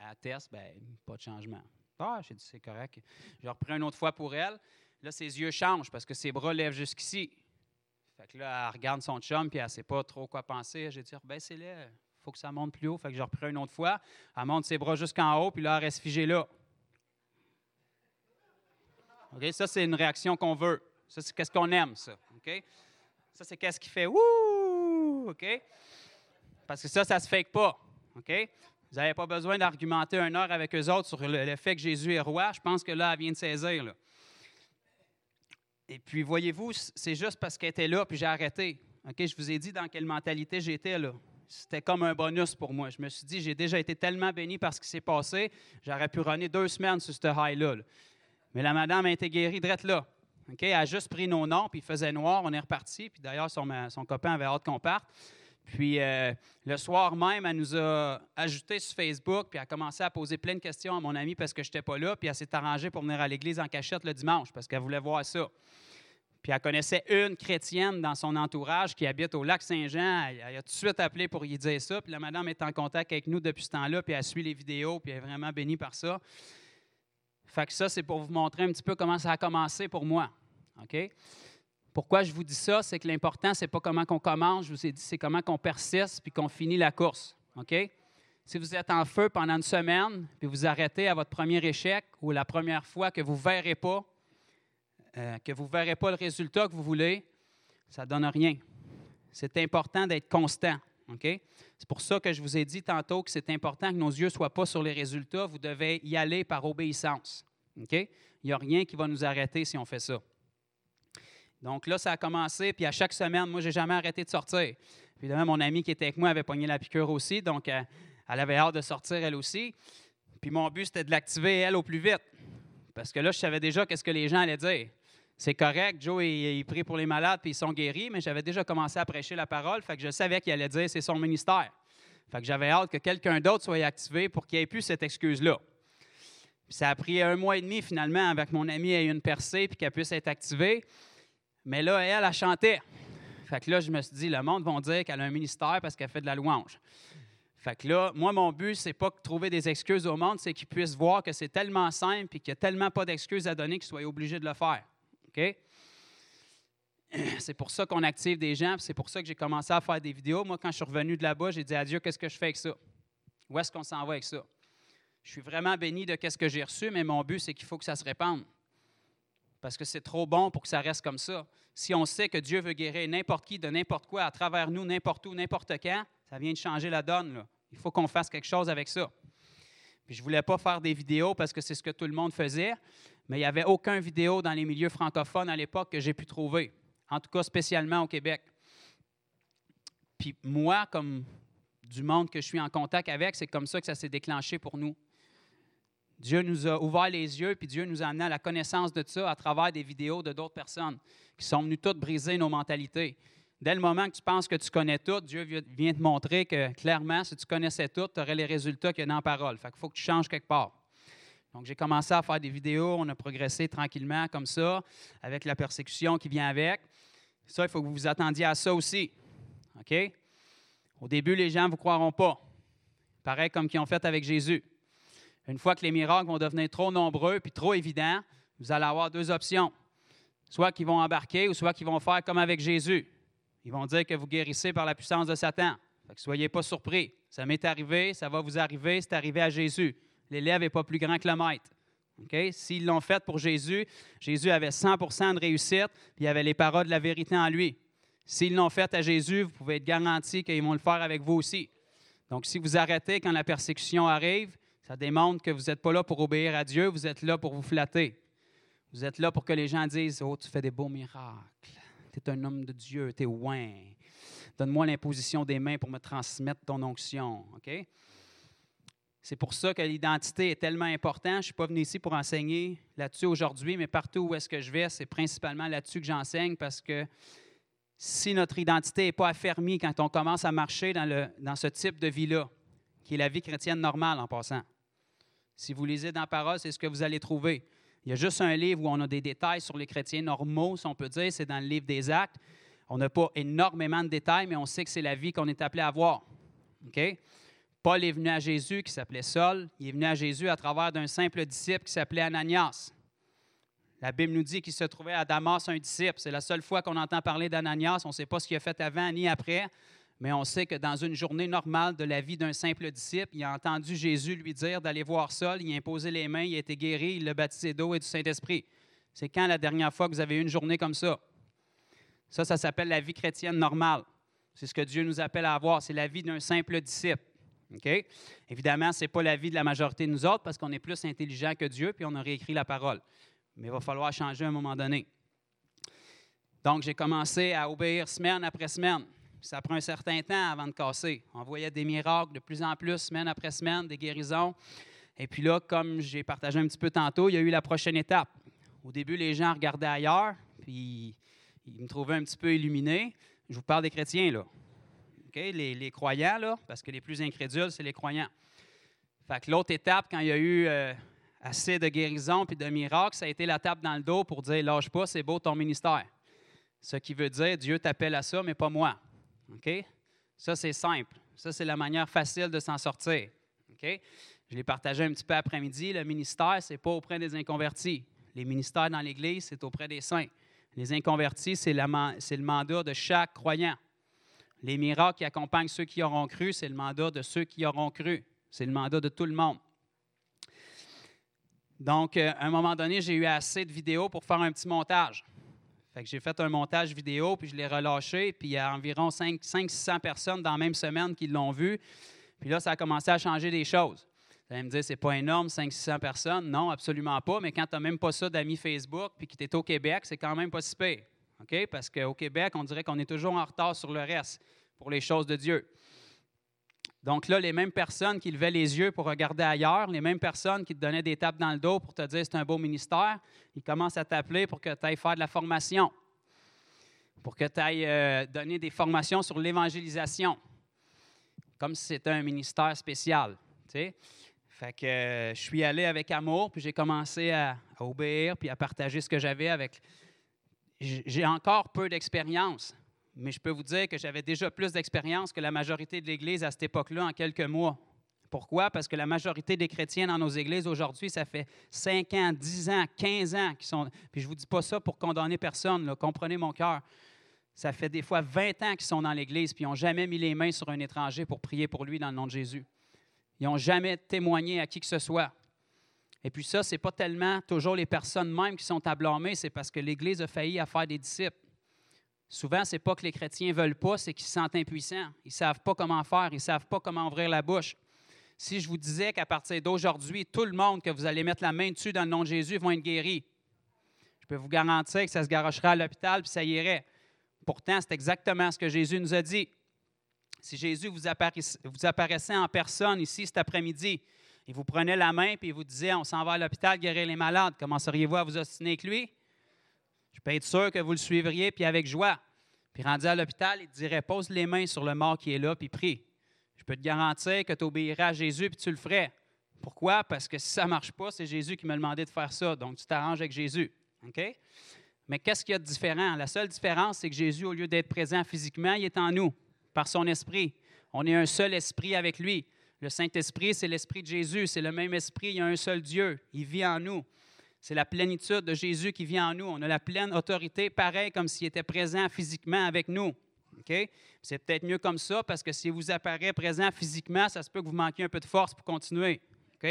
À test, ben pas de changement. Ah, j'ai dit c'est correct. Je repris une autre fois pour elle. Là, ses yeux changent parce que ses bras lèvent jusqu'ici. Fait que là, elle regarde son chum, puis elle ne sait pas trop quoi penser. J'ai dit, c'est là, il faut que ça monte plus haut. Fait que je reprends une autre fois. Elle monte ses bras jusqu'en haut, puis là, elle reste figée là. Ça, c'est une réaction qu'on veut. Ça, c'est qu'est-ce qu'on aime, ça. OK? Ça, c'est qu'est-ce qui fait Wouh! OK? Parce que ça, ça se fake pas. OK? Vous n'avez pas besoin d'argumenter une heure avec eux autres sur le, le fait que Jésus est roi. Je pense que là, elle vient de saisir. Là. Et puis, voyez-vous, c'est juste parce qu'elle était là, puis j'ai arrêté. OK? Je vous ai dit dans quelle mentalité j'étais, là. C'était comme un bonus pour moi. Je me suis dit, j'ai déjà été tellement béni par ce qui s'est passé, j'aurais pu runner deux semaines sur ce high-là. là. Mais la madame a été guérie drette là. Elle a juste pris nos noms, puis il faisait noir, on est reparti. Puis d'ailleurs, son, son copain avait hâte qu'on parte. Puis euh, le soir même, elle nous a ajouté sur Facebook, puis elle a commencé à poser plein de questions à mon ami parce que je n'étais pas là, puis elle s'est arrangée pour venir à l'église en cachette le dimanche parce qu'elle voulait voir ça. Puis elle connaissait une chrétienne dans son entourage qui habite au lac Saint-Jean. Elle, elle a tout de suite appelé pour y dire ça. Puis la madame est en contact avec nous depuis ce temps-là, puis elle suit les vidéos, puis elle est vraiment bénie par ça. Fait que ça, c'est pour vous montrer un petit peu comment ça a commencé pour moi. OK? Pourquoi je vous dis ça? C'est que l'important, c'est pas comment on commence, je vous ai dit, c'est comment on persiste puis qu'on finit la course. OK? Si vous êtes en feu pendant une semaine, puis vous arrêtez à votre premier échec ou la première fois que vous ne verrez pas, euh, que vous verrez pas le résultat que vous voulez, ça ne donne rien. C'est important d'être constant. OK? C'est pour ça que je vous ai dit tantôt que c'est important que nos yeux ne soient pas sur les résultats. Vous devez y aller par obéissance. OK? Il n'y a rien qui va nous arrêter si on fait ça. Donc là, ça a commencé, puis à chaque semaine, moi, je n'ai jamais arrêté de sortir. Évidemment, mon ami qui était avec moi avait pogné la piqûre aussi, donc euh, elle avait hâte de sortir elle aussi. Puis mon but, c'était de l'activer elle au plus vite. Parce que là, je savais déjà qu'est-ce que les gens allaient dire. C'est correct, Joe, il, prie pour les malades, puis ils sont guéris, mais j'avais déjà commencé à prêcher la parole, fait que je savais qu'il allait dire c'est son ministère. Fait que j'avais hâte que quelqu'un d'autre soit activé pour qu'il ait plus cette excuse-là. ça a pris un mois et demi, finalement, avec mon ami ait une percée, puis qu'elle puisse être activée. Mais là, elle, elle chantait. Fait que là, je me suis dit, le monde va dire qu'elle a un ministère parce qu'elle fait de la louange. Fait que là, moi, mon but, c'est pas de trouver des excuses au monde, c'est qu'ils puissent voir que c'est tellement simple et qu'il n'y a tellement pas d'excuses à donner qu'ils soient obligés de le faire. OK? C'est pour ça qu'on active des gens, c'est pour ça que j'ai commencé à faire des vidéos. Moi, quand je suis revenu de là-bas, j'ai dit à Dieu, qu'est-ce que je fais avec ça? Où est-ce qu'on s'en va avec ça? Je suis vraiment béni de ce que j'ai reçu, mais mon but, c'est qu'il faut que ça se répande. Parce que c'est trop bon pour que ça reste comme ça. Si on sait que Dieu veut guérir n'importe qui de n'importe quoi à travers nous, n'importe où, n'importe quand, ça vient de changer la donne. Il faut qu'on fasse quelque chose avec ça. Je ne voulais pas faire des vidéos parce que c'est ce que tout le monde faisait, mais il n'y avait aucun vidéo dans les milieux francophones à l'époque que j'ai pu trouver, en tout cas spécialement au Québec. Puis moi, comme du monde que je suis en contact avec, c'est comme ça que ça s'est déclenché pour nous. Dieu nous a ouvert les yeux, puis Dieu nous a amené à la connaissance de ça à travers des vidéos de d'autres personnes qui sont venues toutes briser nos mentalités. Dès le moment que tu penses que tu connais tout, Dieu vient te montrer que clairement, si tu connaissais tout, tu aurais les résultats qu'il y a dans la parole. Fait qu'il faut que tu changes quelque part. Donc, j'ai commencé à faire des vidéos, on a progressé tranquillement comme ça, avec la persécution qui vient avec. Ça, il faut que vous vous attendiez à ça aussi. OK? Au début, les gens ne vous croiront pas. Pareil comme qu'ils ont fait avec Jésus. Une fois que les miracles vont devenir trop nombreux puis trop évidents, vous allez avoir deux options. Soit qu'ils vont embarquer ou soit qu'ils vont faire comme avec Jésus. Ils vont dire que vous guérissez par la puissance de Satan. Fait que soyez pas surpris. Ça m'est arrivé, ça va vous arriver, c'est arrivé à Jésus. L'élève n'est pas plus grand que le maître. S'ils l'ont fait pour Jésus, Jésus avait 100 de réussite, puis il avait les paroles de la vérité en lui. S'ils l'ont fait à Jésus, vous pouvez être garanti qu'ils vont le faire avec vous aussi. Donc, si vous arrêtez quand la persécution arrive, ça démontre que vous n'êtes pas là pour obéir à Dieu, vous êtes là pour vous flatter. Vous êtes là pour que les gens disent Oh, tu fais des beaux miracles. Tu es un homme de Dieu, tu es ouin. Donne-moi l'imposition des mains pour me transmettre ton onction. C'est pour ça que l'identité est tellement importante. Je ne suis pas venu ici pour enseigner là-dessus aujourd'hui, mais partout où est-ce que je vais, c'est principalement là-dessus que j'enseigne parce que si notre identité n'est pas affermie quand on commence à marcher dans, ce type de vie-là, qui est la vie chrétienne normale en passant, si vous lisez dans la parole, c'est ce que vous allez trouver. Il y a juste un livre où on a des détails sur les chrétiens normaux, si on peut dire, c'est dans le livre des Actes. On n'a pas énormément de détails, mais on sait que c'est la vie qu'on est appelé à avoir. OK? Paul est venu à Jésus qui s'appelait Saul. Il est venu à Jésus à travers d'un simple disciple qui s'appelait Ananias. La Bible nous dit qu'il se trouvait à Damas un disciple. C'est la seule fois qu'on entend parler d'Ananias. On ne sait pas ce qu'il a fait avant ni après, mais on sait que dans une journée normale de la vie d'un simple disciple, il a entendu Jésus lui dire d'aller voir Saul, il a imposé les mains, il a été guéri, il l'a baptisé d'eau et du Saint-Esprit. C'est quand la dernière fois que vous avez eu une journée comme ça? Ça, ça s'appelle la vie chrétienne normale. C'est ce que Dieu nous appelle à avoir. C'est la vie d'un simple disciple. Évidemment, ce n'est pas la vie de la majorité de nous autres parce qu'on est plus intelligent que Dieu, puis on a réécrit la parole. Mais il va falloir changer à un moment donné. Donc, j'ai commencé à obéir semaine après semaine. Ça prend un certain temps avant de casser. On voyait des miracles de plus en plus, semaine après semaine, des guérisons. Et puis là, comme j'ai partagé un petit peu tantôt, il y a eu la prochaine étape. Au début, les gens regardaient ailleurs, puis ils me trouvaient un petit peu illuminé. Je vous parle des chrétiens, là les, croyants, parce que les plus incrédules, c'est les croyants. Fait l'autre étape, quand il y a eu euh, assez de guérison et de miracles, ça a été la tape dans le dos pour dire lâche pas, c'est beau ton ministère. Ce qui veut dire Dieu t'appelle à ça, mais pas moi. OK? Ça, c'est simple. Ça, c'est la manière facile de s'en sortir. OK? Je l'ai partagé un petit peu après-midi. Le ministère, ce n'est pas auprès des inconvertis. Les ministères dans l'Église, c'est auprès des saints. Les inconvertis, c'est le mandat de chaque croyant. Les miracles qui accompagnent ceux qui auront cru, c'est le mandat de ceux qui auront cru. C'est le mandat de tout le monde. Donc, euh, à un moment donné, j'ai eu assez de vidéos pour faire un petit montage. Fait j'ai fait un montage vidéo, puis je l'ai relâché, puis il y a environ 500-600 personnes dans la même semaine qui l'ont vu. Puis là, ça a commencé à changer des choses. Vous allez me dire, c'est pas énorme, 500-600 personnes? Non, absolument pas. Mais quand tu n'as même pas ça d'amis Facebook, puis que tu es au Québec, c'est quand même pas si pire. Parce qu'au Québec, on dirait qu'on est toujours en retard sur le reste pour les choses de Dieu. Donc là, les mêmes personnes qui levaient les yeux pour regarder ailleurs, les mêmes personnes qui te donnaient des tapes dans le dos pour te dire c'est un beau ministère, ils commencent à t'appeler pour que tu ailles faire de la formation, pour que tu ailles euh, donner des formations sur l'évangélisation, comme si c'était un ministère spécial. Fait que euh, je suis allé avec amour, puis j'ai commencé à, obéir, puis à partager ce que j'avais avec. J'ai encore peu d'expérience, mais je peux vous dire que j'avais déjà plus d'expérience que la majorité de l'Église à cette époque-là en quelques mois. Pourquoi? Parce que la majorité des chrétiens dans nos églises aujourd'hui, ça fait 5 ans, 10 ans, 15 ans qui sont. Puis je ne vous dis pas ça pour condamner personne, comprenez mon cœur. Ça fait des fois 20 ans qu'ils sont dans l'Église, puis ils n'ont jamais mis les mains sur un étranger pour prier pour lui dans le nom de Jésus. Ils n'ont jamais témoigné à qui que ce soit. Et puis ça, ce n'est pas tellement toujours les personnes mêmes qui sont à blâmer, c'est parce que l'Église a failli à faire des disciples. Souvent, ce n'est pas que les chrétiens ne veulent pas, c'est qu'ils se sentent impuissants. Ils ne savent pas comment faire, ils ne savent pas comment ouvrir la bouche. Si je vous disais qu'à partir d'aujourd'hui, tout le monde que vous allez mettre la main dessus dans le nom de Jésus vont être guéris, je peux vous garantir que ça se garocherait à l'hôpital puis ça irait. Pourtant, c'est exactement ce que Jésus nous a dit. Si Jésus vous, vous apparaissait en personne ici cet après-midi, il vous prenait la main puis il vous disait On s'en va à l'hôpital guérir les malades, commenceriez-vous à vous ostiner avec lui? Je peux être sûr que vous le suivriez, puis avec joie. Puis rendu à l'hôpital, il te dirait Pose les mains sur le mort qui est là, puis prie. Je peux te garantir que tu obéiras à Jésus, puis tu le ferais. Pourquoi? Parce que si ça ne marche pas, c'est Jésus qui m'a demandé de faire ça. Donc, tu t'arranges avec Jésus. OK? Mais qu'est-ce qu'il y a de différent? La seule différence, c'est que Jésus, au lieu d'être présent physiquement, il est en nous, par son esprit. On est un seul esprit avec lui. Le Saint-Esprit, c'est l'esprit de Jésus. C'est le même esprit. Il y a un seul Dieu. Il vit en nous. C'est la plénitude de Jésus qui vient en nous. On a la pleine autorité, pareil comme s'il était présent physiquement avec nous. C'est peut-être mieux comme ça parce que si vous apparaît présent physiquement, ça se peut que vous manquiez un peu de force pour continuer.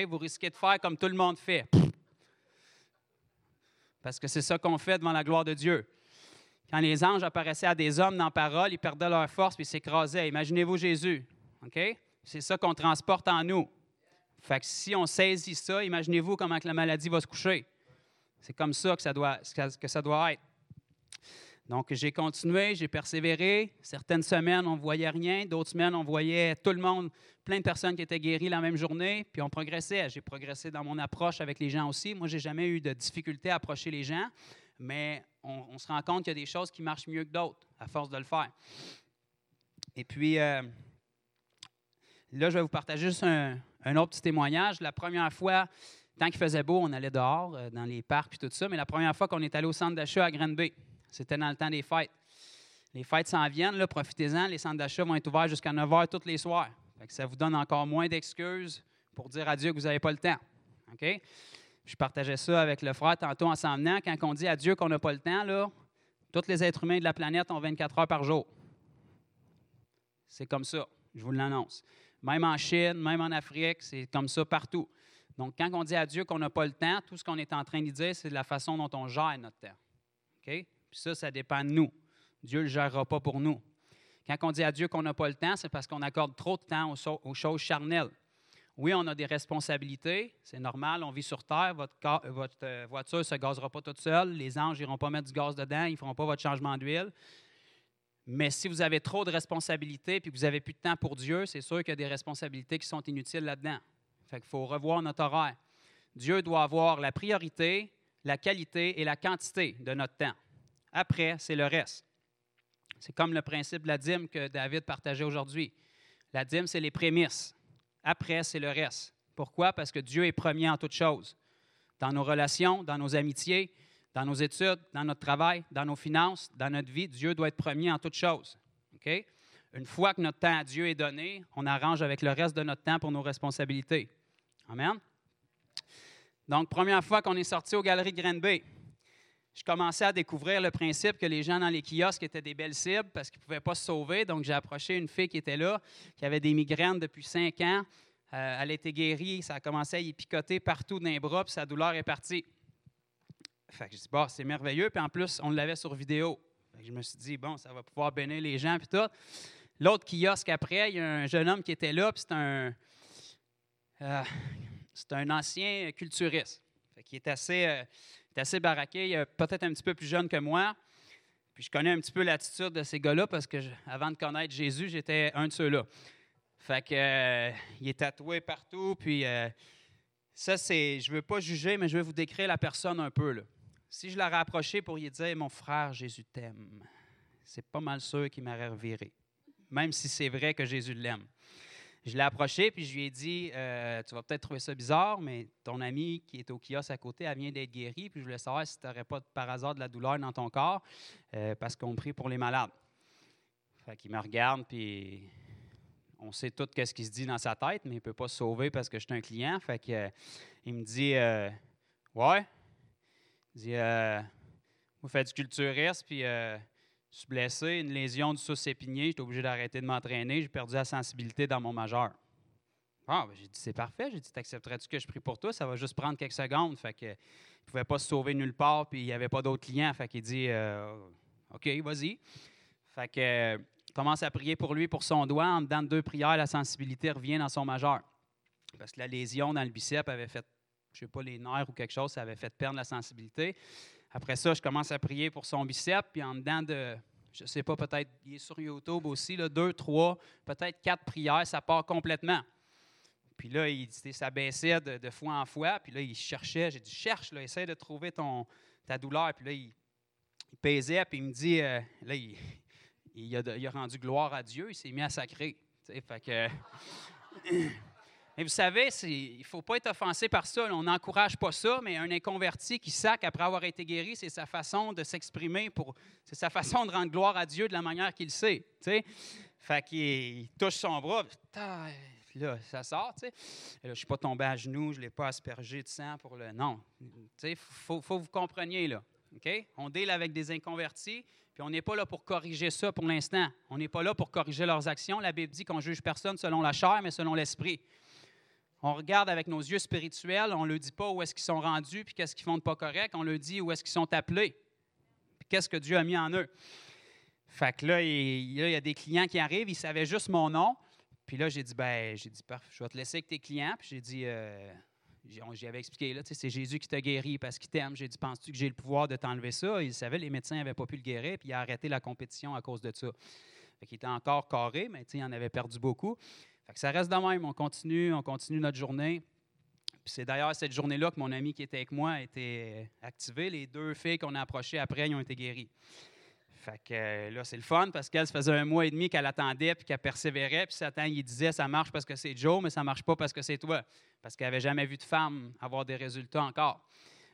Vous risquez de faire comme tout le monde fait. Parce que c'est ça qu'on fait devant la gloire de Dieu. Quand les anges apparaissaient à des hommes dans parole, ils perdaient leur force puis s'écrasaient. Imaginez-vous Jésus. C'est ça qu'on transporte en nous. Fait que si on saisit ça, imaginez-vous comment que la maladie va se coucher. C'est comme ça que ça doit, que ça doit être. Donc, j'ai continué, j'ai persévéré. Certaines semaines, on ne voyait rien. D'autres semaines, on voyait tout le monde, plein de personnes qui étaient guéries la même journée. Puis on progressait. J'ai progressé dans mon approche avec les gens aussi. Moi, je n'ai jamais eu de difficulté à approcher les gens, mais on, se rend compte qu'il y a des choses qui marchent mieux que d'autres à force de le faire. Et puis, euh, là, je vais vous partager juste un, autre petit témoignage. La première fois, Tant qu'il faisait beau, on allait dehors, euh, dans les parcs et tout ça. Mais la première fois qu'on est allé au centre d'achat à Granby, c'était dans le temps des fêtes. Les fêtes s'en viennent, profitez-en. Les centres d'achat vont être ouverts jusqu'à 9 h tous les soirs. ça vous donne encore moins d'excuses pour dire à Dieu que vous n'avez pas le temps. OK? Je partageais ça avec le frère tantôt en s'en venant. Quand on dit à Dieu qu'on n'a pas le temps, là, tous les êtres humains de la planète ont 24 heures par jour. C'est comme ça, je vous l'annonce. Même en Chine, même en Afrique, c'est comme ça partout. Donc, quand on dit à Dieu qu'on n'a pas le temps, tout ce qu'on est en train de dire, c'est la façon dont on gère notre temps. OK? Puis ça, ça dépend de nous. Dieu ne le gérera pas pour nous. Quand on dit à Dieu qu'on n'a pas le temps, c'est parce qu'on accorde trop de temps aux, choses charnelles. Oui, on a des responsabilités, c'est normal, on vit sur Terre, votre, euh, voiture ne se gazera pas toute seule, les anges n'iront pas mettre du gaz dedans, ils ne feront pas votre changement d'huile. Mais si vous avez trop de responsabilités et que vous n'avez plus de temps pour Dieu, c'est sûr qu'il y a des responsabilités qui sont inutiles là-dedans. Fait qu'il faut revoir notre horaire. Dieu doit avoir la priorité, la qualité et la quantité de notre temps. Après, c'est le reste. C'est comme le principe de la dîme que David partageait aujourd'hui. La dîme, c'est les prémices. Après, c'est le reste. Pourquoi? Parce que Dieu est premier en toutes choses. Dans nos relations, dans nos amitiés, dans nos études, dans notre travail, dans nos finances, dans notre vie, Dieu doit être premier en toutes choses. Une fois que notre temps à Dieu est donné, on arrange avec le reste de notre temps pour nos responsabilités. Amen? Donc, première fois qu'on est sorti aux galeries de Granby, je commençais à découvrir le principe que les gens dans les kiosques étaient des belles cibles parce qu'ils ne pouvaient pas se sauver. Donc, j'ai approché une fille qui était là, qui avait des migraines depuis cinq ans. Euh, elle était guérie, ça a commencé à y picoter partout dans bras, puis sa douleur est partie. Fait que je dis, bon, c'est merveilleux. Puis en plus, on l'avait sur vidéo. Fait que je me suis dit, bon, ça va pouvoir bénir les gens, puis tout. L'autre kiosque après, il y a un jeune homme qui était là, puis c'est un, euh, c'est un ancien culturiste. Fait qu'il est assez, euh, il est assez baraqué, il est peut-être un petit peu plus jeune que moi. Puis je connais un petit peu l'attitude de ces gars-là parce que avant de connaître Jésus, j'étais un de ceux-là. Fait que euh, il est tatoué partout, puis euh, ça c'est, je veux pas juger, mais je vais vous décrire la personne un peu là. Si je l'aurais approché pour lui dire mon frère Jésus t'aime, c'est pas mal sûr qu'il m'aurait reviré, même si c'est vrai que Jésus l'aime. Je l'ai approché, puis je lui ai dit euh, Tu vas peut-être trouver ça bizarre, mais ton ami qui est au kiosque à côté, elle vient d'être guérie, puis je voulais savoir si tu n'aurais pas par hasard de la douleur dans ton corps, euh, parce qu'on prie pour les malades. Fait qu'il me regarde, puis on sait tout ce qui se dit dans sa tête, mais il ne peut pas se sauver parce que je suis un client. Fait que, euh, il me dit Ouais. Il dit euh, Vous faites du culturisme, puis euh, je suis blessé, une lésion du sous-épinier, j'étais obligé d'arrêter de m'entraîner, j'ai perdu la sensibilité dans mon majeur. Ah, ben, j'ai dit, c'est parfait. J'ai dit, t'accepterais-tu que je prie pour toi? Ça va juste prendre quelques secondes. Fait que, il ne pouvait pas se sauver nulle part, puis il n'y avait pas d'autres clients. Fait qu'il dit, euh, OK, vas-y. Fait que, commence à prier pour lui, pour son doigt. En dedans de deux prières, la sensibilité revient dans son majeur. Parce que la lésion dans le bicep avait fait, je sais pas, les nerfs ou quelque chose, ça avait fait perdre la sensibilité. Après ça, je commence à prier pour son bicep, puis en dedans de, je sais pas, peut-être, il est sur YouTube aussi, deux, trois, peut-être quatre prières, ça part complètement. Puis là, il ça baissait de, fois en fois, puis là, il cherchait, j'ai dit, cherche, là, essaie de trouver ton, ta douleur. Puis là, il, il pesait, puis il me dit, euh, là, il, il a, rendu gloire à Dieu, il s'est mis à sacrer. Fait que, mais vous savez, il ne faut pas être offensé par ça. On n'encourage pas ça, mais un inconverti qui sac après avoir été guéri, c'est sa façon de s'exprimer, c'est sa façon de rendre gloire à Dieu de la manière qu'il sait. tu sais. Fait qu'il il touche son bras, là, ça sort. je ne suis pas tombé à genoux, je ne l'ai pas aspergé de sang pour le. Non. Il faut, faut que vous compreniez, là. OK? On deal avec des inconvertis, puis on n'est pas là pour corriger ça pour l'instant. On n'est pas là pour corriger leurs actions. La Bible dit qu'on juge personne selon la chair, mais selon l'esprit. On regarde avec nos yeux spirituels, on ne leur dit pas où est-ce qu'ils sont rendus, puis qu'est-ce qu'ils font de pas correct, on leur dit où est-ce qu'ils sont appelés, puis qu'est-ce que Dieu a mis en eux. Fait que là, il, là, il y a des clients qui arrivent, ils savaient juste mon nom. Puis là, j'ai dit, ben, j'ai dit, parfait, je vais te laisser avec tes clients. Puis j'ai dit, euh, j'y avais expliqué, là, c'est Jésus qui t'a guéri parce qu'il t'aime. J'ai dit, penses-tu que j'ai le pouvoir de t'enlever ça? Il savait, les médecins n'avaient pas pu le guérir, puis il a arrêté la compétition à cause de ça. Fait qu'il était encore carré, mais il en avait perdu beaucoup. Fait que ça reste de même. On continue, on continue notre journée. C'est d'ailleurs cette journée-là que mon ami qui était avec moi a été activé. Les deux filles qu'on a approchées après, ils ont été guéries. Fait que euh, là, c'est le fun parce qu'elle, ça faisait un mois et demi qu'elle attendait puis qu'elle persévérait. Puis Satan, il disait ça marche parce que c'est Joe, mais ça marche pas parce que c'est toi. Parce qu'elle n'avait jamais vu de femme avoir des résultats encore.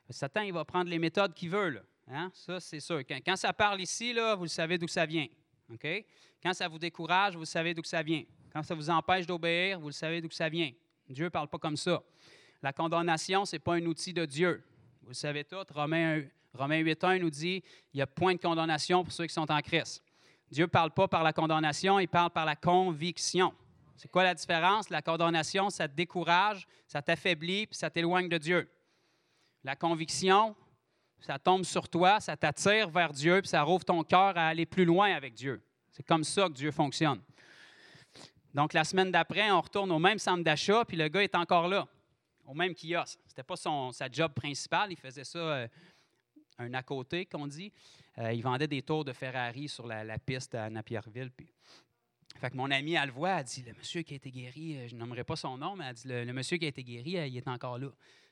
Satan, il va prendre les méthodes qu'il veut. Là. Hein? Ça, c'est sûr. Quand, ça parle ici, là, vous le savez d'où ça vient. Quand ça vous décourage, vous savez d'où ça vient. Quand ça vous empêche d'obéir, vous le savez d'où ça vient. Dieu ne parle pas comme ça. La condamnation, ce n'est pas un outil de Dieu. Vous le savez. Romains, Romains 8.1 nous dit il n'y a point de condamnation pour ceux qui sont en Christ. Dieu ne parle pas par la condamnation, il parle par la conviction. C'est quoi la différence? La condamnation, ça te décourage, ça t'affaiblit, puis ça t'éloigne de Dieu. La conviction, ça tombe sur toi, ça t'attire vers Dieu, puis ça rouvre ton cœur à aller plus loin avec Dieu. C'est comme ça que Dieu fonctionne. Donc, la semaine d'après, on retourne au même centre d'achat, puis le gars est encore là, au même kiosque. Ce n'était pas son, sa job principale, il faisait ça euh, un à côté, qu'on dit. Euh, il vendait des tours de Ferrari sur la, piste à Napierville. Puis... Fait que mon ami, elle le voit, elle dit Le monsieur qui a été guéri, euh, je nommerai pas son nom, mais elle dit Le, monsieur qui a été guéri, il est encore là.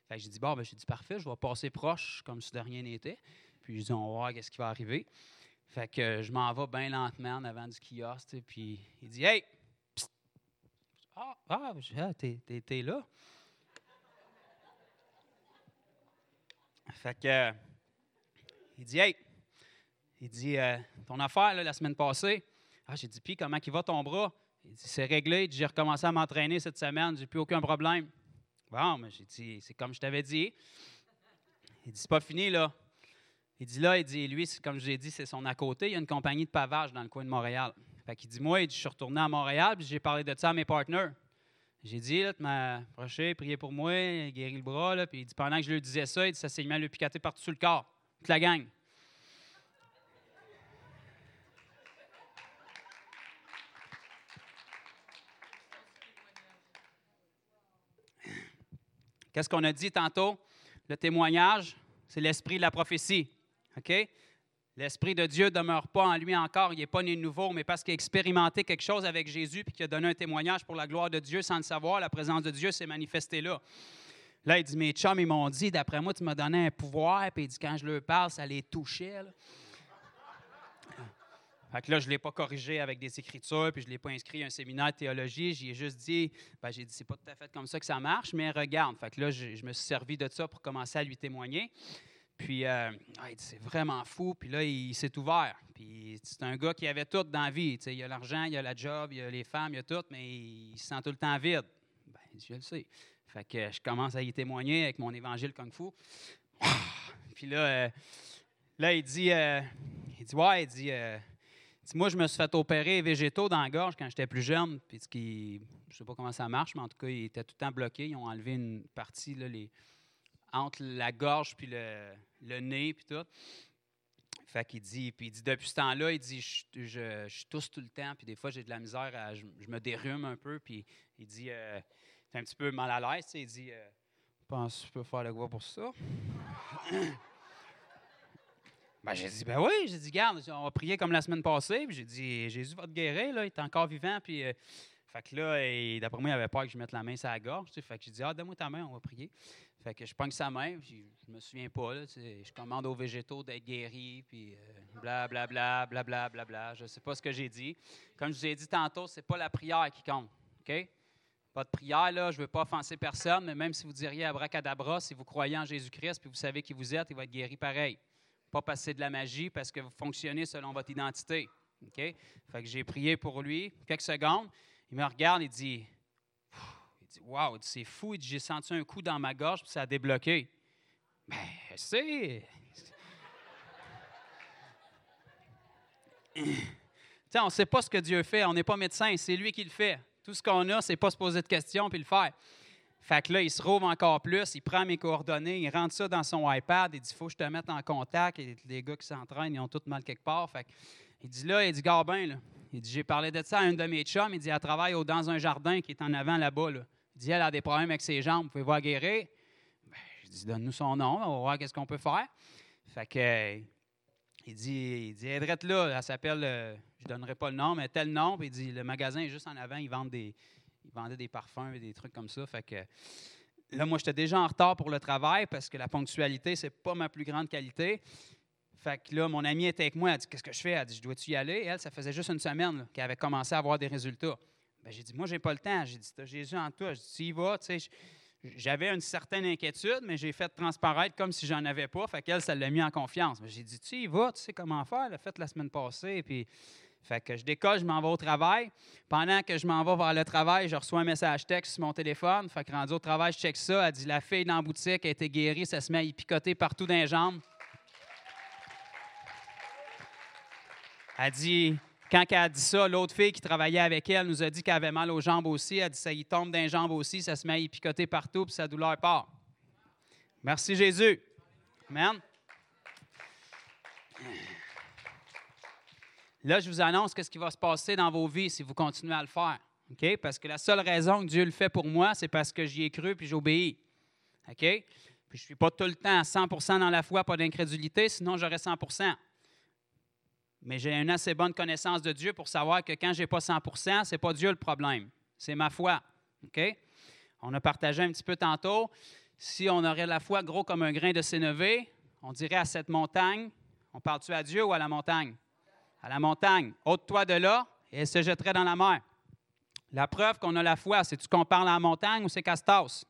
Fait que j'ai dit Bon, ben, j'ai dit Parfait, je vais passer proche comme si de rien n'était. Puis je dis On va voir qu'est-ce qui va arriver. Fait que je m'en vais bien lentement en avant du kiosque, puis il dit Hey. Ah, ah, ah, t'es, là. Fait que, il dit, hey, il dit, euh, ton affaire, là, la semaine passée, Ah, j'ai dit, puis comment il va ton bras? Il dit, c'est réglé. J'ai recommencé à m'entraîner cette semaine, j'ai plus aucun problème. Bon, mais j'ai dit, c'est comme je t'avais dit. Il dit, c'est pas fini, là. Il dit là, il dit, lui, comme je l'ai dit, c'est son à côté. Il y a une compagnie de pavage dans le coin de Montréal. Fait qu'il dit, moi, je suis retourné à Montréal, puis j'ai parlé de ça à mes partenaires. J'ai dit, là, tu m'as approché, prié pour moi, guéri le bras. Puis il dit, pendant que je lui disais ça, il dit, ça s'est mis à le picoter partout sur le corps. Toute la gang. Qu'est-ce qu'on a dit tantôt? Le témoignage, c'est l'esprit de la prophétie. OK? L'Esprit de Dieu ne demeure pas en lui encore, il n'est pas né nouveau, mais parce qu'il a expérimenté quelque chose avec Jésus puis qu'il a donné un témoignage pour la gloire de Dieu sans le savoir, la présence de Dieu s'est manifestée là. Là, il dit Mes chums, ils m'ont dit, d'après moi, tu m'as donné un pouvoir, puis il dit Quand je leur parle, ça les touchait. là. Fait que là, je ne l'ai pas corrigé avec des écritures, puis je ne l'ai pas inscrit à un séminaire de théologie. J'y ai juste dit, ben, j'ai dit, c'est pas tout à fait comme ça que ça marche, mais regarde. Fait que là, je me suis servi de ça pour commencer à lui témoigner. Puis, euh, c'est vraiment fou. Puis là, il, s'est ouvert. Puis, c'est un gars qui avait tout dans la vie. Tu sais, il a l'argent, il a la job, il a les femmes, il a tout, mais il se sent tout le temps vide. Ben, je le sais. Fait que je commence à y témoigner avec mon évangile Kung Fu. <sighs> Puis là, euh, là il dit, euh, il dit, ouais, il dit, moi, je me suis fait opérer végétaux dans la gorge quand j'étais plus jeune. Puis, je ne sais pas comment ça marche, mais en tout cas, il était tout le temps bloqué. Ils ont enlevé une partie, là, les, entre la gorge puis le, nez puis tout. Fait qu'il dit, puis il dit depuis ce temps-là, il dit je, je, tousse tout le temps, puis des fois j'ai de la misère, à, je, me dérume un peu, puis il dit euh, t'es un petit peu mal à l'aise, il dit euh, pense que je peux faire le quoi pour ça? <coughs> ben j'ai dit ben oui, j'ai dit garde, on va prier comme la semaine passée, puis j'ai dit Jésus va te guérir là, il est encore vivant, puis euh, fait que là, d'après moi, il avait peur que je mette la main sur la gorge. Tu sais, fait que j'ai dit, ah, donne-moi ta main, on va prier. Fait que je pogne sa main, puis je me souviens pas. Là, je commande aux végétaux d'être guéris, puis euh, bla, bla, bla, bla, bla. Je sais pas ce que j'ai dit. Comme je vous ai dit tantôt, c'est pas la prière qui compte. OK? Votre prière, là, je veux pas offenser personne, mais même si vous diriez abracadabra, si vous croyez en Jésus-Christ, puis vous savez qui vous êtes, il va être guéri pareil. Pas passer de la magie parce que vous fonctionnez selon votre identité. OK? Fait que j'ai prié pour lui quelques secondes. Il me regarde et dit Il dit Waouh, c'est fou. J'ai senti un coup dans ma gorge puis ça a débloqué. Ben, c'est. on ne sait pas ce que Dieu fait. On n'est pas médecin, c'est lui qui le fait. Tout ce qu'on a, c'est pas se poser de questions puis le faire. Fait que là, il se rouvre encore plus, il prend mes coordonnées, il rentre ça dans son iPad, il dit faut que je te mette en contact. Et les gars qui s'entraînent, ils ont tout mal quelque part. Fait que, il dit là, il dit Garbin, là. Il dit J'ai parlé de ça à une de mes chums. Il dit Elle travaille dans un jardin qui est en avant là-bas. Là. Dit Elle a des problèmes avec ses jambes. Vous pouvez voir guérir ben, Je dis Donne-nous son nom. On va voir qu'est-ce qu'on peut faire. Fait que. il dit, il dit, là, elle s'appelle, euh, je ne donnerai pas le nom, mais tel nom. Puis il dit, le magasin est juste en avant, ils vendent des, ils vendaient des parfums et des trucs comme ça. Fait que là, moi, j'étais déjà en retard pour le travail parce que la ponctualité, c'est pas ma plus grande qualité. Fait que là, mon amie était avec moi. Elle dit Qu'est-ce que je fais? Elle dit Je dois-tu y aller? Et Elle, ça faisait juste une semaine qu'elle avait commencé à avoir des résultats. Ben, j'ai dit Moi, j'ai pas le temps. J'ai dit Tu as Jésus en toi. J'ai dit Tu y vas. Tu sais, j'avais une certaine inquiétude, mais j'ai fait transparaître comme si j'en avais pas. Fait qu'elle, ça l'a mis en confiance. Ben, j'ai dit Tu y vas, tu sais comment faire. Elle l'a fait la semaine passée. Puis, fait que je décolle, je m'en vais au travail. Pendant que je m'en vais vers le travail, je reçois un message texte sur mon téléphone. Fait que rendu au travail, je check ça. Elle dit La fille dans la boutique a été guérie, ça se met à y picoter partout dans les jambes. Elle dit, quand elle a dit ça, l'autre fille qui travaillait avec elle nous a dit qu'elle avait mal aux jambes aussi. Elle dit, ça y tombe dans les jambes aussi, ça se met à y picoter partout, puis sa douleur part. Merci Jésus. Amen. Là, je vous annonce ce qui va se passer dans vos vies si vous continuez à le faire. OK? Parce que la seule raison que Dieu le fait pour moi, c'est parce que j'y ai cru puis j'obéis. OK? Puis je ne suis pas tout le temps à 100 dans la foi, pas d'incrédulité, sinon j'aurais 100 mais j'ai une assez bonne connaissance de Dieu pour savoir que quand je n'ai pas 100% ce n'est pas Dieu le problème, c'est ma foi. OK? On a partagé un petit peu tantôt. Si on aurait la foi gros comme un grain de sénévé, on dirait à cette montagne, on parle-tu à Dieu ou à la montagne? À la montagne. Ôte-toi de là et elle se jetterait dans la mer. La preuve qu'on a la foi, c'est-tu qu'on parle à la montagne ou c'est Castas?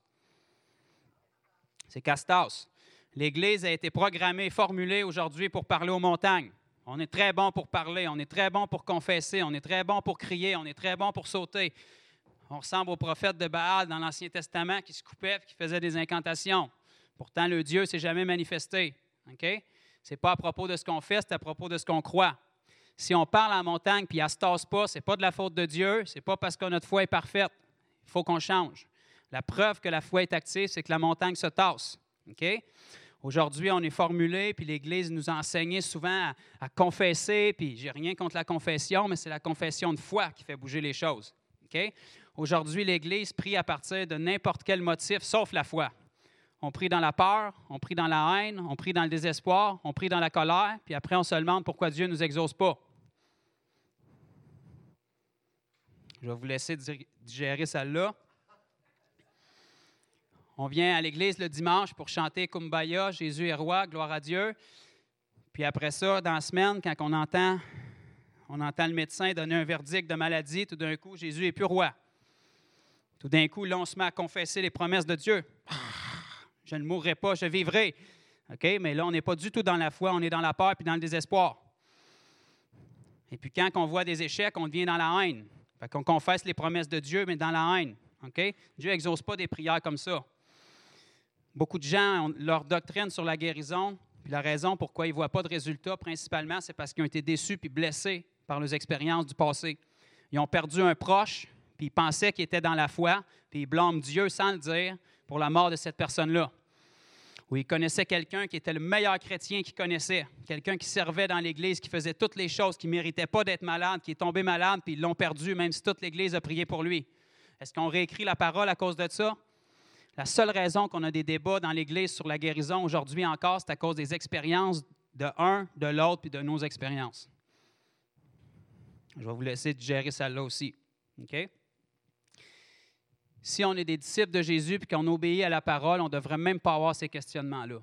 C'est Castas. L'Église a été programmée, formulée aujourd'hui pour parler aux montagnes. On est très bon pour parler, on est très bon pour confesser, on est très bon pour crier, on est très bon pour sauter. On ressemble au prophète de Baal dans l'Ancien Testament qui se coupait et qui faisait des incantations. Pourtant, le Dieu s'est jamais manifesté. OK? Ce n'est pas à propos de ce qu'on fait, c'est à propos de ce qu'on croit. Si on parle la montagne puis elle ne se tasse pas, ce n'est pas de la faute de Dieu, ce n'est pas parce que notre foi est parfaite. Il faut qu'on change. La preuve que la foi est active, c'est que la montagne se tasse. Aujourd'hui, on est formulé, puis l'Église nous a enseigné souvent à, confesser, puis j'ai rien contre la confession, mais c'est la confession de foi qui fait bouger les choses. Aujourd'hui, l'Église prie à partir de n'importe quel motif, sauf la foi. On prie dans la peur, on prie dans la haine, on prie dans le désespoir, on prie dans la colère, puis après on se demande pourquoi Dieu ne nous exauce pas. Je vais vous laisser di- digérer celle-là. On vient à l'église le dimanche pour chanter Kumbaya, Jésus est roi, gloire à Dieu. Puis après ça, dans la semaine, quand on entend, on entend le médecin donner un verdict de maladie, tout d'un coup, Jésus est plus roi. Tout d'un coup, là, on se met à confesser les promesses de Dieu. Ah, Je ne mourrai pas, je vivrai. Mais là, on n'est pas du tout dans la foi, on est dans la peur puis dans le désespoir. Et puis quand on voit des échecs, on devient dans la haine. Fait qu'on confesse les promesses de Dieu, mais dans la haine. OK? Dieu n'exauce pas des prières comme ça. Beaucoup de gens ont leur doctrine sur la guérison, puis la raison pourquoi ils ne voient pas de résultats, principalement, c'est parce qu'ils ont été déçus puis blessés par leurs expériences du passé. Ils ont perdu un proche, puis ils pensaient qu'ils étaient dans la foi, puis ils blâment Dieu sans le dire pour la mort de cette personne-là. Ou ils connaissaient quelqu'un qui était le meilleur chrétien qu'ils connaissaient, quelqu'un qui servait dans l'Église, qui faisait toutes les choses, qui ne méritait pas d'être malade, qui est tombé malade, puis ils l'ont perdu, même si toute l'Église a prié pour lui. Est-ce qu'on réécrit la parole à cause de ça? La seule raison qu'on a des débats dans l'Église sur la guérison aujourd'hui encore, c'est à cause des expériences de un, de l'autre, puis de nos expériences. Je vais vous laisser digérer celle-là aussi. Si on est des disciples de Jésus et qu'on obéit à la parole, on ne devrait même pas avoir ces questionnements-là.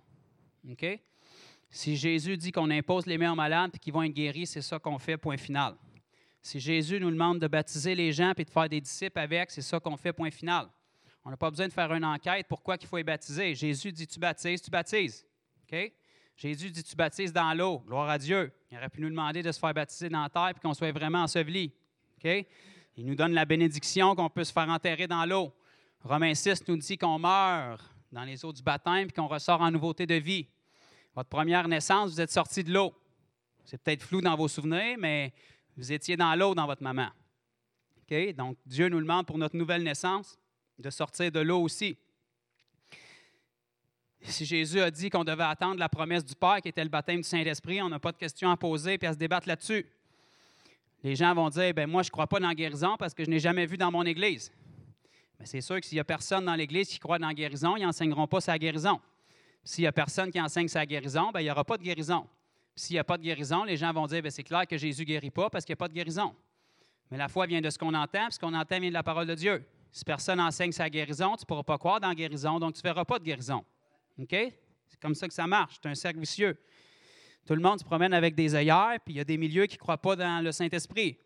Si Jésus dit qu'on impose les mains aux malades et qu'ils vont être guéris, c'est ça qu'on fait, point final. Si Jésus nous demande de baptiser les gens et de faire des disciples avec, c'est ça qu'on fait, point final. On n'a pas besoin de faire une enquête. Pourquoi il faut les baptiser? Jésus dit tu baptises, tu baptises. Jésus dit tu baptises dans l'eau. Gloire à Dieu. Il aurait pu nous demander de se faire baptiser dans la terre et qu'on soit vraiment enseveli. Il nous donne la bénédiction qu'on peut se faire enterrer dans l'eau. Romains 6 nous dit qu'on meurt dans les eaux du baptême et qu'on ressort en nouveauté de vie. Votre première naissance, vous êtes sorti de l'eau. C'est peut-être flou dans vos souvenirs, mais vous étiez dans l'eau dans votre maman. OK? Donc, Dieu nous demande pour notre nouvelle naissance de sortir de l'eau aussi. Si Jésus a dit qu'on devait attendre la promesse du Père, qui était le baptême du Saint-Esprit, on n'a pas de questions à poser et à se débattre là-dessus. Les gens vont dire, ben moi, je ne crois pas dans la guérison parce que je n'ai jamais vu dans mon Église. Mais c'est sûr que s'il n'y a personne dans l'Église qui croit dans la guérison, ils n'enseigneront pas sa guérison. S'il n'y a personne qui enseigne sa guérison, ben, il n'y aura pas de guérison. S'il n'y a pas de guérison, les gens vont dire, ben, c'est clair que Jésus ne guérit pas parce qu'il n'y a pas de guérison. Mais la foi vient de ce qu'on entend, puis ce qu'on entend vient de la parole de Dieu. Si personne enseigne sa guérison, tu ne pourras pas croire dans la guérison, donc tu ne verras pas de guérison. OK? C'est comme ça que ça marche. C'est un cercle vicieux. Tout le monde se promène avec des œillères, puis il y a des milieux qui ne croient pas dans le Saint-Esprit.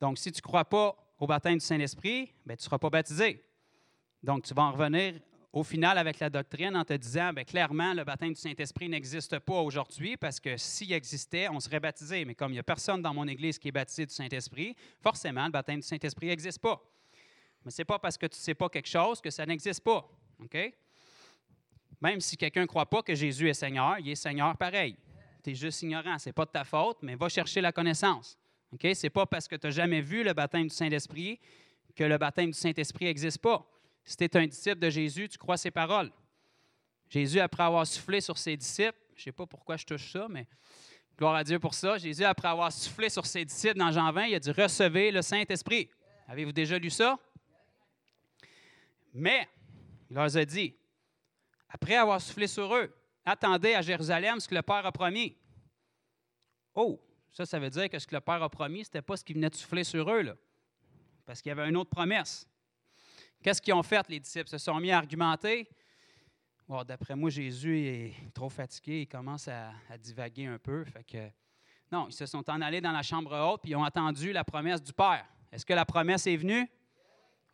Donc, si tu ne crois pas au baptême du Saint-Esprit, ben, tu ne seras pas baptisé. Donc, tu vas en revenir au final avec la doctrine en te disant, bien, clairement, le baptême du Saint-Esprit n'existe pas aujourd'hui parce que s'il existait, on serait baptisé. Mais comme il n'y a personne dans mon Église qui est baptisé du Saint-Esprit, forcément, le baptême du Saint-Esprit n'existe pas. Mais ce n'est pas parce que tu ne sais pas quelque chose que ça n'existe pas. Même si quelqu'un ne croit pas que Jésus est Seigneur, il est Seigneur pareil. Tu es juste ignorant, ce n'est pas de ta faute, mais va chercher la connaissance. Ce n'est pas parce que tu n'as jamais vu le baptême du Saint-Esprit que le baptême du Saint-Esprit n'existe pas. Si tu es un disciple de Jésus, tu crois ses paroles. Jésus, après avoir soufflé sur ses disciples, je ne sais pas pourquoi je touche ça, mais gloire à Dieu pour ça. Jésus, après avoir soufflé sur ses disciples dans Jean 20, il a dit Recevez le Saint-Esprit. Avez-vous déjà lu ça? Mais, il leur a dit Après avoir soufflé sur eux, attendez à Jérusalem ce que le Père a promis. Oh, ça, ça veut dire que ce que le Père a promis, ce n'était pas ce qui venait de souffler sur eux, parce qu'il y avait une autre promesse. Qu'est-ce qu'ils ont fait, les disciples? Ils se sont mis à argumenter. Bon, D'après moi, Jésus est trop fatigué, il commence à, divaguer un peu. Non, ils se sont en allés dans la chambre haute puis ils ont attendu la promesse du Père. Est-ce que la promesse est venue?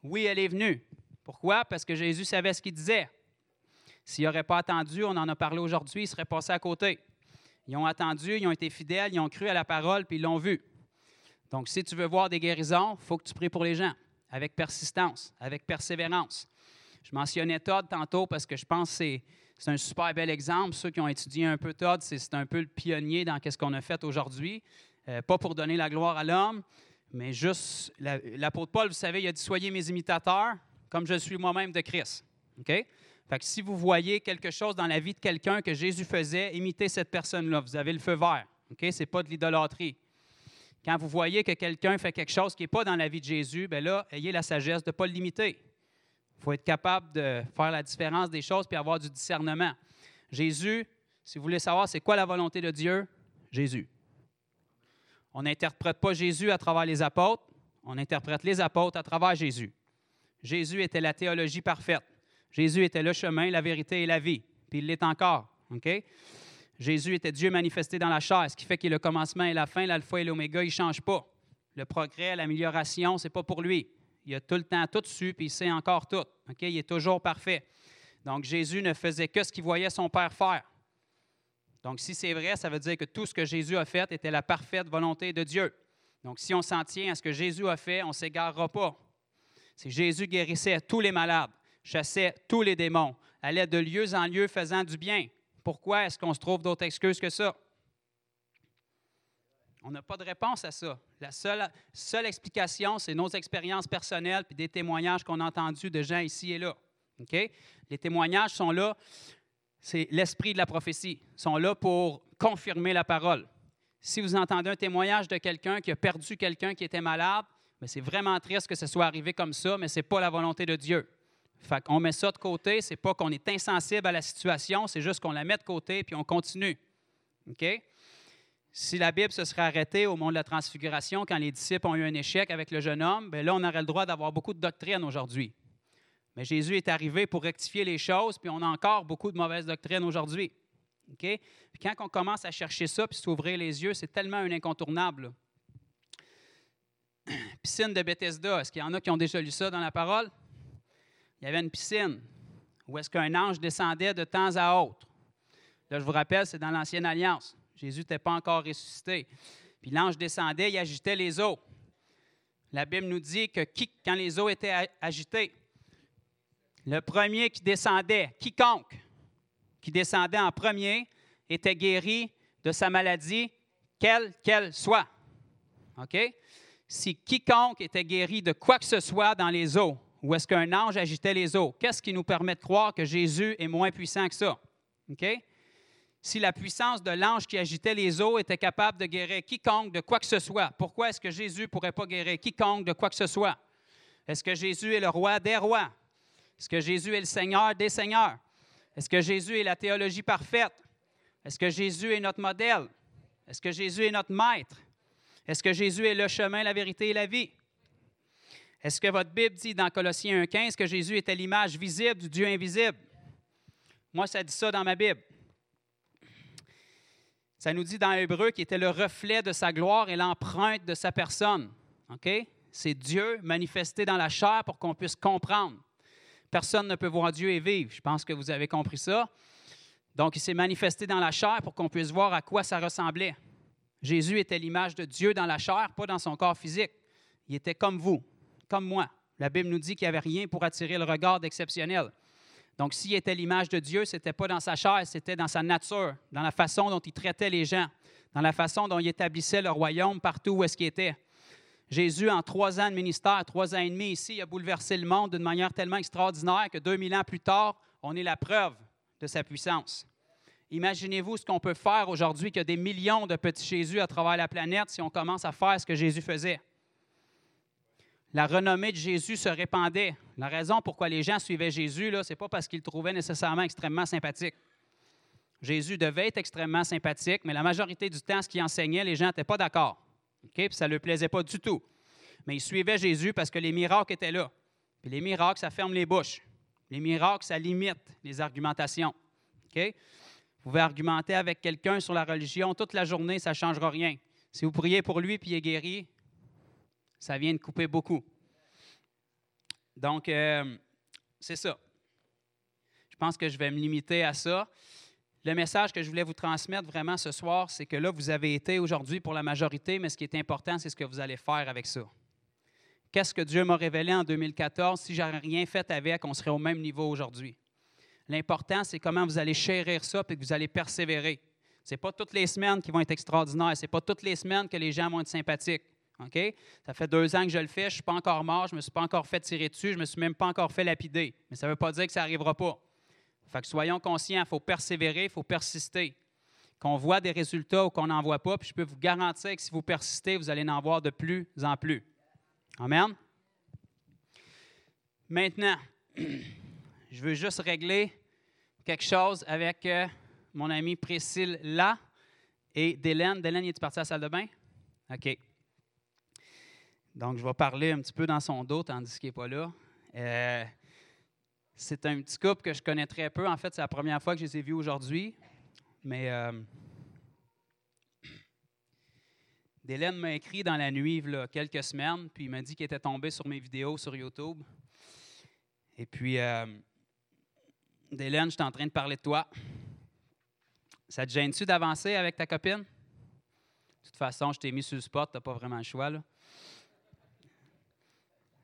Oui, elle est venue. Pourquoi? Parce que Jésus savait ce qu'il disait. S'il n'aurait pas attendu, on en a parlé aujourd'hui, il serait passé à côté. Ils ont attendu, ils ont été fidèles, ils ont cru à la parole, puis ils l'ont vu. Donc, si tu veux voir des guérisons, il faut que tu pries pour les gens, avec persistance, avec persévérance. Je mentionnais Todd tantôt parce que je pense que c'est, un super bel exemple. Ceux qui ont étudié un peu Todd, c'est, un peu le pionnier dans ce qu'on a fait aujourd'hui. Euh, pas pour donner la gloire à l'homme, mais juste, la- l'apôtre Paul, vous savez, il a dit Soyez mes imitateurs, comme je suis moi-même de Christ. OK? Fait que si vous voyez quelque chose dans la vie de quelqu'un que Jésus faisait, imitez cette personne-là. Vous avez le feu vert. OK? Ce n'est pas de l'idolâtrie. Quand vous voyez que quelqu'un fait quelque chose qui n'est pas dans la vie de Jésus, bien là, ayez la sagesse de ne pas l'imiter. Il faut être capable de faire la différence des choses puis avoir du discernement. Jésus, si vous voulez savoir c'est quoi la volonté de Dieu, Jésus. On n'interprète pas Jésus à travers les apôtres, on interprète les apôtres à travers Jésus. Jésus était la théologie parfaite. Jésus était le chemin, la vérité et la vie. Puis il l'est encore. Jésus était Dieu manifesté dans la chair, ce qui fait qu'il est le commencement et la fin, l'alpha et l'oméga, il ne change pas. Le progrès, l'amélioration, ce n'est pas pour lui. Il a tout le temps tout su, puis il sait encore tout. Il est toujours parfait. Donc Jésus ne faisait que ce qu'il voyait son Père faire. Donc si c'est vrai, ça veut dire que tout ce que Jésus a fait était la parfaite volonté de Dieu. Donc si on s'en tient à ce que Jésus a fait, on ne s'égarera pas. C'est Jésus guérissait tous les malades, chassait tous les démons, allait de lieu en lieu faisant du bien. Pourquoi est-ce qu'on se trouve d'autres excuses que ça? On n'a pas de réponse à ça. La seule, explication, c'est nos expériences personnelles puis des témoignages qu'on a entendus de gens ici et là. Les témoignages sont là, c'est l'esprit de la prophétie. Sont là pour confirmer la parole. Si vous entendez un témoignage de quelqu'un qui a perdu quelqu'un qui était malade, mais c'est vraiment triste que ce soit arrivé comme ça, mais ce n'est pas la volonté de Dieu. Fait qu'on met ça de côté, c'est pas qu'on est insensible à la situation, c'est juste qu'on la met de côté puis on continue. Si la Bible se serait arrêtée au moment de la transfiguration, quand les disciples ont eu un échec avec le jeune homme, bien là, on aurait le droit d'avoir beaucoup de doctrines aujourd'hui. Mais Jésus est arrivé pour rectifier les choses, puis on a encore beaucoup de mauvaises doctrines aujourd'hui. Puis quand on commence à chercher ça puis s'ouvrir les yeux, c'est tellement un incontournable. <clears throat> Piscine de Bethesda, est-ce qu'il y en a qui ont déjà lu ça dans la parole? Il y avait une piscine où est-ce qu'un ange descendait de temps à autre. Là, je vous rappelle, c'est dans l'Ancienne Alliance. Jésus n'était pas encore ressuscité. Puis l'ange descendait, il agitait les eaux. La Bible nous dit que quand les eaux étaient agitées, le premier qui descendait, quiconque qui descendait en premier, était guéri de sa maladie, quelle qu'elle soit. OK? Si quiconque était guéri de quoi que ce soit dans les eaux, ou est-ce qu'un ange agitait les eaux, qu'est-ce qui nous permet de croire que Jésus est moins puissant que ça? OK? Si la puissance de l'ange qui agitait les eaux était capable de guérir quiconque de quoi que ce soit, pourquoi est-ce que Jésus ne pourrait pas guérir quiconque de quoi que ce soit? Est-ce que Jésus est le roi des rois? Est-ce que Jésus est le Seigneur des seigneurs? Est-ce que Jésus est la théologie parfaite? Est-ce que Jésus est notre modèle? Est-ce que Jésus est notre maître? Est-ce que Jésus est le chemin, la vérité et la vie? Est-ce que votre Bible dit dans Colossiens 1,15 que Jésus était l'image visible du Dieu invisible? Moi, ça dit ça dans ma Bible. Ça nous dit dans Hébreu qu'il était le reflet de sa gloire et l'empreinte de sa personne. C'est Dieu manifesté dans la chair pour qu'on puisse comprendre. Personne ne peut voir Dieu et vivre. Je pense que vous avez compris ça. Donc, il s'est manifesté dans la chair pour qu'on puisse voir à quoi ça ressemblait. Jésus était l'image de Dieu dans la chair, pas dans son corps physique. Il était comme vous, comme moi. La Bible nous dit qu'il n'y avait rien pour attirer le regard d'exceptionnel. Donc, s'il était l'image de Dieu, ce n'était pas dans sa chair, c'était dans sa nature, dans la façon dont il traitait les gens, dans la façon dont il établissait le royaume partout où est-ce qu'il était. Jésus, en trois ans de ministère, trois ans et demi ici, a bouleversé le monde d'une manière tellement extraordinaire que 2000 ans plus tard, on est la preuve de sa puissance. Imaginez-vous ce qu'on peut faire aujourd'hui qu'il y a des millions de petits Jésus à travers la planète si on commence à faire ce que Jésus faisait. La renommée de Jésus se répandait. La raison pourquoi les gens suivaient Jésus, ce n'est pas parce qu'ils le trouvaient nécessairement extrêmement sympathique. Jésus devait être extrêmement sympathique, mais la majorité du temps, ce qu'il enseignait, les gens n'étaient pas d'accord. Ça ne leur plaisait pas du tout. Mais ils suivaient Jésus parce que les miracles étaient là. Les miracles, ça ferme les bouches. Les miracles, ça limite les argumentations. OK? Vous pouvez argumenter avec quelqu'un sur la religion toute la journée, ça ne changera rien. Si vous priez pour lui puis il est guéri, ça vient de couper beaucoup. Donc, euh, c'est ça. Je pense que je vais me limiter à ça. le message que je voulais vous transmettre vraiment ce soir, c'est que là, vous avez été aujourd'hui pour la majorité, mais ce qui est important, c'est ce que vous allez faire avec ça. Qu'est-ce que Dieu m'a révélé en 2014? Si j'avais rien fait avec, on serait au même niveau aujourd'hui. L'important, c'est comment vous allez chérir ça et que vous allez persévérer. Ce n'est pas toutes les semaines qui vont être extraordinaires. Ce n'est pas toutes les semaines que les gens vont être sympathiques. Ça fait deux ans que je le fais, je ne suis pas encore mort, je ne me suis pas encore fait tirer dessus, je ne me suis même pas encore fait lapider. Mais ça ne veut pas dire que ça n'arrivera pas. Fait que soyons conscients, il faut persévérer, il faut persister. Qu'on voit des résultats ou qu'on n'en voit pas, puis je peux vous garantir que si vous persistez, vous allez en voir de plus en plus. Amen? <clears throat> Maintenant, <clears throat> je veux juste régler quelque chose avec euh, mon ami Priscille là et Délène. Délène, est parti à la salle de bain? OK. Donc, je vais parler un petit peu dans son dos tandis qu'il n'est pas là. Euh, c'est un petit couple que je connais très peu. En fait, c'est la première fois que je les ai vus aujourd'hui. Mais euh, Délène m'a écrit dans la nuit, a quelques semaines, puis il m'a dit qu'il était tombé sur mes vidéos sur YouTube. Et puis, euh, Délène, je suis en train de parler de toi. Ça te gêne-tu d'avancer avec ta copine? De toute façon, je t'ai mis sur le spot, tu pas vraiment le choix.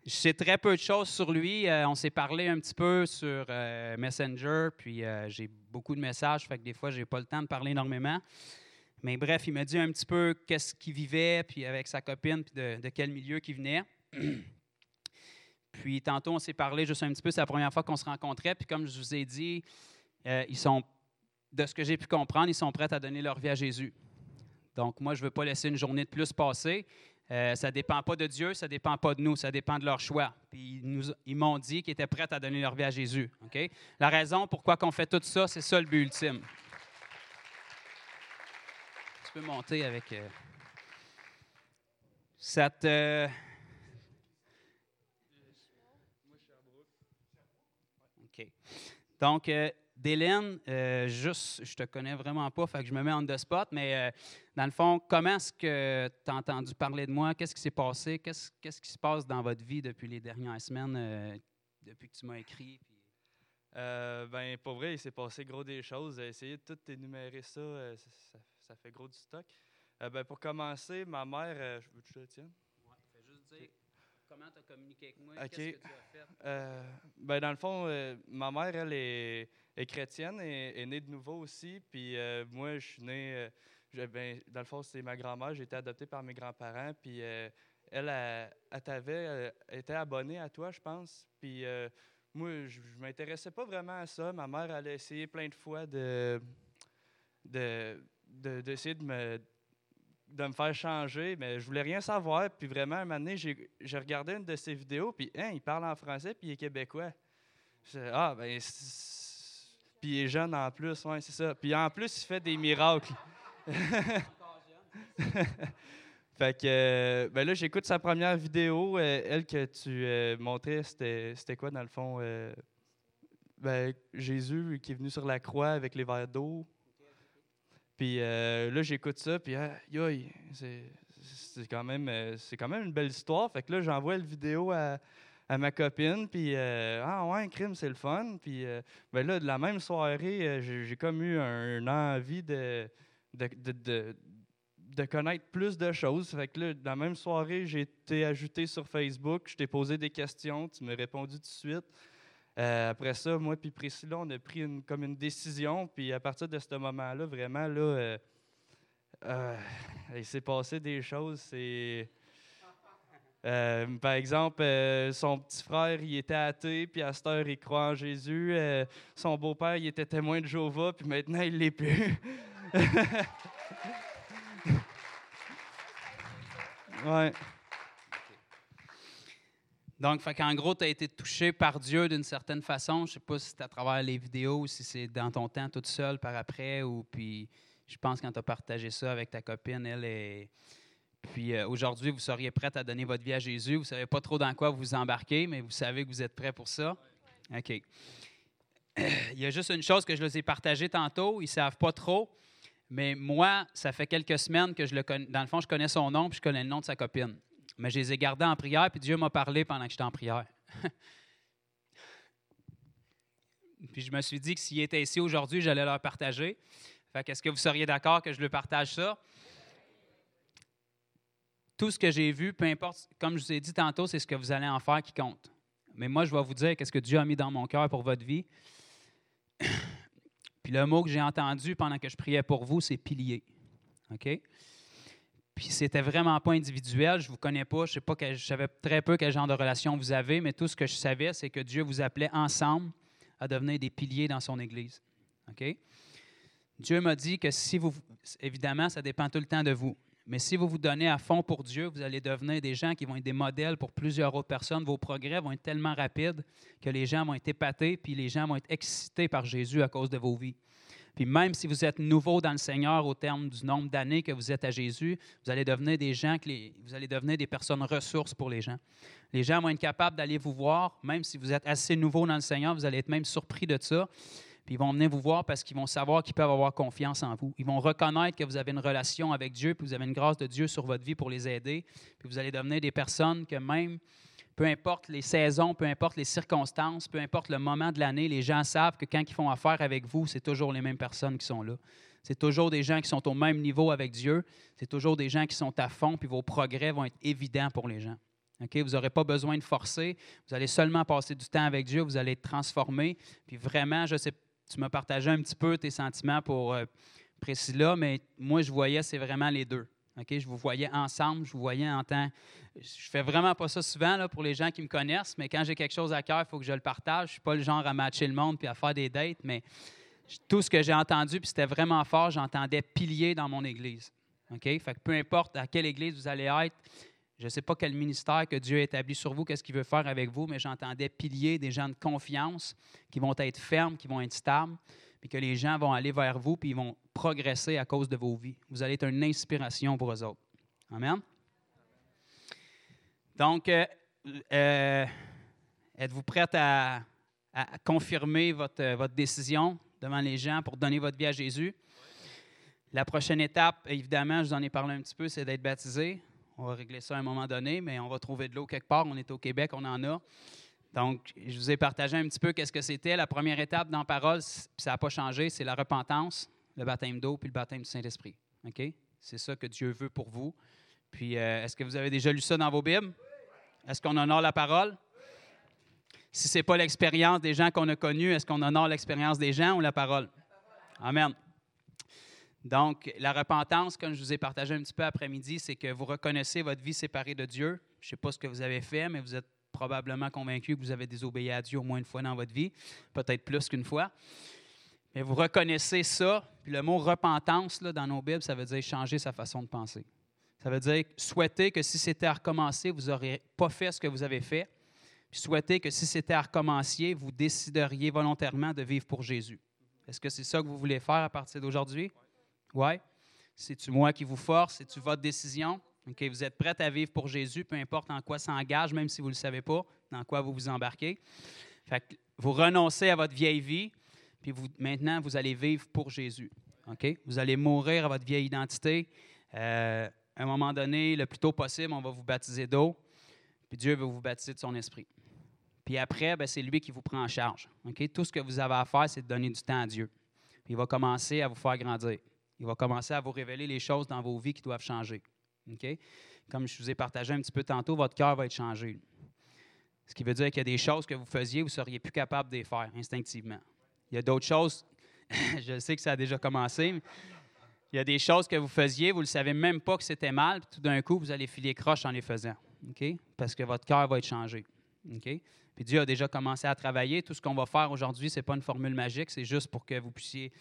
Je sais très peu de choses sur lui. Euh, on s'est parlé un petit peu sur euh, Messenger, puis euh, j'ai beaucoup de messages, fait que des fois, je n'ai pas le temps de parler énormément. Mais bref, il m'a dit un petit peu qu'est-ce qu'il vivait, puis avec sa copine, puis de, de quel milieu qu'il venait. <clears throat> puis tantôt, on s'est parlé juste un petit peu, c'est la première fois qu'on se rencontrait, puis comme je vous ai dit, ils sont, de ce que j'ai pu comprendre, ils sont prêts à donner leur vie à Jésus. Donc, moi, je ne veux pas laisser une journée de plus passer. Euh, ça ne dépend pas de Dieu, ça ne dépend pas de nous, ça dépend de leur choix. Puis ils, m'ont dit qu'ils étaient prêts à donner leur vie à Jésus. OK? La raison pourquoi on fait tout ça, c'est ça le but ultime. Tu peux monter avec euh, cette. Euh, OK. Donc, euh, euh, juste, je te connais vraiment pas, fait que je me mets en the spot, mais euh, dans le fond, comment est-ce que tu as entendu parler de moi? Qu'est-ce qui s'est passé? Qu'est-ce, qui se passe dans votre vie depuis les dernières semaines, euh, depuis que tu m'as écrit? Puis... Ben, pour vrai, il s'est passé gros des choses. Essayer de tout énumérer ça, ça, ça- fait gros du stock. Ben, pour commencer, ma mère, je veux que je te tienne? Ouais, fais juste dire comment tu as communiqué avec moi, OK. qu'est-ce que tu as fait? Euh, ben, dans le fond, euh, ma mère, elle est, est chrétienne et est née de nouveau aussi. Puis euh, moi, je suis né. ben, dans le fond, c'est ma grand-mère. J'ai été adopté par mes grands-parents. Puis elle, elle, elle t'avait, était abonnée à toi, je pense. Puis moi, je ne m'intéressais pas vraiment à ça. Ma mère, elle a essayé plein de fois de, de, de- d'essayer de me de me faire changer, mais je voulais rien savoir. Puis vraiment, un moment donné, j'ai, regardé une de ses vidéos, puis hein, il parle en français, puis il est québécois. Je- ah, ben, puis il est jeune en plus, ouais, c'est ça. Puis en plus, il fait des miracles. <laughs> fait que, ben là, j'écoute sa première vidéo. euh, elle que tu euh, montrais, c'était, c'était quoi dans le fond? euh, ben, Jésus qui est venu sur la croix avec les verres d'eau. Puis euh, là, j'écoute ça, puis ah, yoï, c'est, quand même euh, quand même une belle histoire. Fait que là, j'envoie la vidéo à, ma copine, puis euh, ah ouais, crime, c'est le fun. Puis ben là, de la même soirée, j'ai, comme eu un, envie de de, de, de- de connaître plus de choses. Fait que là, de la même soirée, j'ai été ajouté sur Facebook, je t'ai posé des questions, tu m'as répondu tout de suite. Euh, après ça, moi puis Priscilla, on a pris une, comme une décision. Puis à partir de ce moment-là, vraiment, là, euh, euh, il s'est passé des choses. C'est. Par exemple, son petit frère, il était athée, puis à cette heure, il croit en Jésus. Son beau-père, il était témoin de Jéhovah, puis maintenant, il l'est plus. <laughs> ouais. Donc, qu'en gros, tu as été touché par Dieu d'une certaine façon. Je sais pas si c'est à travers les vidéos si c'est dans ton temps toute seule par après. Ou puis, je pense quand tu as partagé ça avec ta copine, elle est. Puis euh, aujourd'hui, vous seriez prête à donner votre vie à Jésus. Vous ne savez pas trop dans quoi vous vous embarquez, mais vous savez que vous êtes prêt pour ça. OK. <clears throat> Il y a juste une chose que je les ai partagée tantôt. Ils ne savent pas trop. Mais moi, ça fait quelques semaines que je le connais. Dans le fond, je connais son nom puis je connais le nom de sa copine. Mais je les ai gardés en prière, puis Dieu m'a parlé pendant que j'étais en prière. <laughs> Puis je me suis dit que s'ils étaient ici aujourd'hui, j'allais leur partager. Fait qu'est-ce que vous seriez d'accord que je le partage ça? Tout ce que j'ai vu, peu importe, comme je vous ai dit tantôt, c'est ce que vous allez en faire qui compte. Mais moi, je vais vous dire qu'est-ce que Dieu a mis dans mon cœur pour votre vie. <coughs> Puis le mot que j'ai entendu pendant que je priais pour vous, c'est pilier. OK? Puis c'était vraiment pas individuel. Je vous connais pas. Je sais pas je savais très peu quel genre de relation vous avez, mais tout ce que je savais, c'est que Dieu vous appelait ensemble à devenir des piliers dans son Église. OK? Dieu m'a dit que si vous, évidemment, ça dépend tout le temps de vous. Mais si vous vous donnez à fond pour Dieu, vous allez devenir des gens qui vont être des modèles pour plusieurs autres personnes. Vos progrès vont être tellement rapides que les gens vont être épatés, puis les gens vont être excités par Jésus à cause de vos vies. Puis même si vous êtes nouveau dans le Seigneur au terme du nombre d'années que vous êtes à Jésus, vous allez devenir des gens, que les- vous allez devenir des personnes ressources pour les gens. Les gens vont être capables d'aller vous voir, même si vous êtes assez nouveau dans le Seigneur, vous allez être même surpris de ça. Puis ils vont venir vous voir parce qu'ils vont savoir qu'ils peuvent avoir confiance en vous. Ils vont reconnaître que vous avez une relation avec Dieu, puis vous avez une grâce de Dieu sur votre vie pour les aider. Puis vous allez devenir des personnes que même, peu importe les saisons, peu importe les circonstances, peu importe le moment de l'année, les gens savent que quand ils font affaire avec vous, c'est toujours les mêmes personnes qui sont là. C'est toujours des gens qui sont au même niveau avec Dieu. C'est toujours des gens qui sont à fond, puis vos progrès vont être évidents pour les gens. OK? Vous n'aurez pas besoin de forcer. Vous allez seulement passer du temps avec Dieu. Vous allez être transformé. Puis vraiment, je sais, tu m'as partagé un petit peu tes sentiments pour euh, Priscilla, mais moi, je voyais, c'est vraiment les deux. OK? Je vous voyais ensemble, je vous voyais en temps. Je fais vraiment pas ça souvent là, pour les gens qui me connaissent, mais quand j'ai quelque chose à cœur, il faut que je le partage. Je ne suis pas le genre à matcher le monde puis à faire des dates, mais tout ce que j'ai entendu, puis c'était vraiment fort, j'entendais pilier dans mon église. OK? Fait que peu importe à quelle église vous allez être, je ne sais pas quel ministère que Dieu a établi sur vous, qu'est-ce qu'il veut faire avec vous, mais j'entendais pilier des gens de confiance qui vont être fermes, qui vont être stables, puis que les gens vont aller vers vous, puis ils vont progresser à cause de vos vies. Vous allez être une inspiration pour eux autres. Amen. Donc, euh, euh, êtes-vous prête à, confirmer votre, votre décision devant les gens pour donner votre vie à Jésus? La prochaine étape, évidemment, je vous en ai parlé un petit peu, c'est d'être baptisé. On va régler ça à un moment donné, mais on va trouver de l'eau quelque part. On est au Québec, on en a. Donc, je vous ai partagé un petit peu qu'est-ce que c'était. La première étape dans Parole, c- puis ça n'a pas changé, c'est la repentance, le baptême d'eau, puis le baptême du Saint-Esprit. OK? C'est ça que Dieu veut pour vous. Puis, euh, est-ce que vous avez déjà lu ça dans vos Bibles? Est-ce qu'on honore la parole? Si ce n'est pas l'expérience des gens qu'on a connus, est-ce qu'on honore l'expérience des gens ou la parole? Amen. Donc, la repentance, comme je vous ai partagé un petit peu après-midi, c'est que vous reconnaissez votre vie séparée de Dieu. Je ne sais pas ce que vous avez fait, mais vous êtes probablement convaincu que vous avez désobéi à Dieu au moins une fois dans votre vie, peut-être plus qu'une fois. Mais vous reconnaissez ça. Puis le mot repentance, là, dans nos Bibles, ça veut dire changer sa façon de penser. Ça veut dire souhaiter que si c'était à recommencer, vous n'auriez pas fait ce que vous avez fait. Puis souhaiter que si c'était à recommencer, vous décideriez volontairement de vivre pour Jésus. Est-ce que c'est ça que vous voulez faire à partir d'aujourd'hui? Oui. C'est-tu moi qui vous force? C'est-tu votre décision? OK, vous êtes prête à vivre pour Jésus, peu importe en quoi ça engage, même si vous ne le savez pas, dans quoi vous vous embarquez. Vous renoncez à votre vieille vie, puis maintenant, vous allez vivre pour Jésus. OK? Vous allez mourir à votre vieille identité. Euh, à un moment donné, le plus tôt possible, on va vous baptiser d'eau, puis Dieu va vous baptiser de son esprit. Puis après, ben, c'est lui qui vous prend en charge. OK? Tout ce que vous avez à faire, c'est de donner du temps à Dieu. Il va commencer à vous faire grandir. Il va commencer à vous révéler les choses dans vos vies qui doivent changer. OK? Comme je vous ai partagé un petit peu tantôt, votre cœur va être changé. Ce qui veut dire qu'il y a des choses que vous faisiez, vous ne seriez plus capable de les faire instinctivement. Il y a d'autres choses, <laughs> je sais que ça a déjà commencé, mais il y a des choses que vous faisiez, vous ne savez même pas que c'était mal, puis tout d'un coup, vous allez filer croche en les faisant. Parce que votre cœur va être changé. OK? Puis Dieu a déjà commencé à travailler. Tout ce qu'on va faire aujourd'hui, ce n'est pas une formule magique, c'est juste pour que vous puissiez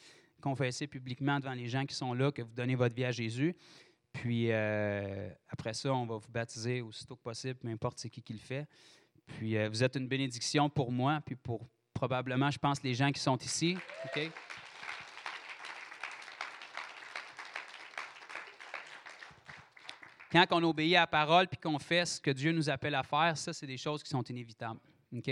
confesser publiquement devant les gens qui sont là que vous donnez votre vie à Jésus. Puis euh, après ça, on va vous baptiser aussitôt que possible, peu importe c'est qui qui le fait. Puis euh, vous êtes une bénédiction pour moi, puis pour probablement, je pense, les gens qui sont ici. OK? Quand on obéit à la parole puis qu'on fait ce que Dieu nous appelle à faire, ça, c'est des choses qui sont inévitables. OK?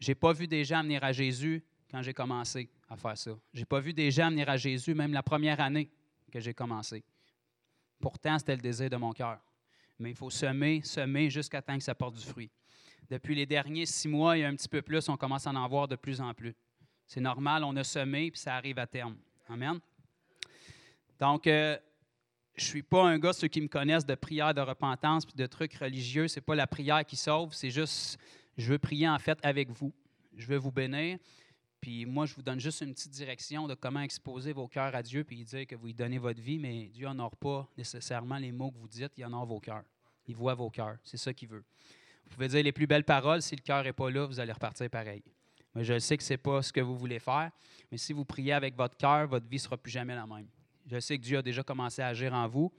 Je n'ai pas vu des gens venir à Jésus quand j'ai commencé à faire ça. Je n'ai pas vu des gens venir à Jésus même la première année que j'ai commencé. Pourtant, c'était le désir de mon cœur. Mais il faut semer, semer jusqu'à temps que ça porte du fruit. Depuis les derniers six mois et un petit peu plus, on commence à en voir de plus en plus. C'est normal, on a semé, puis ça arrive à terme. Amen. Donc, euh, je ne suis pas un gars, ceux qui me connaissent, de prière de repentance puis de trucs religieux. Ce n'est pas la prière qui sauve, c'est juste, je veux prier en fait avec vous. Je veux vous bénir. Puis moi, je vous donne juste une petite direction de comment exposer vos cœurs à Dieu puis dire que vous lui donnez votre vie, mais Dieu n'honore pas nécessairement les mots que vous dites, il honore vos cœurs. Il voit vos cœurs. C'est ça qu'il veut. Vous pouvez dire les plus belles paroles, si le cœur n'est pas là, vous allez repartir pareil. Mais je sais que ce n'est pas ce que vous voulez faire. Mais si vous priez avec votre cœur, votre vie ne sera plus jamais la même. Je sais que Dieu a déjà commencé à agir en vous.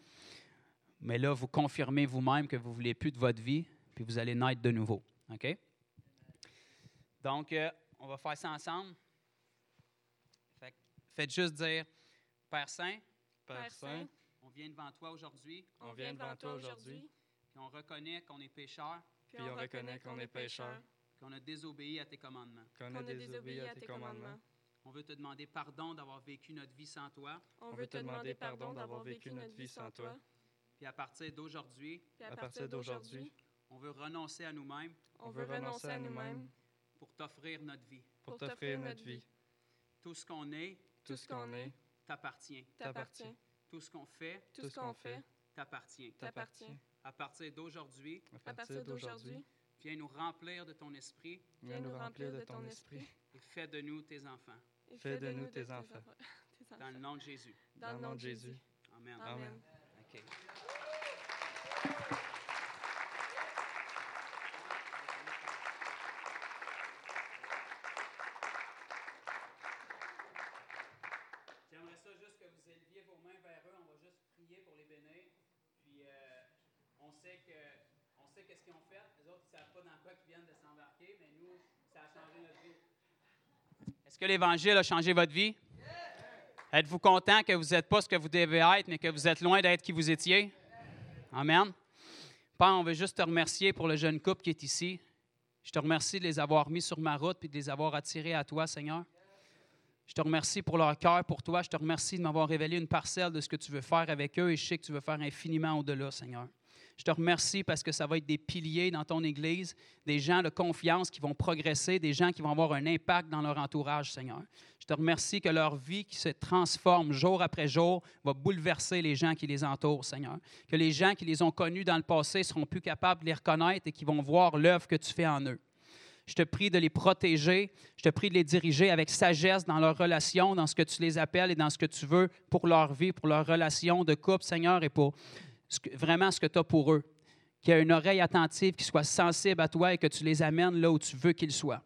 Mais là, vous confirmez vous-même que vous ne voulez plus de votre vie, puis vous allez naître de nouveau. OK? Donc, euh, on va faire ça ensemble. Fait faites juste dire Père Saint, Père Saint, on vient devant toi aujourd'hui, on vient devant toi aujourd'hui, puis on reconnaît qu'on est pécheur, puis on reconnaît qu'on est pécheur, qu'on a désobéi à tes commandements. qu'on a désobéi à tes commandements. On veut te demander pardon d'avoir vécu notre vie sans toi. On veut te demander pardon d'avoir vécu notre vie sans toi. Puis à partir d'aujourd'hui, À partir d'aujourd'hui, on veut renoncer à nous-mêmes on veut renoncer à nous-mêmes pour t'offrir notre vie. pour t'offrir notre vie. Tout ce qu'on est Tout ce qu'on est t'appartient. t'appartient. Tout ce qu'on fait Tout ce qu'on fait t'appartient. t'appartient. À partir d'aujourd'hui, À partir d'aujourd'hui, viens nous remplir de ton esprit viens nous remplir de ton esprit. et fais de nous tes enfants. Fais de nous tes enfants. Dans le nom de Jésus. Dans le nom de Jésus. Amen. Amen. OK. J'aimerais ça juste que vous éleviez vos mains vers eux. On va juste prier pour les bénir. Puis euh, on sait que on sait qu'est-ce qu'ils ont fait. Les autres, ils ne savent pas dans quoi ils viennent de s'embarquer, mais nous, ça a changé notre vie. Est-ce que l'Évangile a changé votre vie? Êtes-vous content que vous n'êtes pas ce que vous devez être, mais que vous êtes loin d'être qui vous étiez? Amen. Père, on veut juste te remercier pour le jeune couple qui est ici. Je te remercie de les avoir mis sur ma route et de les avoir attirés à toi, Seigneur. Je te remercie pour leur cœur, pour toi. Je te remercie de m'avoir révélé une parcelle de ce que tu veux faire avec eux et je sais que tu veux faire infiniment au-delà, Seigneur. Je te remercie parce que ça va être des piliers dans ton Église, des gens de confiance qui vont progresser, des gens qui vont avoir un impact dans leur entourage, Seigneur. Je te remercie que leur vie qui se transforme jour après jour va bouleverser les gens qui les entourent, Seigneur. Que les gens qui les ont connus dans le passé seront plus capables de les reconnaître et qui vont voir l'œuvre que tu fais en eux. Je te prie de les protéger. Je te prie de les diriger avec sagesse dans leurs relations, dans ce que tu les appelles et dans ce que tu veux pour leur vie, pour leurs relations de couple, Seigneur, et pour vraiment ce que tu as pour eux. Qu'il y ait une oreille attentive, qui soit sensible à toi et que tu les amènes là où tu veux qu'ils soient.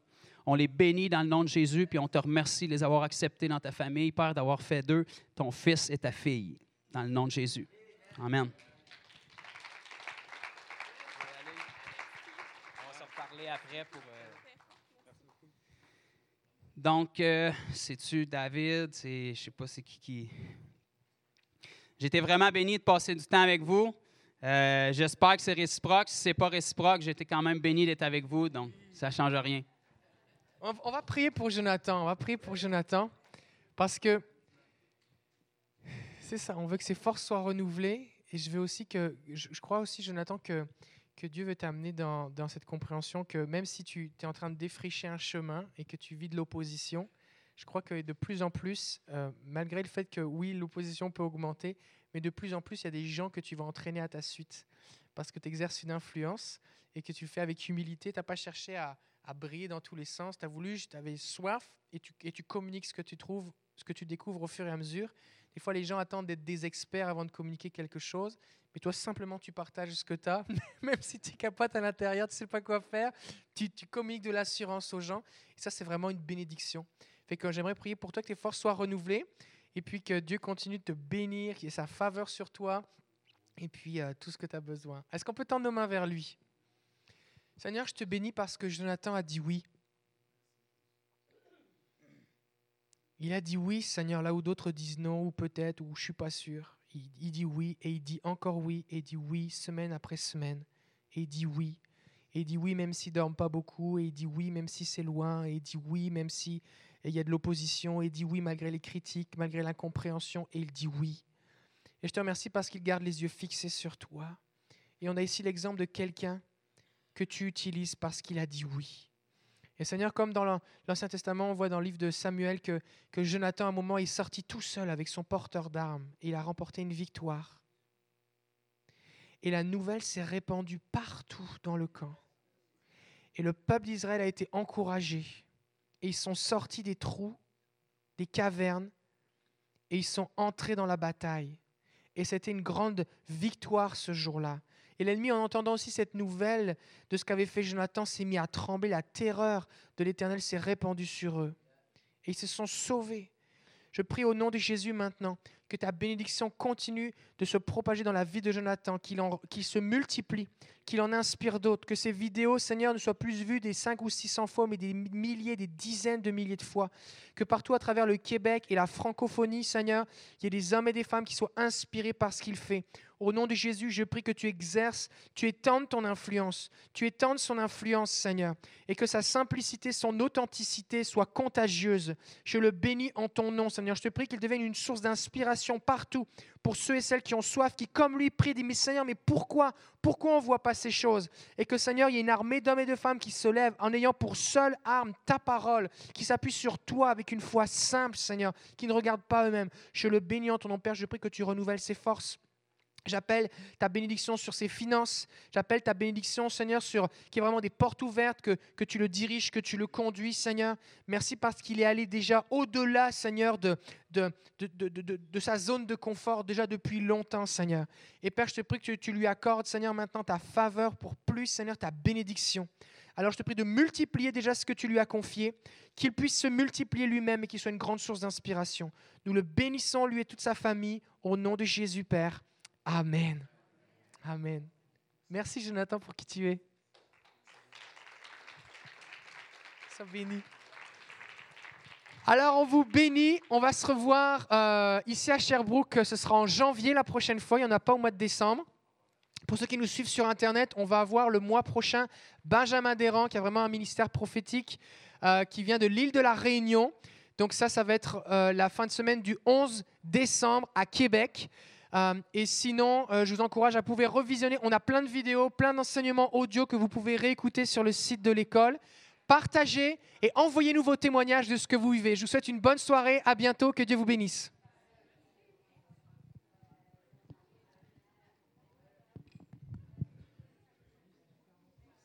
On les bénit dans le nom de Jésus, puis on te remercie de les avoir acceptés dans ta famille, Père, d'avoir fait d'eux ton fils et ta fille. Dans le nom de Jésus. Amen. On va se reparler après pour. Donc, euh, c'est-tu David? C'est, je sais pas c'est qui qui. J'étais vraiment béni de passer du temps avec vous. Euh, j'espère que c'est réciproque. Si ce n'est pas réciproque, j'étais quand même béni d'être avec vous, donc ça ne change rien. On, va prier pour Jonathan. On va prier pour Jonathan parce que c'est ça. On veut que ses forces soient renouvelées. Et je veux aussi que, crois aussi, Jonathan, que, que Dieu veut t'amener dans, dans cette compréhension que même si tu es en train de défricher un chemin et que tu vis de l'opposition, je crois que de plus en plus, euh, malgré le fait que oui, l'opposition peut augmenter, mais de plus en plus, il y a des gens que tu vas entraîner à ta suite parce que tu exerces une influence et que tu le fais avec humilité. Tu n'as pas cherché à, briller dans tous les sens. Tu as voulu, tu avais soif et tu, et communiques ce que tu trouves, ce que tu découvres au fur et à mesure. Des fois, les gens attendent d'être des experts avant de communiquer quelque chose. Mais toi, simplement, tu partages ce que tu as. <laughs> Même si tu es capote à l'intérieur, tu ne sais pas quoi faire. Tu, tu communiques de l'assurance aux gens. Et ça, c'est vraiment une bénédiction. Fait que j'aimerais prier pour toi que tes forces soient renouvelées. Et puis que Dieu continue de te bénir, qu'il y ait sa faveur sur toi. Et puis euh, tout ce que tu as besoin. Est-ce qu'on peut tendre nos mains vers lui? Seigneur, je te bénis parce que Jonathan a dit oui. Il a dit oui, Seigneur, là où d'autres disent non, ou peut-être, ou je suis pas sûr. Il, dit oui, et il dit encore oui, et il dit oui, semaine après semaine. Et il dit oui. Et il dit oui, même s'il ne dorme pas beaucoup. Et il dit oui, même si c'est loin. Et il dit oui, même si il y a de l'opposition. Et il dit oui, malgré les critiques, malgré l'incompréhension. Et il dit oui. Et je te remercie parce qu'il garde les yeux fixés sur toi. Et on a ici l'exemple de quelqu'un que tu utilises parce qu'il a dit oui. Et Seigneur, comme dans l'An- l'Ancien Testament, on voit dans le livre de Samuel que, que Jonathan, à un moment, est sorti tout seul avec son porteur d'armes et il a remporté une victoire. Et la nouvelle s'est répandue partout dans le camp. Et le peuple d'Israël a été encouragé. Et ils sont sortis des trous, des cavernes, et ils sont entrés dans la bataille. Et c'était une grande victoire ce jour-là. Et l'ennemi, en entendant aussi cette nouvelle de ce qu'avait fait Jonathan, s'est mis à trembler. La terreur de l'Éternel s'est répandue sur eux. Et ils se sont sauvés. Je prie au nom de Jésus maintenant que ta bénédiction continue de se propager dans la vie de Jonathan, qu'il se multiplie, qu'il en inspire d'autres, que ces vidéos, Seigneur, ne soient plus vues des 5 ou 600 fois, mais des milliers, des dizaines de milliers de fois. Que partout à travers le Québec et la francophonie, Seigneur, il y ait des hommes et des femmes qui soient inspirés par ce qu'il fait. Au nom de Jésus, je prie que tu exerces, tu étendes ton influence, tu étendes son influence, Seigneur, et que sa simplicité, son authenticité soit contagieuse. Je le bénis en ton nom, Seigneur. Je te prie qu'il devienne une source d'inspiration partout pour ceux et celles qui ont soif, qui, comme lui, prient, disent, mais Seigneur, mais pourquoi? Pourquoi on ne voit pas ces choses? Et que, Seigneur, il y ait une armée d'hommes et de femmes qui se lèvent en ayant pour seule arme ta parole, qui s'appuie sur toi avec une foi simple, Seigneur, qui ne regarde pas eux-mêmes. Je le bénis en ton nom, Père. Je prie que tu renouvelles ses forces. J'appelle ta bénédiction sur ses finances. J'appelle ta bénédiction, Seigneur, sur qu'il y ait vraiment des portes ouvertes, que, que tu le diriges, que tu le conduis, Seigneur. Merci parce qu'il est allé déjà au-delà, Seigneur, de, de- de- de- de sa zone de confort déjà depuis longtemps, Seigneur. Et Père, je te prie que tu, tu lui accordes, Seigneur, maintenant ta faveur pour plus, Seigneur, ta bénédiction. Alors je te prie de multiplier déjà ce que tu lui as confié, qu'il puisse se multiplier lui-même et qu'il soit une grande source d'inspiration. Nous le bénissons, lui et toute sa famille, au nom de Jésus, Père. Amen. Amen. Merci Jonathan pour qui tu es. Sois. Alors on vous bénit. On va se revoir euh, ici à Sherbrooke. Ce sera en janvier la prochaine fois. Il n'y en a pas au mois de décembre. Pour ceux qui nous suivent sur Internet, on va avoir le mois prochain Benjamin Desrands, qui a vraiment un ministère prophétique, euh, qui vient de l'île de la Réunion. Donc ça, ça va être euh, la fin de semaine du 11 décembre à Québec. Euh, et sinon, euh, je vous encourage à pouvoir revisionner. On a plein de vidéos, plein d'enseignements audio que vous pouvez réécouter sur le site de l'école. Partagez et envoyez-nous vos témoignages de ce que vous vivez. Je vous souhaite une bonne soirée. À bientôt. Que Dieu vous bénisse.